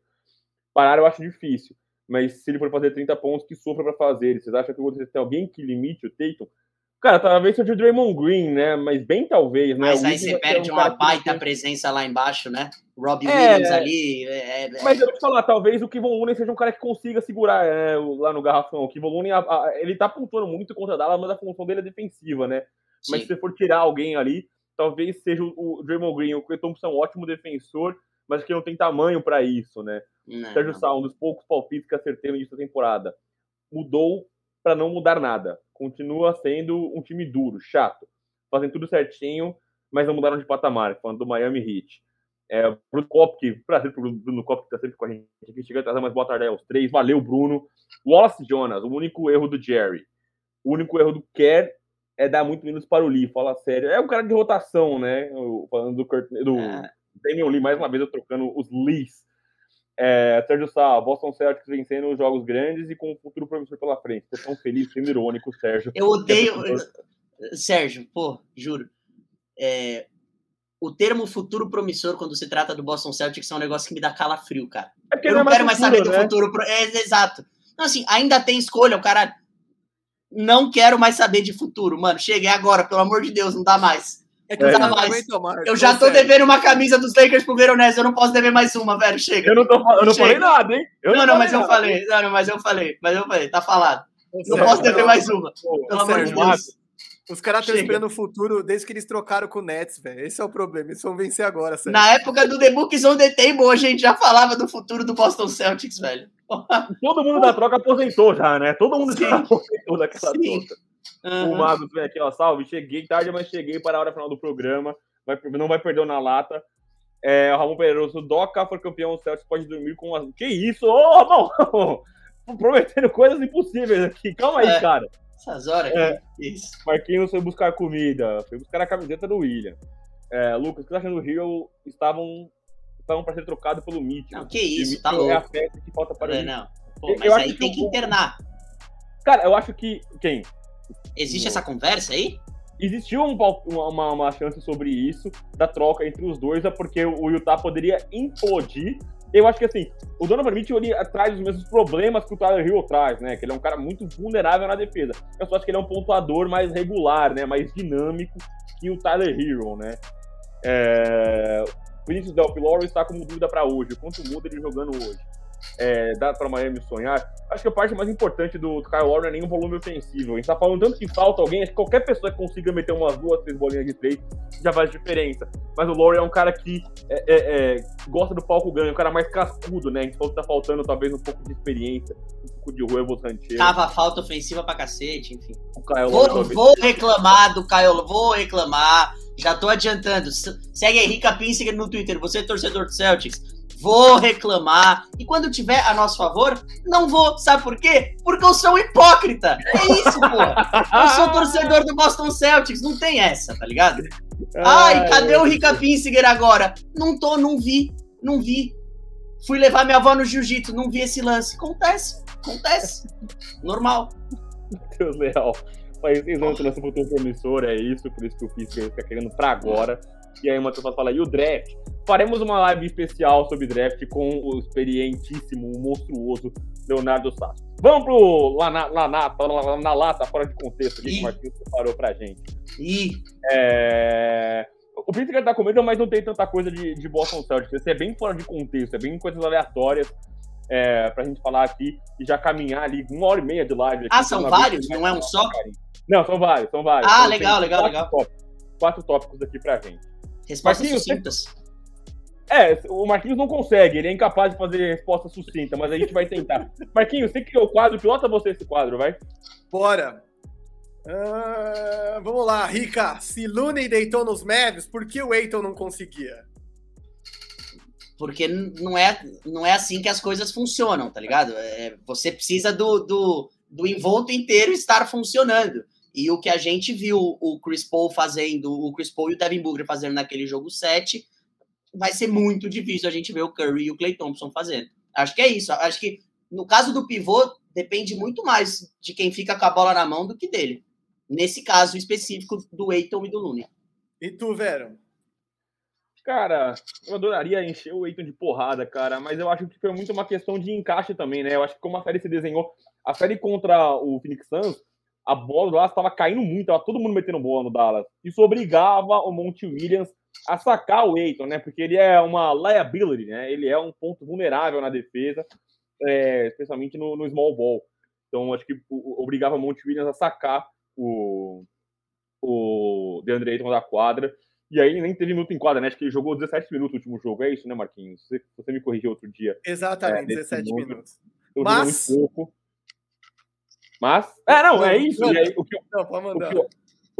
Parar eu acho difícil. Mas se ele for fazer 30 pontos, que sofra para fazer. Vocês acham que o tem alguém que limite o Tatum? Cara, talvez seja o Draymond Green, né? Mas bem talvez, né? Mas aí você perde um uma baita presença lá embaixo, né? Robbie é, Williams ali. É, é... Mas eu vou te falar, talvez o Kevon Looney seja um cara que consiga segurar é, lá no garrafão. O Kevon Looney, ele tá pontuando muito contra a Dallas, mas a função dele é defensiva, né? Sim. Mas se você for tirar alguém ali, talvez seja o, o Draymond Green. O Clay Thompson é um ótimo defensor, mas que não tem tamanho para isso, né? Não. Sérgio Sá, um dos poucos palpites que acertei no início da temporada. Mudou para não mudar nada. Continua sendo um time duro, chato, fazendo tudo certinho, mas não mudaram de patamar, falando do Miami Heat. É, Bruno Kopke, prazer pro Bruno Kopke que tá sempre com a gente aqui, chegando atrasar mais boa tarde aos três, valeu Bruno. Wallace Jonas, o único erro do Jerry. O único erro do Kerr é dar muito minutos para o Lee, fala sério. É um cara de rotação, né? Falando do, Kurt, do é. Daniel Lee, mais uma vez eu trocando os Lees. É, Sérgio Sá, Boston Celtics vencendo os jogos grandes e com o futuro promissor pela frente. Tô tão feliz, sendo irônico, Sérgio. Eu odeio. Sérgio, pô, juro. É, o termo futuro promissor, quando se trata do Boston Celtics, é um negócio que me dá calafrio, cara. É eu não, não quero mais saber né? do futuro. Pro... É, exato. Não, assim, ainda tem escolha, o cara. Não quero mais saber de futuro, mano. Cheguei agora, pelo amor de Deus, não dá mais. É que eu, é, mais. mais. eu já tô sério. devendo uma camisa dos Lakers pro Veronese, eu não posso dever mais uma, velho. Chega. Eu não, tô, eu não falei nada, hein? Eu não, não, não mas nada. eu falei. Não, não, mas eu falei. Mas eu falei, tá falado. Não posso dever mais uma. Pelo amor de Deus. Os caras estão esperando o futuro desde que eles trocaram com o Nets, velho. Esse é o problema. Eles vão vencer agora, sério. Na época do The Books on the Table, a gente já falava do futuro do Boston Celtics, velho. Todo mundo da troca aposentou já, né? Todo mundo Sim. já aposentou daquela Sim. troca. Uhum. O Magos vem aqui, ó. Salve, cheguei tarde, mas cheguei para a hora final do programa. vai, não vai perder na lata. É, o Ramon Pereiroso, Doca for campeão, o Celtics pode dormir com as. Que isso? Ô, Ramon! Prometendo coisas impossíveis aqui. Calma aí, é, cara. Essas horas é, isso. Marquinhos foi buscar comida, foi buscar a camiseta do William. É, Lucas, o que você acha do Rio? Estavam estavam para ser trocado pelo Mitchell. Não, que isso, tá louco. É a peça que falta para é, não. Pô, mas eu aí tem que, que internar. Cara, eu acho que. Quem? Existe essa conversa aí? Existiu um, uma, uma chance sobre isso, da troca entre os dois, é porque o Utah poderia implodir. Eu acho que assim, o Donovan Mitchell ele traz os mesmos problemas que o Tyler Hill traz, né? Que ele é um cara muito vulnerável na defesa. Eu só acho que ele é um pontuador mais regular, né? Mais dinâmico que o Tyler Hero, né? É... O Vinicius Del Piloro está como dúvida para hoje. Quanto muda ele jogando hoje? É, dá para Miami sonhar. Acho que a parte mais importante do, do Kyle Lowry é nem o volume ofensivo. A gente tá falando tanto que falta alguém, acho que qualquer pessoa que consiga meter umas duas, três bolinhas de três já faz diferença. Mas o Lowry é um cara que é, é, é, gosta do palco ganho, um cara mais cascudo, né? A gente falou que tá faltando talvez um pouco de experiência, um pouco de Ruevos Rancheiro. Tava falta ofensiva pra cacete, enfim. vou, vou reclamar do Kyle, vou reclamar. Já tô adiantando. Segue Henrique Pinsinger no Twitter. Você é torcedor do Celtics vou reclamar. E quando tiver a nosso favor, não vou. Sabe por quê? Porque eu sou um hipócrita. É isso, pô. Eu sou torcedor do Boston Celtics. Não tem essa, tá ligado? Ai, cadê o Rica Pinsiger agora? Não tô, não vi, não vi. Fui levar minha avó no jiu-jitsu, não vi esse lance. Acontece, acontece. Normal. Deus leal. Mas que lance muito promissor, é isso, por isso que o Pinsiger fica querendo pra agora. E aí o Matheus fala, e o draft? Faremos uma live especial sobre draft com o experientíssimo, o monstruoso Leonardo Sasso. Vamos pro lá na, lá na, lá na lata, fora de contexto, aqui, que o Marquinhos preparou pra gente. É... O Príncipe tá com medo, mas não tem tanta coisa de, de Boston Celtics. Esse é bem fora de contexto, é bem coisas aleatórias é, pra gente falar aqui e já caminhar ali uma hora e meia de live. Aqui, ah, são vários? Não é um só? Não, são vários, são vários. Ah, então, legal, legal, legal. Tópicos, quatro tópicos aqui pra gente. Respostas Marquinhos, sucintas. É, o Marquinhos não consegue, ele é incapaz de fazer resposta sucinta, mas a gente vai tentar. Marquinhos, você criou o quadro, pilota você esse quadro, vai. Bora. Uh, vamos lá, Rica. Se Looney deitou nos Mavs, por que o Eiton não conseguia? Porque não é, não é assim que as coisas funcionam, tá ligado? É, você precisa do, do, do envolto inteiro estar funcionando. E o que a gente viu o Chris Paul fazendo, o Chris Paul e o Devin Booker fazendo naquele jogo 7, vai ser muito difícil a gente ver o Curry e o Clay Thompson fazendo. Acho que é isso. Acho que no caso do pivô, depende muito mais de quem fica com a bola na mão do que dele. Nesse caso específico do Eiton e do Looney. E tu, Vero? Cara, eu adoraria encher o Eiton de porrada, cara, mas eu acho que foi muito uma questão de encaixe também, né? Eu acho que como a série se desenhou, a série contra o Phoenix Suns, a bola do Dallas estava caindo muito, tava todo mundo metendo bola no Dallas. Isso obrigava o Monte Williams a sacar o Eiton, né? Porque ele é uma liability, né? Ele é um ponto vulnerável na defesa, é, especialmente no, no, small ball. Então, acho que obrigava o Monte Williams a sacar o, o DeAndre Ayton da quadra. E aí nem teve minuto em quadra, né? Acho que ele jogou 17 minutos no último jogo. É isso, né, Marquinhos? Você, você me corrigiu outro dia. Exatamente, é, 17 minutos. Eu Mas... Muito pouco. Mas. É, não, é isso. Aí, o, que eu, não, pode mandar. O que, eu,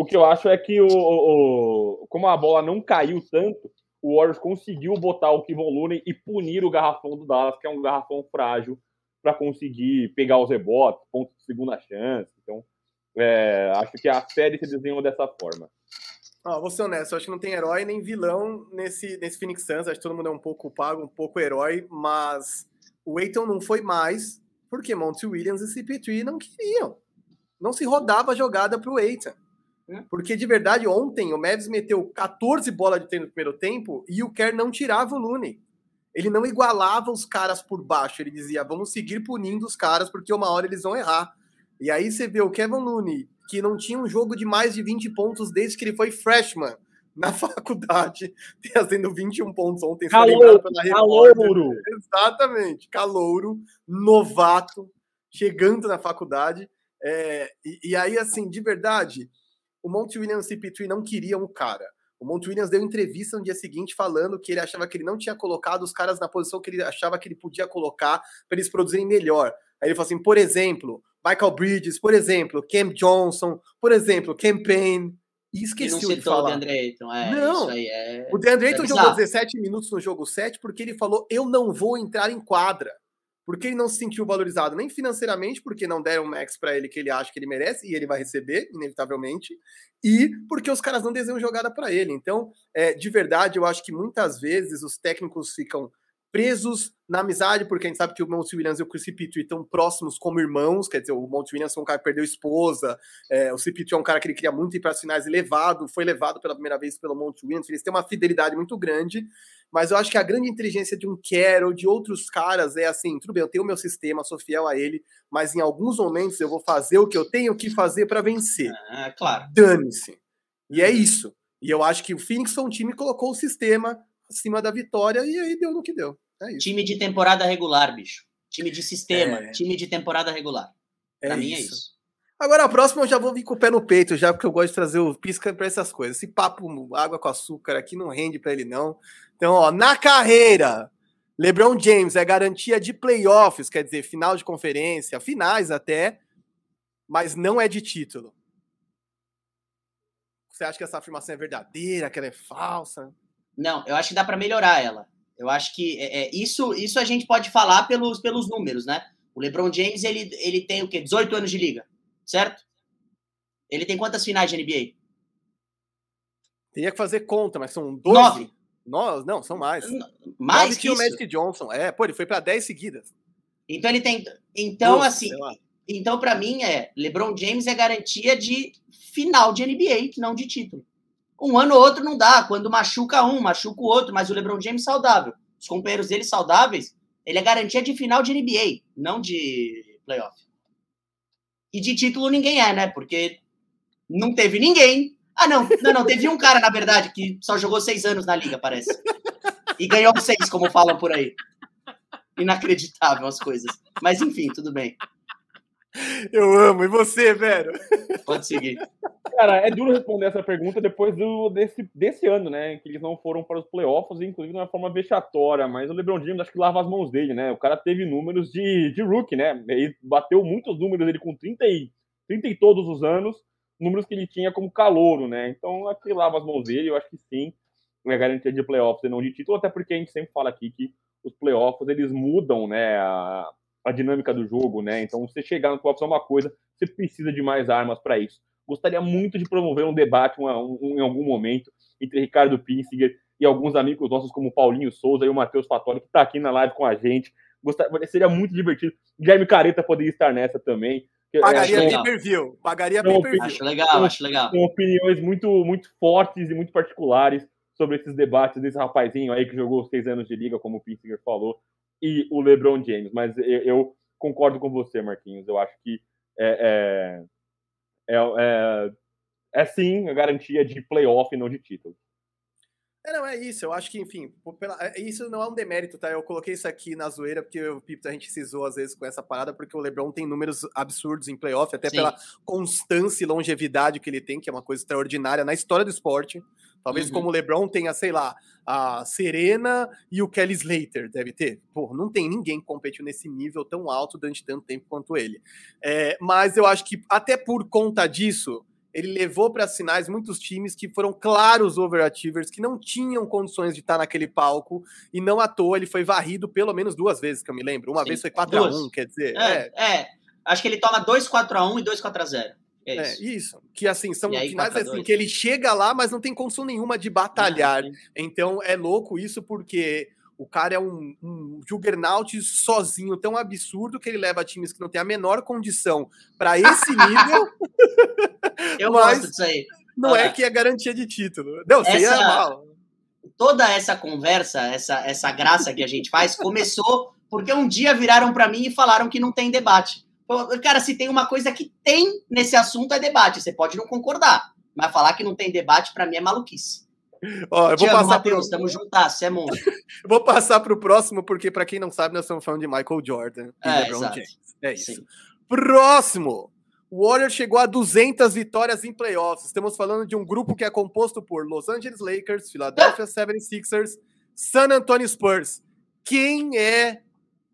o que eu acho é que o, o, como a bola não caiu tanto, o Warriors conseguiu botar o Kevon Looney e punir o garrafão do Dallas, que é um garrafão frágil, para conseguir pegar os rebotes, pontos de segunda chance. Então, é, acho que a série se desenhou dessa forma. Ah, vou ser honesto, acho que não tem herói nem vilão nesse, nesse Phoenix Suns. Acho que todo mundo é um pouco pago, um pouco herói, mas o Aiton não foi mais porque Monty Williams e CP3 não queriam. Não se rodava a jogada para o Eitan. É. Porque de verdade, ontem o Mavs meteu 14 bolas de treino no primeiro tempo e o Kerr não tirava o Looney. Ele não igualava os caras por baixo. Ele dizia: vamos seguir punindo os caras porque uma hora eles vão errar. E aí você vê o Kevin Looney, que não tinha um jogo de mais de 20 pontos desde que ele foi freshman na faculdade, fazendo 21 pontos ontem. Calouro, calouro. Exatamente, calouro, novato, chegando na faculdade. É, e, e, aí, assim, de verdade, o Monte Williams e CP3 não queriam o cara. O Monte Williams deu entrevista no dia seguinte falando que ele achava que ele não tinha colocado os caras na posição que ele achava que ele podia colocar para eles produzirem melhor. Aí ele falou assim, por exemplo, Michael Bridges, por exemplo, Cam Johnson, por exemplo, Cam Payne, E esqueci de falar. O DeAndre Ayton. É, não, é... o DeAndre Ayton é jogou 17 minutos no jogo 7 porque ele falou: eu não vou entrar em quadra. Porque ele não se sentiu valorizado nem financeiramente, porque não deram max para ele que ele acha que ele merece, e ele vai receber, inevitavelmente, e porque os caras não desenham jogada para ele. Então, é, de verdade, eu acho que muitas vezes os técnicos ficam presos na amizade, porque a gente sabe que o Monty Williams e o Chris Petrie estão próximos como irmãos, quer dizer, o Monty Williams foi um cara que perdeu esposa, é, o Petrie é um cara que ele queria muito ir para as finais e levado, foi levado pela primeira vez pelo Monty Williams, eles têm uma fidelidade muito grande, mas eu acho que a grande inteligência de um Carroll, de outros caras, é assim, tudo bem, eu tenho o meu sistema, sou fiel a ele, mas em alguns momentos eu vou fazer o que eu tenho que fazer para vencer. Ah, claro. Dane-se. E é isso. E eu acho que o Phoenix foi um time que colocou o sistema acima da vitória e aí deu no que deu. É time de temporada regular, bicho. Time de sistema, é... time de temporada regular. Pra é mim é isso. é isso. Agora a próxima eu já vou vir com o pé no peito, já, porque eu gosto de trazer o pisca para essas coisas. Esse papo água com açúcar aqui não rende para ele, não. Então, ó, na carreira, LeBron James é garantia de playoffs, quer dizer, final de conferência, finais até, mas não é de título. Você acha que essa afirmação é verdadeira, que ela é falsa? Não, eu acho que dá para melhorar ela. Eu acho que é, é, isso, isso a gente pode falar pelos, pelos números, né? O LeBron James, ele, ele tem o quê? 18 anos de liga, certo? Ele tem quantas finais de NBA? Teria que fazer conta, mas são 12. Nove. No, não, são mais. Mais Nove que o Magic Johnson. É, pô, ele foi para 10 seguidas. Então ele tem. Então, Nossa, assim. Então, para mim, é LeBron James é garantia de final de NBA, não de título. Um ano ou outro não dá. Quando machuca um, machuca o outro, mas o LeBron James saudável. Os companheiros dele saudáveis, ele é garantia de final de NBA, não de playoff. E de título ninguém é, né? Porque não teve ninguém. Ah, não, não, não. Teve um cara, na verdade, que só jogou seis anos na liga, parece. E ganhou seis, como falam por aí. Inacreditável as coisas. Mas enfim, tudo bem. Eu amo. E você, velho? Pode seguir. Cara, é duro responder essa pergunta depois do, desse, desse ano, né? Que eles não foram para os playoffs, inclusive de uma forma vexatória. Mas o LeBron James acho que lava as mãos dele, né? O cara teve números de, de rookie, né? Ele bateu muitos números ele com 30 e, 30 e todos os anos, números que ele tinha como calouro, né? Então acho que lava as mãos dele, eu acho que sim. Não é garantia de playoffs e não de título, até porque a gente sempre fala aqui que os playoffs eles mudam, né? A, a dinâmica do jogo, né? Então, você chegar no playoffs é uma coisa, você precisa de mais armas para isso. Gostaria muito de promover um debate um, um, em algum momento entre Ricardo Pinsiger e alguns amigos nossos como o Paulinho Souza e o Matheus Fatori, que está aqui na live com a gente. Gostaria, seria muito divertido. Guilherme Careta poderia estar nessa também. Pagaria é, pay per view. Pagaria pay per view. Acho legal, acho legal. Com opiniões muito, muito fortes e muito particulares sobre esses debates desse rapazinho aí que jogou seis anos de liga, como o Pinsiger falou, e o LeBron James. Mas eu, eu concordo com você, Marquinhos. Eu acho que é, é, é, é, é sim a garantia de playoff e não de título. É, não, é isso. Eu acho que, enfim, pela, é, isso não é um demérito, tá? Eu coloquei isso aqui na zoeira, porque o Pipo a gente se zoou às vezes com essa parada, porque o LeBron tem números absurdos em playoff, até Sim. pela constância e longevidade que ele tem, que é uma coisa extraordinária na história do esporte. Talvez uhum. como o LeBron tenha, sei lá, a Serena e o Kelly Slater, deve ter. Pô, não tem ninguém que competiu nesse nível tão alto durante tanto tempo quanto ele. É, mas eu acho que até por conta disso, ele levou para as finais muitos times que foram claros overachievers, que não tinham condições de estar naquele palco, e não à toa ele foi varrido pelo menos duas vezes, que eu me lembro. Uma Sim, vez foi 4x1, quer dizer. É, é, é. acho que ele toma 2 4x1 e 2 4x0. É, é isso. é isso. Que assim, são aí, finais assim, que ele chega lá, mas não tem condição nenhuma de batalhar. então é louco isso, porque o cara é um, um juggernaut sozinho, tão absurdo que ele leva times que não tem a menor condição para esse nível. Eu gosto disso aí. Não é que é garantia de título. Não, essa, seria mal. Toda essa conversa, essa, essa graça que a gente faz, começou porque um dia viraram para mim e falaram que não tem debate. Cara, se tem uma coisa que tem nesse assunto é debate. Você pode não concordar, mas falar que não tem debate para mim é maluquice. Ó, eu vou Te passar Matheus, pro... tamo juntas, é monstro. vou passar pro próximo, porque para quem não sabe, nós estamos falando de Michael Jordan e é, LeBron James. É isso. Sim. Próximo. O Warriors chegou a 200 vitórias em playoffs. Estamos falando de um grupo que é composto por Los Angeles Lakers, Philadelphia 76ers, San Antonio Spurs. Quem é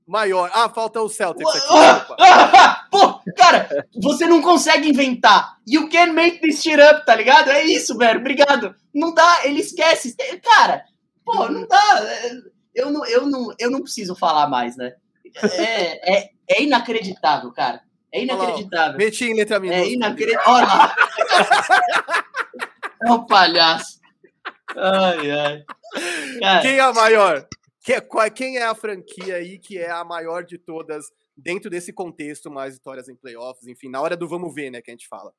maior. Ah, falta o Celtics aqui. Pô, cara, você não consegue inventar. You can make this shit up, tá ligado? É isso, velho. Obrigado. Não dá, ele esquece. Cara, pô, não dá. Eu não, eu não, eu não preciso falar mais, né? É, é, é inacreditável, cara. É inacreditável. Meti em letra minúscula. É inacreditável. Olha lá. É um palhaço. Ai, ai. Cara, quem é a maior? Quem é a franquia aí que é a maior de todas dentro desse contexto, mais vitórias em playoffs, enfim, na hora do vamos ver, né, que a gente fala.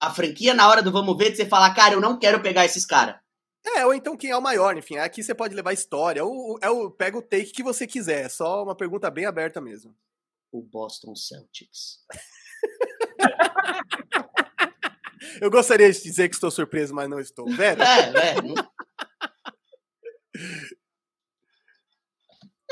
A franquia, na hora do vamos ver, você fala, cara, eu não quero pegar esses caras. É, ou então quem é o maior, enfim, aqui você pode levar história, ou, é o, pega o take que você quiser, é só uma pergunta bem aberta mesmo. O Boston Celtics. eu gostaria de dizer que estou surpreso, mas não estou, velho. É, é.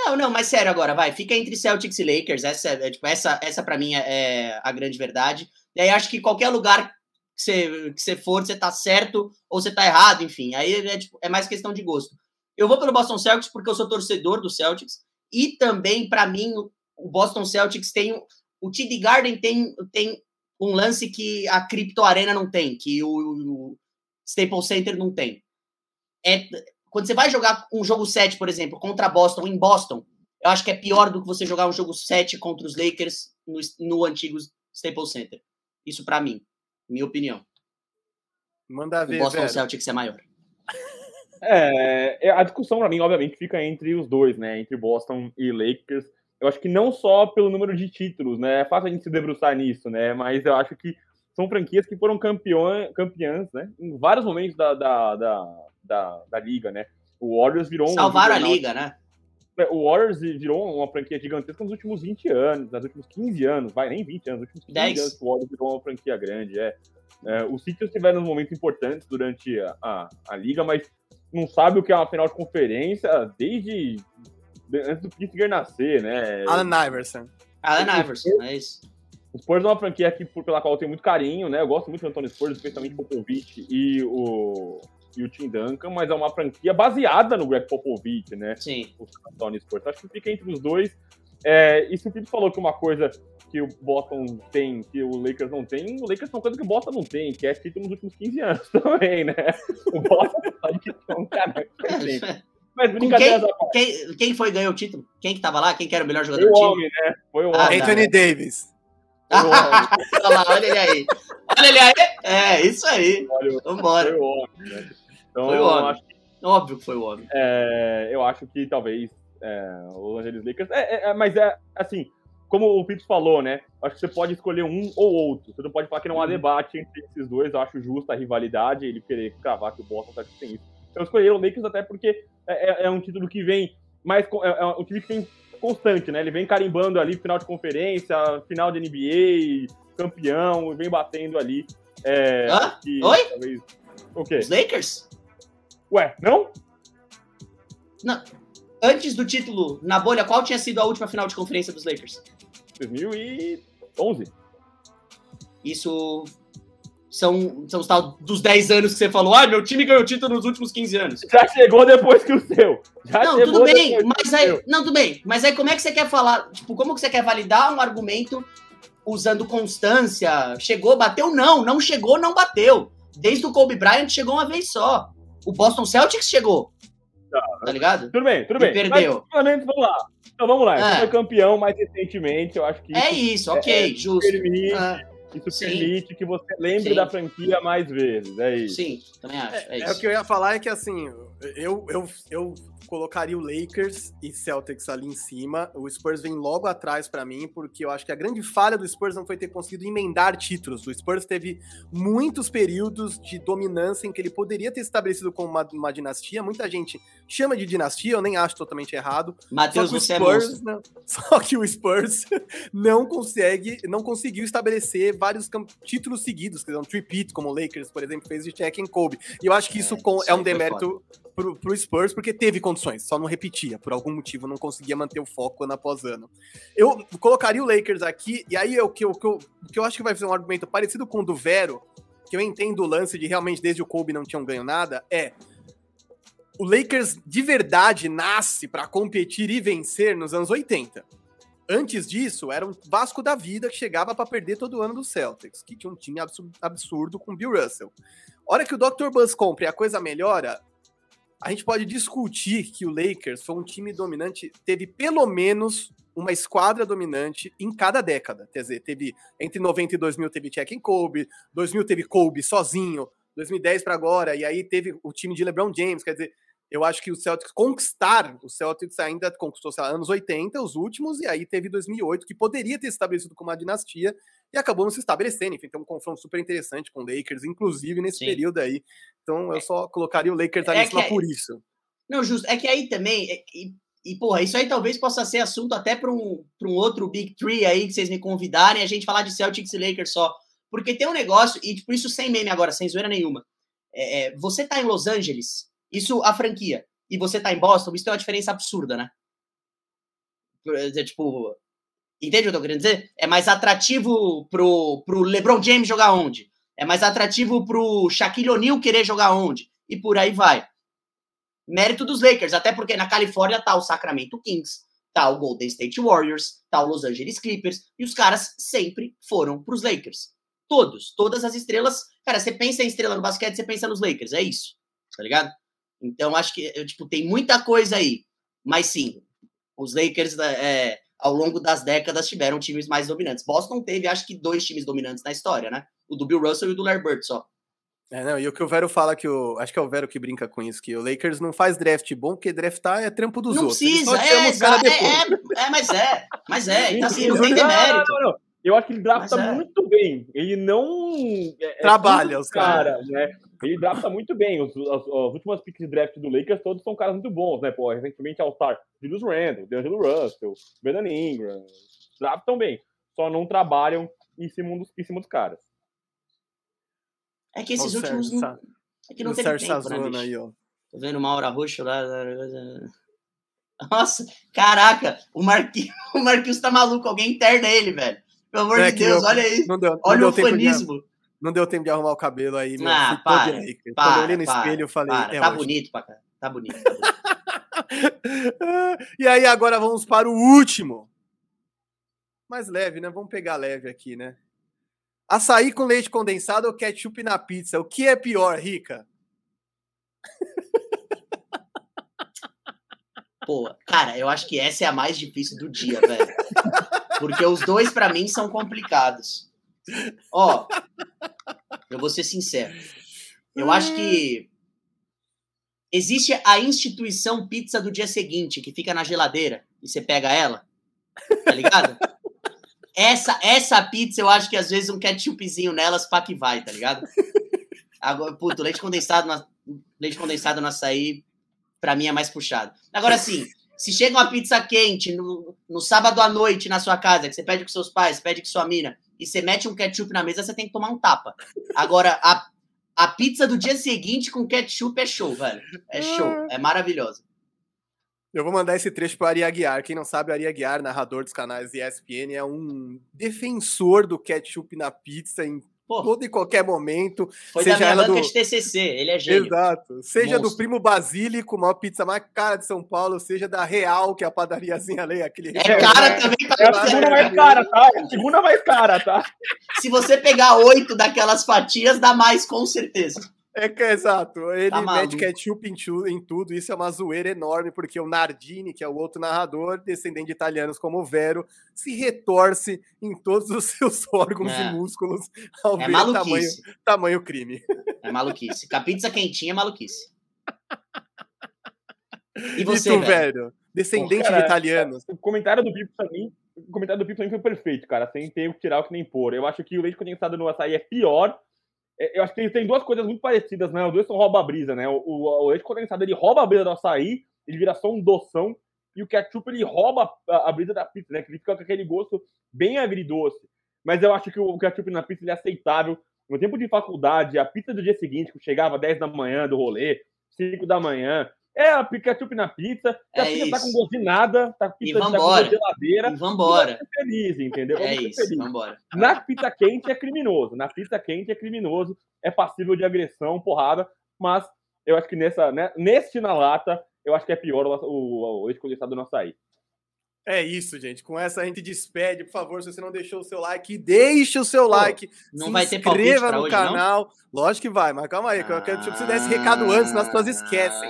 Não, não, mas sério agora, vai. Fica entre Celtics e Lakers. Essa, é, tipo, essa, essa para mim é, é, a grande verdade. E aí acho que qualquer lugar que você, que você for, você tá certo ou você tá errado, enfim. Aí é, tipo, é mais questão de gosto. Eu vou pelo Boston Celtics porque eu sou torcedor do Celtics. E também, para mim, o Boston Celtics tem. O TD Garden tem, tem um lance que a Crypto Arena não tem, que o, o Staples Center não tem. É, quando você vai jogar um jogo 7, por exemplo, contra Boston em Boston, eu acho que é pior do que você jogar um jogo 7 contra os Lakers no, no antigo Staples Center. Isso para mim, minha opinião. Manda ver, o Boston velho. Celtics é maior. É, é a discussão para mim, obviamente, fica entre os dois, né? Entre Boston e Lakers. Eu acho que não só pelo número de títulos, né? É fácil a gente se debruçar nisso, né? Mas eu acho que são franquias que foram campeões, campeãs, né? Em vários momentos da, da, da, da, da liga, né? O Warriors virou um. Salvaram a liga, né? É, o Warriors virou uma franquia gigantesca nos últimos 20 anos, nos últimos 15 anos, vai, nem 20 anos, nos últimos 15 10. anos o Warriors virou uma franquia grande, é. é os Sixers tiveram momentos importantes durante a, a, a, liga, mas não sabe o que é uma final de conferência desde antes do Pittsburgh nascer, né? Alan Iverson. Alan Iverson, é isso. O Spurs é uma franquia aqui pela qual eu tenho muito carinho, né? Eu gosto muito do Antônio Spurs, especialmente Popovich e o, e o Tim Duncan, mas é uma franquia baseada no Greg Popovich, né? Sim. O San Antonio Spurs. Acho que fica entre os dois. É, e se o Pipo falou que uma coisa que o Boston tem, que o Lakers não tem, o Lakers tem uma coisa que o Boston não tem, que é título nos últimos 15 anos também, né? O Boston sabe que tem um cara Mas brincadeira quem, quem, quem, foi ganhou o título? Quem que tava lá? Quem que era o melhor jogador foi do time? O homem, né? Foi o ah, homem. Anthony Davis. Olha lá, olha ele aí. Olha ele aí. É, isso aí. Vambora. Foi o homem, né? Então, foi o homem. Acho que, Óbvio que foi o homem. É, eu acho que talvez é, o Angeles Lakers. É, é, é, mas é assim, como o Pito falou, né? Acho que você pode escolher um ou outro. Você não pode falar que não há uhum. debate entre esses dois. Eu acho justa a rivalidade, ele querer cravar que o Boston tá tem isso. Eu escolhi o Lakers até porque é, é, um título que vem mais. É, um time que tem constante, né? Ele vem carimbando ali final de conferência, final de NBA, campeão, vem batendo ali. É, ah? Oi? Talvez... O quê? Os Lakers? Ué, não? Não. Antes do título na bolha, qual tinha sido a última final de conferência dos Lakers? 2011. Isso são, são os tal dos 10 anos que você falou, ah, meu time ganhou título nos últimos 15 anos. Já chegou depois que o seu. Já não, tudo bem, mas aí. Não, tudo bem. Mas aí como é que você quer falar? Tipo, como que você quer validar um argumento usando constância? Chegou, bateu? Não, não chegou, não bateu. Desde o Kobe Bryant chegou uma vez só. O Boston Celtics chegou. Tá, tá ligado? Tudo bem, tudo bem. perdeu. Mas, vamos lá. Então vamos lá. É. Foi campeão mais recentemente, eu acho que. É isso, ok, é, justo. Permite, ah. Isso Sim. permite que você lembre Sim. da franquia mais vezes, é isso. Sim, também acho. É, é, é, o que eu ia falar é que assim, eu, eu, eu colocaria o Lakers e Celtics ali em cima. O Spurs vem logo atrás para mim, porque eu acho que a grande falha do Spurs não foi ter conseguido emendar títulos. O Spurs teve muitos períodos de dominância em que ele poderia ter estabelecido como uma, uma dinastia. Muita gente chama de dinastia, eu nem acho totalmente errado. Matheus, você é Spurs, é não, Só que o Spurs não consegue, não conseguiu estabelecer vários títulos seguidos, que é um tripit, como o Lakers, por exemplo, fez de Check and Kobe. E eu acho que isso é, é um demérito pro, pro Spurs, porque teve condições, só não repetia. Por algum motivo não conseguia manter o foco ano após ano. Eu colocaria o Lakers aqui, e aí o que, eu, que, eu, que eu acho que vai ser um argumento parecido com o do Vero, que eu entendo o lance de realmente desde o Kobe não tinham ganho nada, é o Lakers de verdade nasce para competir e vencer nos anos 80. Antes disso, era um Vasco da vida que chegava para perder todo ano do Celtics, que tinha um time absurdo com Bill Russell. Hora que o Dr. Buzz compra e a coisa melhora, a gente pode discutir que o Lakers foi um time dominante, teve pelo menos uma esquadra dominante em cada década. Quer dizer, teve entre 90 e 2000 teve Check and Kobe, 2000 teve Kobe sozinho, 2010 para agora, e aí teve o time de LeBron James. Quer dizer, eu acho que o Celtics conquistar, o Celtics ainda conquistou, sei lá, anos 80, os últimos, e aí teve 2008, que poderia ter se estabelecido como uma dinastia, e acabou não se estabelecendo. Enfim, tem um confronto super interessante com o Lakers, inclusive nesse Sim. período aí. Então eu é. só colocaria o Lakers ali é cima por isso. Não, justo. É que aí também. É, e, e, porra, isso aí talvez possa ser assunto até para um, um outro Big Three aí que vocês me convidarem, a gente falar de Celtics e Lakers só. Porque tem um negócio, e por tipo, isso sem meme agora, sem zoeira nenhuma. É, é, você tá em Los Angeles, isso a franquia, e você tá em Boston, isso tem uma diferença absurda, né? É, tipo, entende o que eu tô querendo dizer? É mais atrativo pro, pro LeBron James jogar onde? É mais atrativo pro Shaquille O'Neal querer jogar onde? E por aí vai. Mérito dos Lakers, até porque na Califórnia tá o Sacramento Kings, tá o Golden State Warriors, tá o Los Angeles Clippers, e os caras sempre foram pros Lakers. Todos, todas as estrelas. Cara, você pensa em estrela no basquete, você pensa nos Lakers, é isso, tá ligado? Então acho que, tipo, tem muita coisa aí. Mas sim, os Lakers, é, ao longo das décadas, tiveram times mais dominantes. Boston teve, acho que, dois times dominantes na história, né? O do Bill Russell e o do Larry Bird só. É, não, e o que o Vero fala que o. Acho que é o Vero que brinca com isso, que o Lakers não faz draft bom, porque draftar é trampo dos não outros. Precisa, é, é, é, é, mas é, mas é, então assim, não tem demérito. Não, não, não. Eu acho que ele drafta é. muito bem. Ele não. É, é Trabalha os caras. Cara, né? Ele drafta muito bem. Os, as, as, últimas picks de draft do Lakers todos são caras muito bons, né? Pô, recentemente All-Star, Julius Randle, D'Angelo Russell, Brandon Ingram. Draftam bem. Só não trabalham em cima dos, em cima dos caras. É que esses últimos. Não, é que não teve tempo, né, aí, ó. Tô vendo uma hora roxa lá. Nossa, caraca, o Marquinhos, o Marquinhos tá maluco, alguém interna ele, velho. Pelo amor é de Deus, olha aí. Não deu, olha não o fanismo. De, não deu tempo de arrumar o cabelo aí, meu. Ah, para, para, Quando eu olhei no para, espelho, eu falei. Para, é tá, bonito, pra cá. tá bonito, tá bonito. e aí, agora vamos para o último. Mais leve, né? Vamos pegar leve aqui, né? Açaí com leite condensado ou ketchup na pizza? O que é pior, Rica? Pô, cara, eu acho que essa é a mais difícil do dia, velho. Porque os dois, para mim, são complicados. Ó, eu vou ser sincero. Eu acho que existe a instituição pizza do dia seguinte, que fica na geladeira e você pega ela, tá ligado? Essa, essa pizza, eu acho que às vezes um ketchupzinho nelas pá que vai, tá ligado? Agora, puto, leite condensado, na, leite condensado no açaí, pra mim é mais puxado. Agora, assim, se chega uma pizza quente no, no sábado à noite na sua casa, que você pede com seus pais, pede com sua mina, e você mete um ketchup na mesa, você tem que tomar um tapa. Agora, a, a pizza do dia seguinte com ketchup é show, velho. É show, é maravilhosa. Eu vou mandar esse trecho para Ari Aguiar. Quem não sabe, Ari Aguiar, narrador dos canais ESPN, é um defensor do ketchup na pizza em Pô, todo e qualquer momento. Foi seja da minha banca do... de TCC, ele é gênio. Exato. Seja Monstro. do Primo Basílico, maior pizza mais cara de São Paulo, seja da Real, que é a padariazinha ali, aquele... É cara também. É a segunda mais cara, tá? É a segunda mais cara, tá? Se você pegar oito daquelas fatias, dá mais, com certeza. É que exato. Ele tá mete ketchup em, em, tudo. Isso é uma zoeira enorme, porque o Nardini, que é o outro narrador, descendente de italianos como o Vero, se retorce em todos os seus órgãos é. e músculos ao é ver tamanho, tamanho crime. É maluquice. Com a pizza quentinha é maluquice. E você, e tu, velho? Descendente Pô, cara, de italianos. O comentário do Pipo pra mim. O comentário do Pipo pra mim foi perfeito, cara. Sem ter o que tirar o que nem pôr. Eu acho que o leite condensado no açaí é pior eu acho que tem duas coisas muito parecidas, né? Os dois são rouba-brisa, né? O, o, leite condensado ele rouba a brisa do açaí, ele vira só um doção, e o ketchup ele rouba a, a brisa da pizza, né? Que ele fica com aquele gosto bem agridoce. Mas eu acho que o ketchup na pizza é aceitável. No tempo de faculdade, a pizza do dia seguinte, que chegava 10 da manhã do rolê, 5 da manhã, é a ketchup na pizza, é a pizza isso. tá com gosto de nada, tá com pizza e. Tá com geladeira. E vambora. E feliz, entendeu? É isso, feliz. vambora. Na pizza quente é criminoso, na pizza quente é criminoso, é passível de agressão, porrada, mas eu acho que nessa, né, neste na lata, eu acho que é pior o, o, o ex-condensado não sair. É isso, gente. Com essa a gente despede. Por favor, se você não deixou o seu like, deixe o seu Pô, like. Não vai ter inscreva no hoje, canal. Não? Lógico que vai, mas calma aí. Ah, eu quero que você desse recado antes, senão as pessoas esquecem.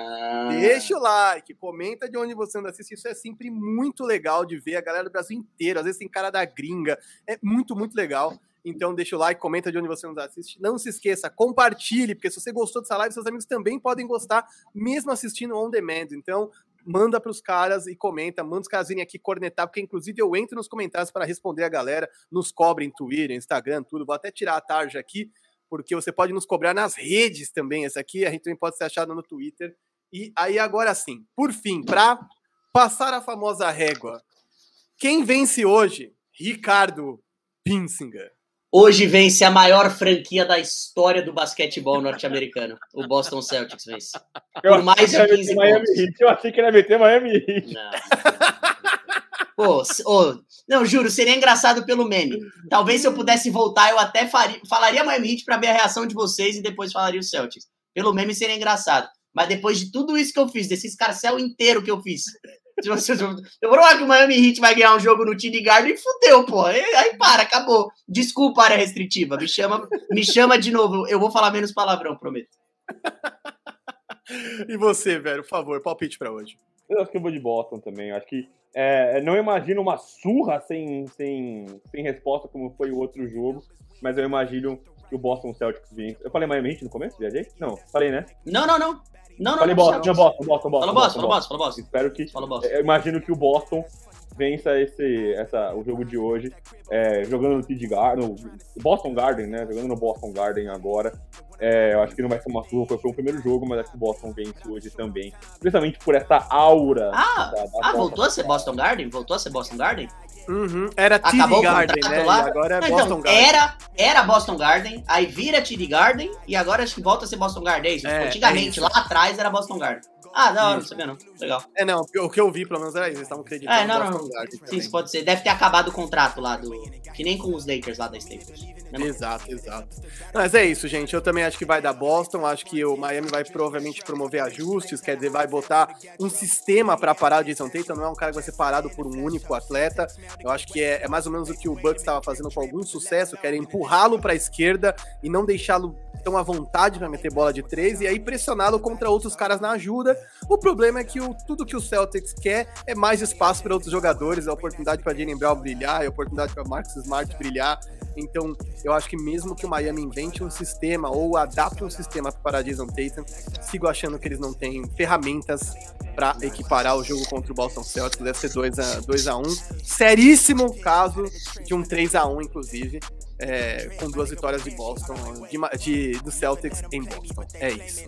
Deixa o like, comenta de onde você anda assiste. Isso é sempre muito legal de ver a galera do Brasil inteiro. Às vezes tem cara da gringa. É muito, muito legal. Então deixa o like, comenta de onde você nos assiste. Não se esqueça, compartilhe, porque se você gostou dessa live, seus amigos também podem gostar, mesmo assistindo on demand. Então, manda para os caras e comenta, manda os caras virem aqui cornetar, porque inclusive eu entro nos comentários para responder a galera, nos cobrem Twitter, Instagram, tudo. Vou até tirar a tarja aqui, porque você pode nos cobrar nas redes também. Essa aqui a gente também pode ser achado no Twitter. E aí agora sim, por fim, para passar a famosa régua, quem vence hoje? Ricardo Pinsinger. Hoje vence a maior franquia da história do basquetebol norte-americano. O Boston Celtics vence. Por mais de 15 pontos. Eu achei que ele ia meter Miami Heat. Não. Pô, oh, não, juro, seria engraçado pelo meme. Talvez se eu pudesse voltar, eu até faria, falaria Miami Heat pra ver a reação de vocês e depois falaria o Celtics. Pelo meme seria engraçado. Mas depois de tudo isso que eu fiz, desse escarcel inteiro que eu fiz, eu vou falar que o Miami Heat vai ganhar um jogo no TD Garden e fudeu, pô. Aí, para, acabou. Desculpa, área restritiva. Me chama, me chama de novo. Eu vou falar menos palavrão, prometo. e você, velho, por favor, palpite para hoje. Eu acho que eu vou de Boston também. Eu acho que é, não imagino uma surra sem, sem, sem resposta como foi o outro jogo, mas eu imagino que o Boston Celtics vence. Eu falei Miami Heat no começo, viajei? Não, falei, né? Não, não, não. Não, não, Falei não, Boston, não, Boston, Boston, Boston. Fala Boston, fala Boston, fala Boston. Espero que. Fala Boston. Eu imagino que o Boston vença esse, essa, o jogo de hoje, é, jogando no TD Garden, no Boston Garden, né? Jogando no Boston Garden agora. É, eu acho que não vai ser uma surra, foi o primeiro jogo, mas acho que o Boston vence hoje também. Principalmente por essa aura. Ah, da, da ah voltou a ser Boston Garden? Voltou a ser Boston Garden? Uhum. Era TD Garden, né? Lá. agora é Boston então, Garden. Era, era Boston Garden, aí vira TD Garden e agora acho que volta a ser Boston Garden. É isso. É, Antigamente, é lá atrás era Boston Garden. Ah, da hora, não sabia não. Legal. É, não, o que eu vi, pelo menos, era isso. Eles estavam acreditando. É, não, não. Sim, isso pode ser. Deve ter acabado o contrato lá do. Que nem com os Lakers lá da Staples. Né, exato, exato. Mas é isso, gente. Eu também acho que vai dar Boston. Acho que o Miami vai provavelmente promover ajustes, quer dizer, vai botar um sistema para parar o Jason Tatum. Não é um cara que vai ser parado por um único atleta. Eu acho que é, é mais ou menos o que o Bucks estava fazendo com algum sucesso, que era empurrá-lo para a esquerda e não deixá-lo tão à vontade para meter bola de três e aí pressioná-lo contra outros caras na ajuda. O problema é que o, tudo que o Celtics quer é mais espaço para outros jogadores, é oportunidade para Jalen Brown brilhar, é oportunidade para Marcus Smart brilhar. Então, eu acho que mesmo que o Miami invente um sistema ou adapte um sistema para Jason Tatum, sigo achando que eles não têm ferramentas para equiparar o jogo contra o Boston Celtics. Deve ser 2 a 2 a 1 Seríssimo caso de um 3 a 1 inclusive é, com duas vitórias de Boston, de, de, do Celtics em Boston. É isso.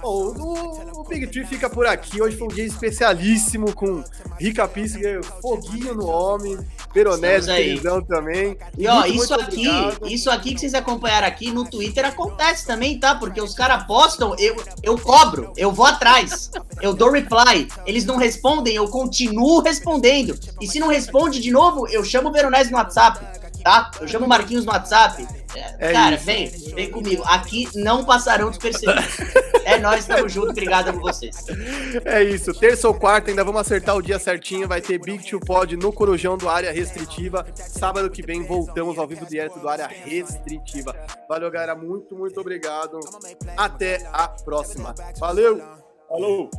Bom, o, o, Big Tree fica por aqui. Hoje foi um dia especialíssimo com Rica Pissinger, foguinho no homem, Veronese televisão também. E ó, muito, isso muito aqui, obrigado. isso aqui que vocês acompanharam aqui no Twitter acontece também, tá? Porque os caras postam, eu, eu cobro, eu vou atrás, eu dou reply. Eles não respondem, eu continuo respondendo. E se não responde de novo, eu chamo o Veronese no WhatsApp tá? Eu chamo o Marquinhos no WhatsApp. É, cara, isso. vem, vem comigo. Aqui não passarão despercebidos. é nós, estamos juntos. Obrigado por vocês. É isso. Terça ou quarta, ainda vamos acertar o dia certinho. Vai ter Big Two Pod no Corujão do Área Restritiva. Sábado que vem voltamos ao vivo direto do Área Restritiva. Valeu, galera. Muito, muito obrigado. Até a próxima. Valeu! Falou!